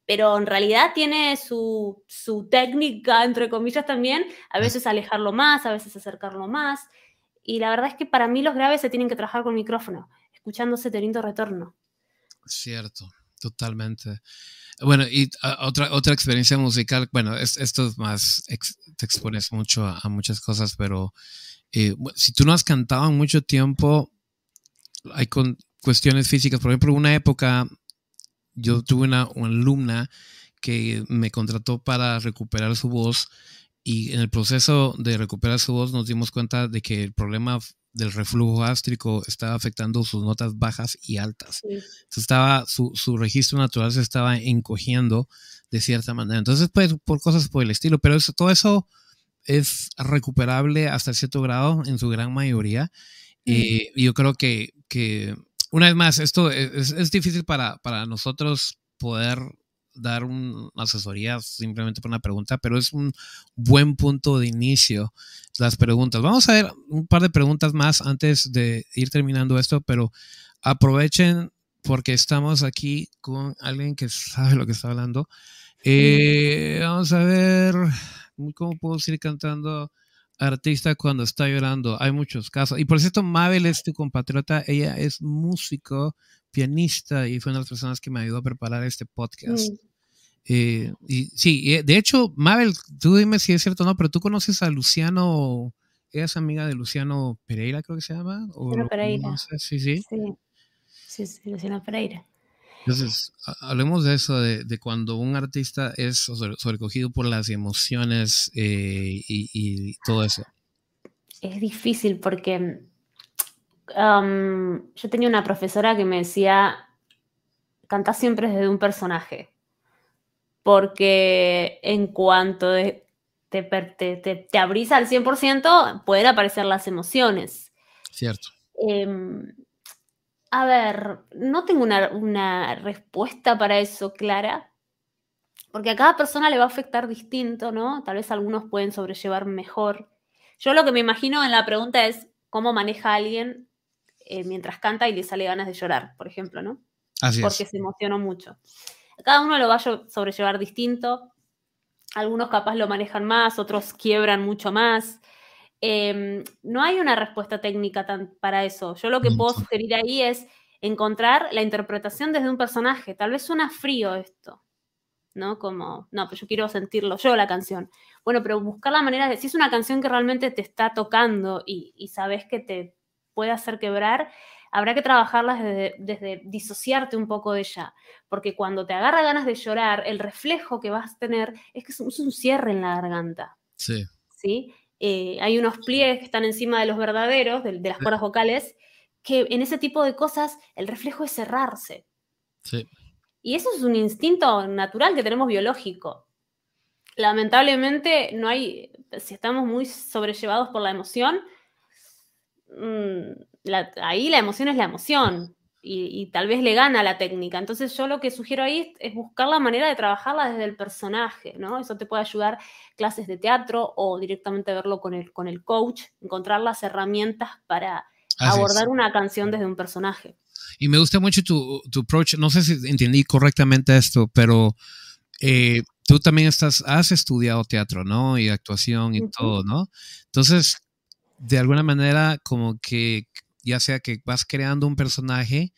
pero en realidad tiene su, técnica, entre comillas, también. A veces alejarlo más, a veces acercarlo más. Y la verdad es que para mí los graves se tienen que trabajar con micrófono, escuchándose teniendo retorno. Cierto, totalmente. Bueno, y otra, otra experiencia musical, bueno, esto es más, te expones mucho a, muchas cosas, pero eh, si tú no has cantado en mucho tiempo, hay con, cuestiones físicas. Por ejemplo, una época yo tuve una alumna que me contrató para recuperar su voz y en el proceso de recuperar su voz nos dimos cuenta de que el problema del reflujo gástrico estaba afectando sus notas bajas y altas. estaba, su, su, registro natural se estaba encogiendo de cierta manera. Entonces, pues, por cosas por el estilo, pero eso, todo eso es recuperable hasta cierto grado en su gran mayoría. Y yo creo que, que, una vez más, esto es, es difícil para, para nosotros poder dar una asesoría simplemente por una pregunta, pero es un buen punto de inicio las preguntas. Vamos a ver un par de preguntas más antes de ir terminando esto, pero aprovechen porque estamos aquí con alguien que sabe lo que está hablando. Eh, vamos a ver cómo puedo seguir cantando artista cuando está llorando. Hay muchos casos. Y por cierto, Mabel es tu compatriota. Ella es músico pianista y fue una de las personas que me ayudó a preparar este podcast. Mm. Eh, y sí, eh, de hecho, Mabel, tú dime si es cierto o no, pero tú conoces a Luciano, es amiga de Luciano Pereira, creo que se llama. Luciano Pereira. sí, sí. Sí, sí, Luciano Pereira. Entonces, hablemos de eso, de, cuando un artista es sobrecogido por las emociones eh, y, todo eso. Es difícil porque yo tenía una profesora que me decía, canta siempre desde un personaje, porque en cuanto te, te, te, abrís al 100%, pueden aparecer las emociones. Cierto. Em, a ver, no tengo una, respuesta para eso clara, porque a cada persona le va a afectar distinto, ¿no? Tal vez algunos pueden sobrellevar mejor. Yo lo que me imagino en la pregunta es cómo maneja alguien eh, mientras canta y le sale ganas de llorar, por ejemplo, ¿no? Así porque se emocionó mucho. Cada uno lo va a sobrellevar distinto. Algunos capaz lo manejan más, otros quiebran mucho más. Em, no hay una respuesta técnica para eso. Yo lo que puedo sugerir ahí es encontrar la interpretación desde un personaje. Tal vez suena frío esto, ¿no? Como, no, pero yo quiero sentirlo yo la canción. Bueno, pero buscar la manera de, si es una canción que realmente te está tocando y, sabes que te puede hacer quebrar, habrá que trabajarla desde, desde, disociarte un poco de ella, porque cuando te agarra ganas de llorar, el reflejo que vas a tener es que es un cierre en la garganta. Sí. ¿Sí? Eh, hay unos pliegues que están encima de los verdaderos, de, las cuerdas vocales, que en ese tipo de cosas el reflejo es cerrarse. Sí. Y eso es un instinto natural que tenemos biológico. Lamentablemente no hay, si estamos muy sobrellevados por la emoción, mm, ahí la emoción es la emoción y, tal vez le gana la técnica. Entonces yo lo que sugiero ahí es buscar la manera de trabajarla desde el personaje, ¿no? Eso te puede ayudar clases de teatro o directamente verlo con el, con el coach, encontrar las herramientas para abordar una canción desde un personaje. Y me gusta mucho tu, tu approach, no sé si entendí correctamente esto, pero eh, tú también estás, has estudiado teatro, ¿no? Y actuación y todo, ¿no? Entonces, de alguna manera, como que ya sea que vas creando un personaje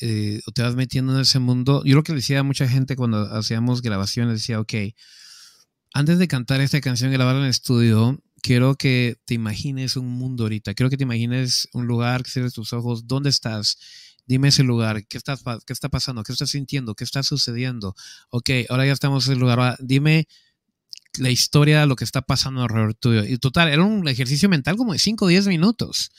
eh, o te vas metiendo en ese mundo. Yo lo que le decía a mucha gente cuando hacíamos grabaciones, decía, ok, antes de cantar esta canción grabarla en el estudio, quiero que te imagines un mundo ahorita, quiero que te imagines un lugar, que cierres tus ojos, ¿dónde estás? Dime ese lugar, ¿qué, estás, qué está pasando? ¿Qué estás sintiendo? ¿Qué está sucediendo? Ok, ahora ya estamos en el lugar, dime la historia, lo que está pasando alrededor tuyo. Y total, era un ejercicio mental como de 5 o 10 minutos.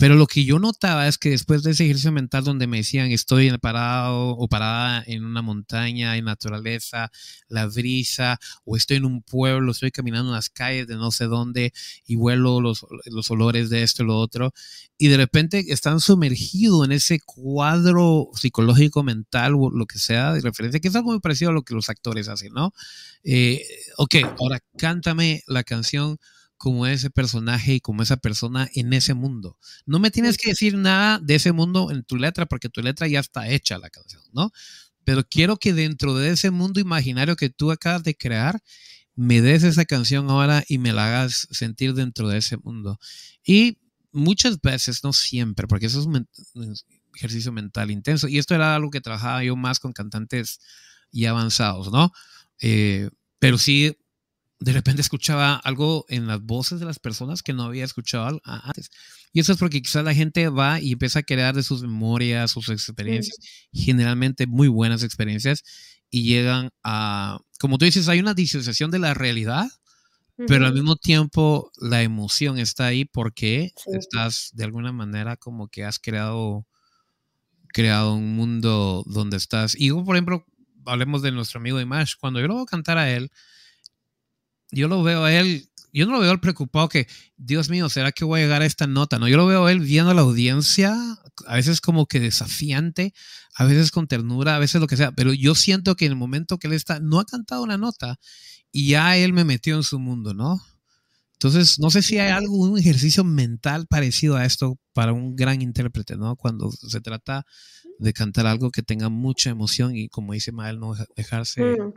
Pero lo que yo notaba es que después de ese ejercicio mental donde me decían estoy parado o parada en una montaña, en naturaleza, la brisa, o estoy en un pueblo, estoy caminando en las calles de no sé dónde y vuelo los, los olores de esto y lo otro, y de repente están sumergidos en ese cuadro psicológico, mental o lo que sea de referencia, que es algo muy parecido a lo que los actores hacen, ¿no? Eh, ok, ahora cántame la canción como ese personaje y como esa persona en ese mundo. No me tienes que decir nada de ese mundo en tu letra porque tu letra ya está hecha la canción, ¿no? Pero quiero que dentro de ese mundo imaginario que tú acabas de crear, me des esa canción ahora y me la hagas sentir dentro de ese mundo. Y muchas veces, no siempre, porque eso es un ejercicio mental intenso. Y esto era algo que trabajaba yo más con cantantes ya avanzados, ¿no? Eh, pero sí de repente escuchaba algo en las voces de las personas que no había escuchado antes. Y eso es porque quizás la gente va y empieza a crear de sus memorias, sus experiencias, generalmente muy buenas experiencias, y llegan a, como tú dices, hay una disociación de la realidad, pero al mismo tiempo la emoción está ahí porque estás de alguna manera como que has creado, creado un mundo donde estás. Y por ejemplo, hablemos de nuestro amigo Dimash, cuando yo lo voy a cantar a él, yo lo veo a él, yo no lo veo él preocupado que, Dios mío, ¿será que voy a llegar a esta nota? No, yo lo veo a él viendo a la audiencia, a veces como que desafiante, a veces con ternura, a veces lo que sea, pero yo siento que en el momento que él está, no ha cantado una nota y ya él me metió en su mundo, ¿no? Entonces, no sé si hay algún ejercicio mental parecido a esto para un gran intérprete, ¿no? Cuando se trata de cantar algo que tenga mucha emoción y, como dice Mael, no dejarse mm.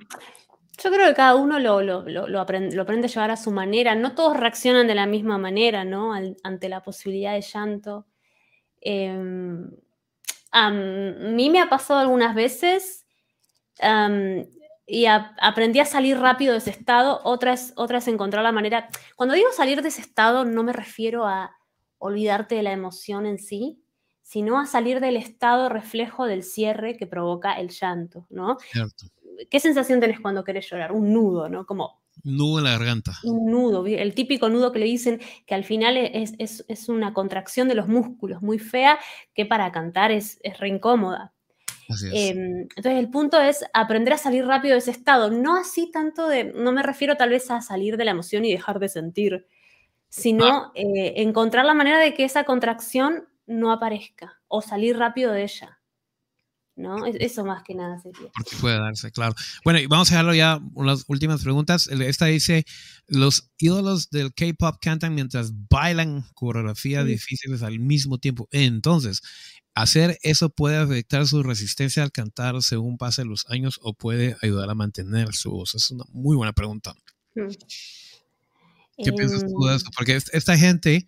Yo creo que cada uno lo, aprende, a llevar a su manera. No todos reaccionan de la misma manera, ¿no? ante la posibilidad de llanto. Em, a mí me ha pasado algunas veces y aprendí a salir rápido de ese estado. Otras, otras encontrar la manera. Cuando digo salir de ese estado, no me refiero a olvidarte de la emoción en sí, sino a salir del estado reflejo del cierre que provoca el llanto, ¿no? ¿Qué sensación tenés cuando querés llorar? Un nudo, ¿no? Como... Nudo en la garganta. Un nudo, el típico nudo que le dicen que al final es, es, una contracción de los músculos muy fea que para cantar es, es re incómoda. Em, entonces el punto es aprender a salir rápido de ese estado, no así tanto de, no me refiero tal vez a salir de la emoción y dejar de sentir, sino ah. eh, encontrar la manera de que esa contracción no aparezca o salir rápido de ella. ¿No? Eso más que nada sería. Porque puede darse, claro. Bueno, y vamos a dejarlo ya unas últimas preguntas. Esta dice, los ídolos del K-Pop cantan mientras bailan coreografías difíciles al mismo tiempo. Entonces, ¿hacer eso puede afectar su resistencia al cantar según pasen los años o puede ayudar a mantener su voz? Es una muy buena pregunta. Mm. ¿Qué piensas tú de em. eso? Porque esta gente...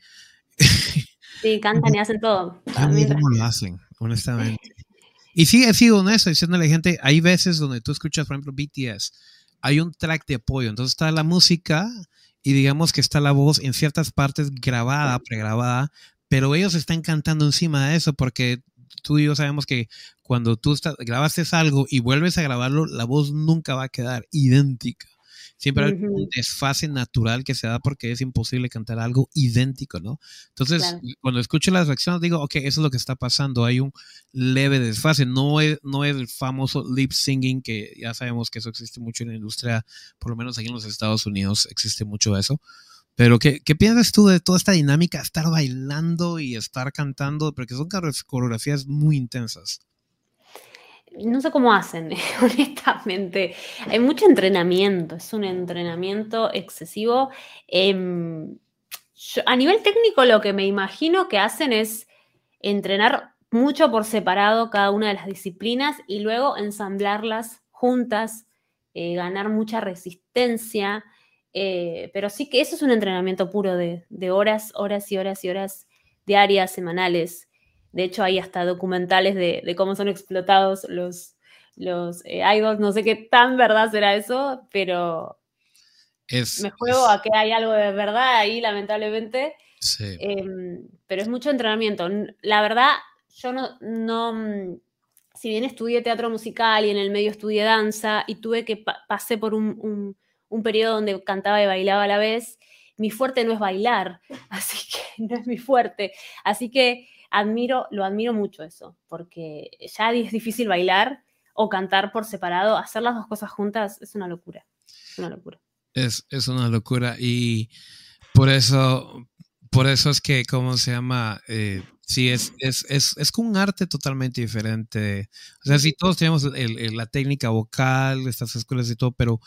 Sí, cantan y hacen todo. ¿Cómo lo hacen, honestamente? Y sí, he sido honesto diciéndole a la gente, hay veces donde tú escuchas, por ejemplo, BTS, hay un track de apoyo, entonces está la música y digamos que está la voz en ciertas partes grabada, pregrabada, pero ellos están cantando encima de eso porque tú y yo sabemos que cuando tú grabaste algo y vuelves a grabarlo, la voz nunca va a quedar idéntica. Siempre hay un desfase natural que se da porque es imposible cantar algo idéntico, ¿no? Entonces, cuando escucho las reacciones, digo, ok, eso es lo que está pasando. Hay un leve desfase. No es, no es el famoso lip singing, que ya sabemos que eso existe mucho en la industria, por lo menos aquí en los Estados Unidos existe mucho eso. Pero, ¿qué, ¿qué, piensas tú de toda esta dinámica, estar bailando y estar cantando? Porque son coreografías muy intensas no sé cómo hacen, (laughs) honestamente. Hay mucho entrenamiento, es un entrenamiento excesivo. Em, a nivel técnico, lo que me imagino que hacen es entrenar mucho por separado cada una de las disciplinas y luego ensamblarlas juntas, eh, ganar mucha resistencia. Eh, pero sí que eso es un entrenamiento puro de, de horas, horas y horas y horas diarias, semanales. De hecho, hay hasta documentales de, cómo son explotados los, los eh, idols. No sé qué tan verdad será eso, pero me juego a que hay algo de verdad ahí, lamentablemente. Sí. Em, pero es mucho entrenamiento. La verdad, yo no, no, mm, si bien estudié teatro musical y en el medio estudié danza y tuve que pasé por un, un, periodo donde cantaba y bailaba a la vez, mi fuerte no es bailar, (laughs) así que no es mi fuerte. Así que admiro, lo admiro mucho eso, porque ya es difícil bailar o cantar por separado, hacer las dos cosas juntas es una locura, es una locura. Es, una locura y por eso, por eso es que, ¿cómo se llama? Eh, sí, es, es, es, es un arte totalmente diferente. O sea, sí, todos tenemos la técnica vocal, estas escuelas y todo, pero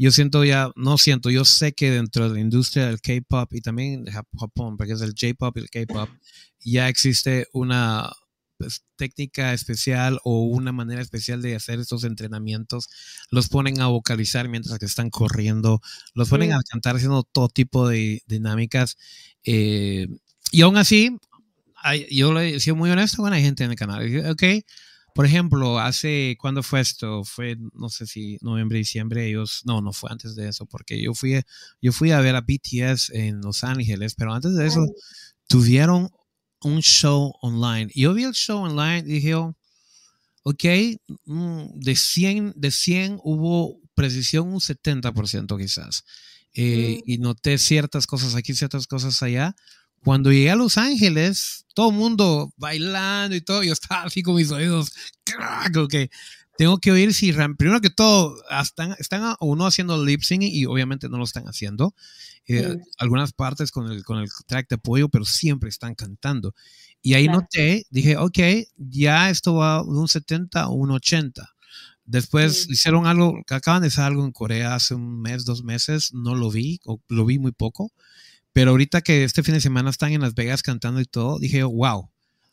yo siento ya, no siento, yo sé que dentro de la industria del K-pop y también de Japón, porque es el J-pop y el K-pop, ya existe una pues, técnica especial o una manera especial de hacer estos entrenamientos. Los ponen a vocalizar mientras que están corriendo, los ponen a cantar haciendo todo tipo de dinámicas. Eh, y aún así, yo le he sido muy honesto, bueno, hay gente en el canal. Ok, por ejemplo, hace, ¿cuándo fue esto? Fue, no sé si noviembre, diciembre, ellos, no, no fue antes de eso, porque yo fui, yo fui a ver a BTS en Los Ángeles, pero antes de eso tuvieron un show online. Y yo vi el show online y dije, ok, mm, de 100, de 100 hubo precisión un 70% quizás. Eh, mm. Y noté ciertas cosas aquí, ciertas cosas allá. Cuando llegué a Los Ángeles, todo el mundo bailando y todo, yo estaba así con mis oídos, que tengo que oír si, primero que todo, están, están uno haciendo lip sync y obviamente no lo están haciendo. Eh, algunas partes con el, con el track de apoyo, pero siempre están cantando. Y ahí noté, dije, ok, ya esto va de un 70 a un 80. Después hicieron algo, acaban de hacer algo en Corea hace un mes, dos meses, no lo vi, o lo vi muy poco, pero ahorita que este fin de semana están en Las Vegas cantando y todo, dije, wow,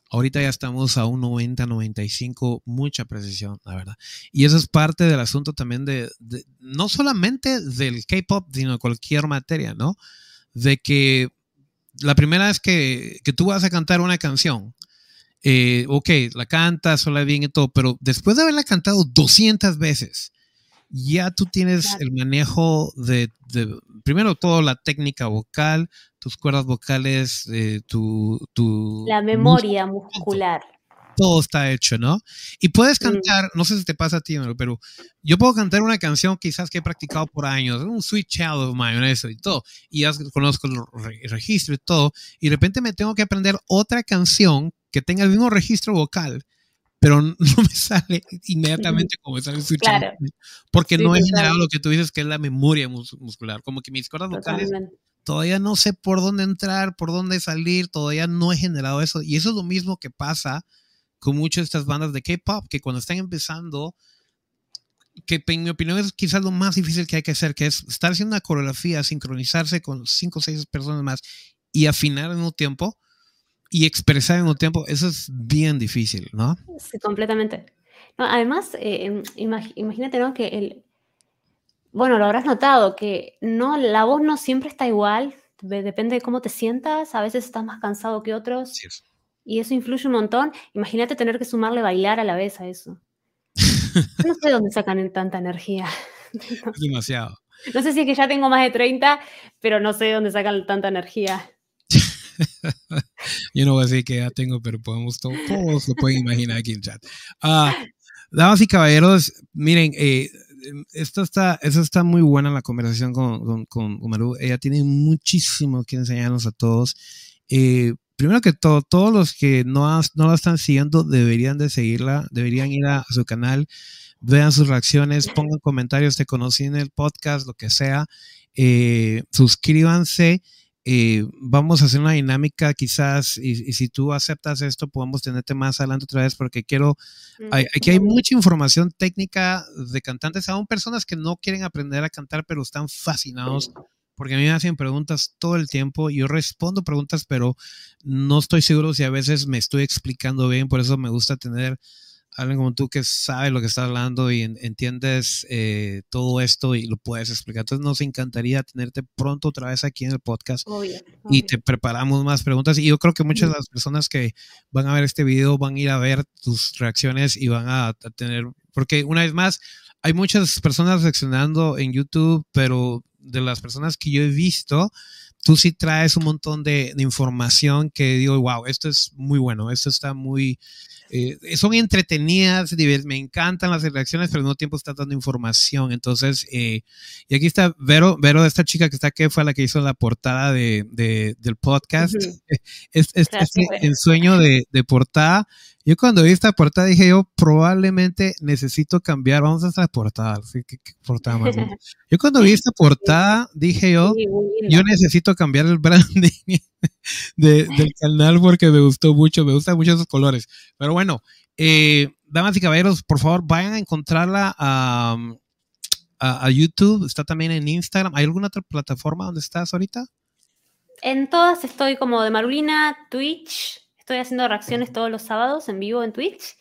Ahorita ya estamos a un 90, 95, mucha precisión, la verdad. Y eso es parte del asunto también de, no solamente del K-pop, sino de cualquier materia, ¿no? De que la primera vez que, que tú vas a cantar una canción, eh, ok, la cantas, suena bien y todo, pero después de haberla cantado 200 veces ya tú tienes el manejo de, primero todo la técnica vocal, tus cuerdas vocales, eh, tu, tu... La memoria muscular. todo está hecho, ¿no? Y puedes cantar, no sé si te pasa a ti, pero yo puedo cantar una canción quizás que he practicado por años, un Sweet Child of Mine, eso y todo, y ya conozco el registro y todo, y de repente me tengo que aprender otra canción que tenga el mismo registro vocal, pero (laughs) no me sale inmediatamente como me sale Sweet Child, porque no he generado lo que tú dices que es la memoria muscular, como que mis cuerdas vocales todavía no sé por dónde entrar, por dónde salir, todavía no he generado eso. Y eso es lo mismo que pasa con muchas de estas bandas de K-pop que cuando están empezando, que en mi opinión es quizás lo más difícil que hay que hacer, que es estar haciendo una coreografía, sincronizarse con cinco o seis personas más y afinar en un tiempo y expresar en un tiempo, eso es bien difícil, ¿no? Sí, completamente. además, eh, em, imagínate, ¿no? Que el, bueno, lo habrás notado, que no, la voz no siempre está igual, depende de cómo te sientas, a veces estás más cansado que otros. Sí, y eso influye un montón. Imagínate tener que sumarle bailar a la vez a eso. (laughs) No sé dónde sacan tanta energía. Demasiado. (laughs) No sé si es que ya tengo más de 30, pero no sé dónde sacan tanta energía. (laughs) Yo no voy a decir que ya tengo, pero podemos todos lo pueden imaginar aquí en chat. Uh, damas y caballeros, miren, eh, esto está, eso está muy buena la conversación con, con, con Umaru. Ella tiene muchísimo que enseñarnos a todos. Eh, primero que todo, todos los que no, no la están siguiendo deberían de seguirla, deberían ir a, su canal, vean sus reacciones, pongan comentarios, te conocí en el podcast, lo que sea, eh, suscríbanse. Eh, vamos a hacer una dinámica quizás y, si tú aceptas esto podemos tenerte más adelante otra vez porque quiero aquí hay mucha información técnica de cantantes aún personas que no quieren aprender a cantar pero están fascinados porque a mí me hacen preguntas todo el tiempo, yo respondo preguntas, pero no estoy seguro si a veces me estoy explicando bien, por eso me gusta tener alguien como tú que sabe lo que está hablando y entiendes eh, todo esto y lo puedes explicar. Entonces nos encantaría tenerte pronto otra vez aquí en el podcast y te preparamos más preguntas. Y yo creo que muchas de las personas que van a ver este video van a ir a ver tus reacciones y van a, a tener, porque una vez más, hay muchas personas reaccionando en YouTube, pero de las personas que yo he visto, tú sí traes un montón de, información que digo, wow, esto es muy bueno, esto está muy, eh, son entretenidas, me encantan las reacciones, pero al mismo tiempo está dando información. Entonces, eh, y aquí está Vero, Vero, esta chica que está aquí fue la que hizo la portada de, del podcast. (laughs) es, este ensueño de, de portada yo cuando vi esta portada dije yo, probablemente necesito cambiar, vamos a esta portada, ¿Qué, portada más (laughs) Yo cuando vi esta portada dije yo, yo necesito cambiar el branding (laughs) del canal porque me gustó mucho, me gustan mucho esos colores. Pero bueno, eh, damas y caballeros, por favor, vayan a encontrarla a, a, YouTube, está también en Instagram. ¿Hay alguna otra plataforma donde estás ahorita? En todas estoy como de Marulina, Twitch, Estoy haciendo reacciones todos los sábados en vivo en Twitch.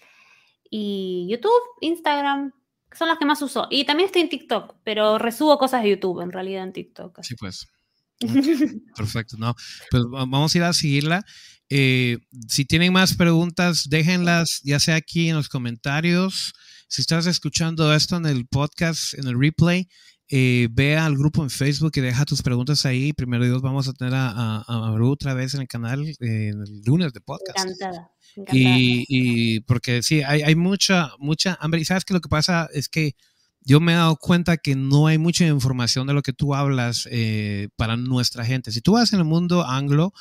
Y YouTube, Instagram, son las que más uso. Y también estoy en TikTok, pero resubo cosas de YouTube en realidad en TikTok. Sí, pues. (laughs) Perfecto, no. Pues vamos a ir a seguirla. Eh, si tienen más preguntas, déjenlas ya sea aquí en los comentarios. Si estás escuchando esto en el podcast, en el replay, eh, ve al grupo en Facebook y deja tus preguntas ahí. Primero Dios, vamos a tener a, a, otra vez en el canal eh, el lunes de podcast. Encantada. Y, porque sí, hay, hay, mucha, mucha hambre. Y sabes que lo que pasa es que yo me he dado cuenta que no hay mucha información de lo que tú hablas eh, para nuestra gente. Si tú vas en el mundo anglo,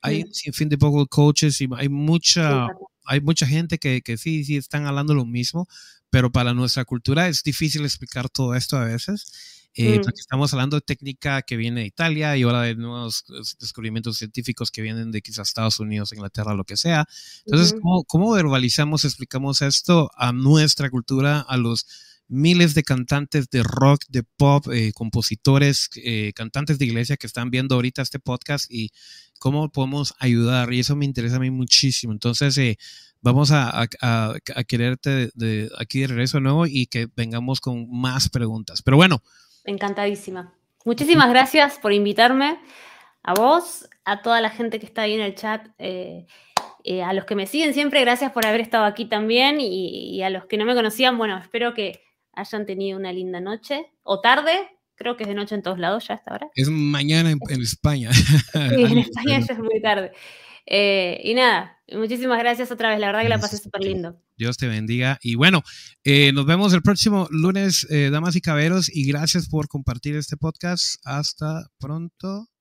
hay sin fin de poco coaches y hay mucha, hay mucha gente que, que sí, sí están hablando lo mismo, pero para nuestra cultura es difícil explicar todo esto a veces. Eh, mm. porque estamos hablando de técnica que viene de Italia y ahora de nuevos descubrimientos científicos que vienen de quizás Estados Unidos, Inglaterra, lo que sea. Entonces, ¿cómo, verbalizamos, explicamos esto a nuestra cultura, a los miles de cantantes de rock, de pop, eh, compositores, eh, cantantes de iglesia que están viendo ahorita este podcast y cómo podemos ayudar? Y eso me interesa a mí muchísimo. Entonces, vamos a, quererte aquí de regreso de nuevo y que vengamos con más preguntas. Pero bueno. Encantadísima. Muchísimas gracias por invitarme. A vos, a toda la gente que está ahí en el chat, eh, eh, a los que me siguen siempre, gracias por haber estado aquí también y, a los que no me conocían, bueno, espero que hayan tenido una linda noche o tarde. Creo que es de noche en todos lados ya hasta ahora. Es mañana en, España. sí, en España (laughs) (laughs) ya es muy tarde. Eh, y nada, muchísimas gracias otra vez. La verdad que la pasé súper lindo. Dios te bendiga. Y bueno, eh, nos vemos el próximo lunes, damas y caberos. Y gracias por compartir este podcast. Hasta pronto.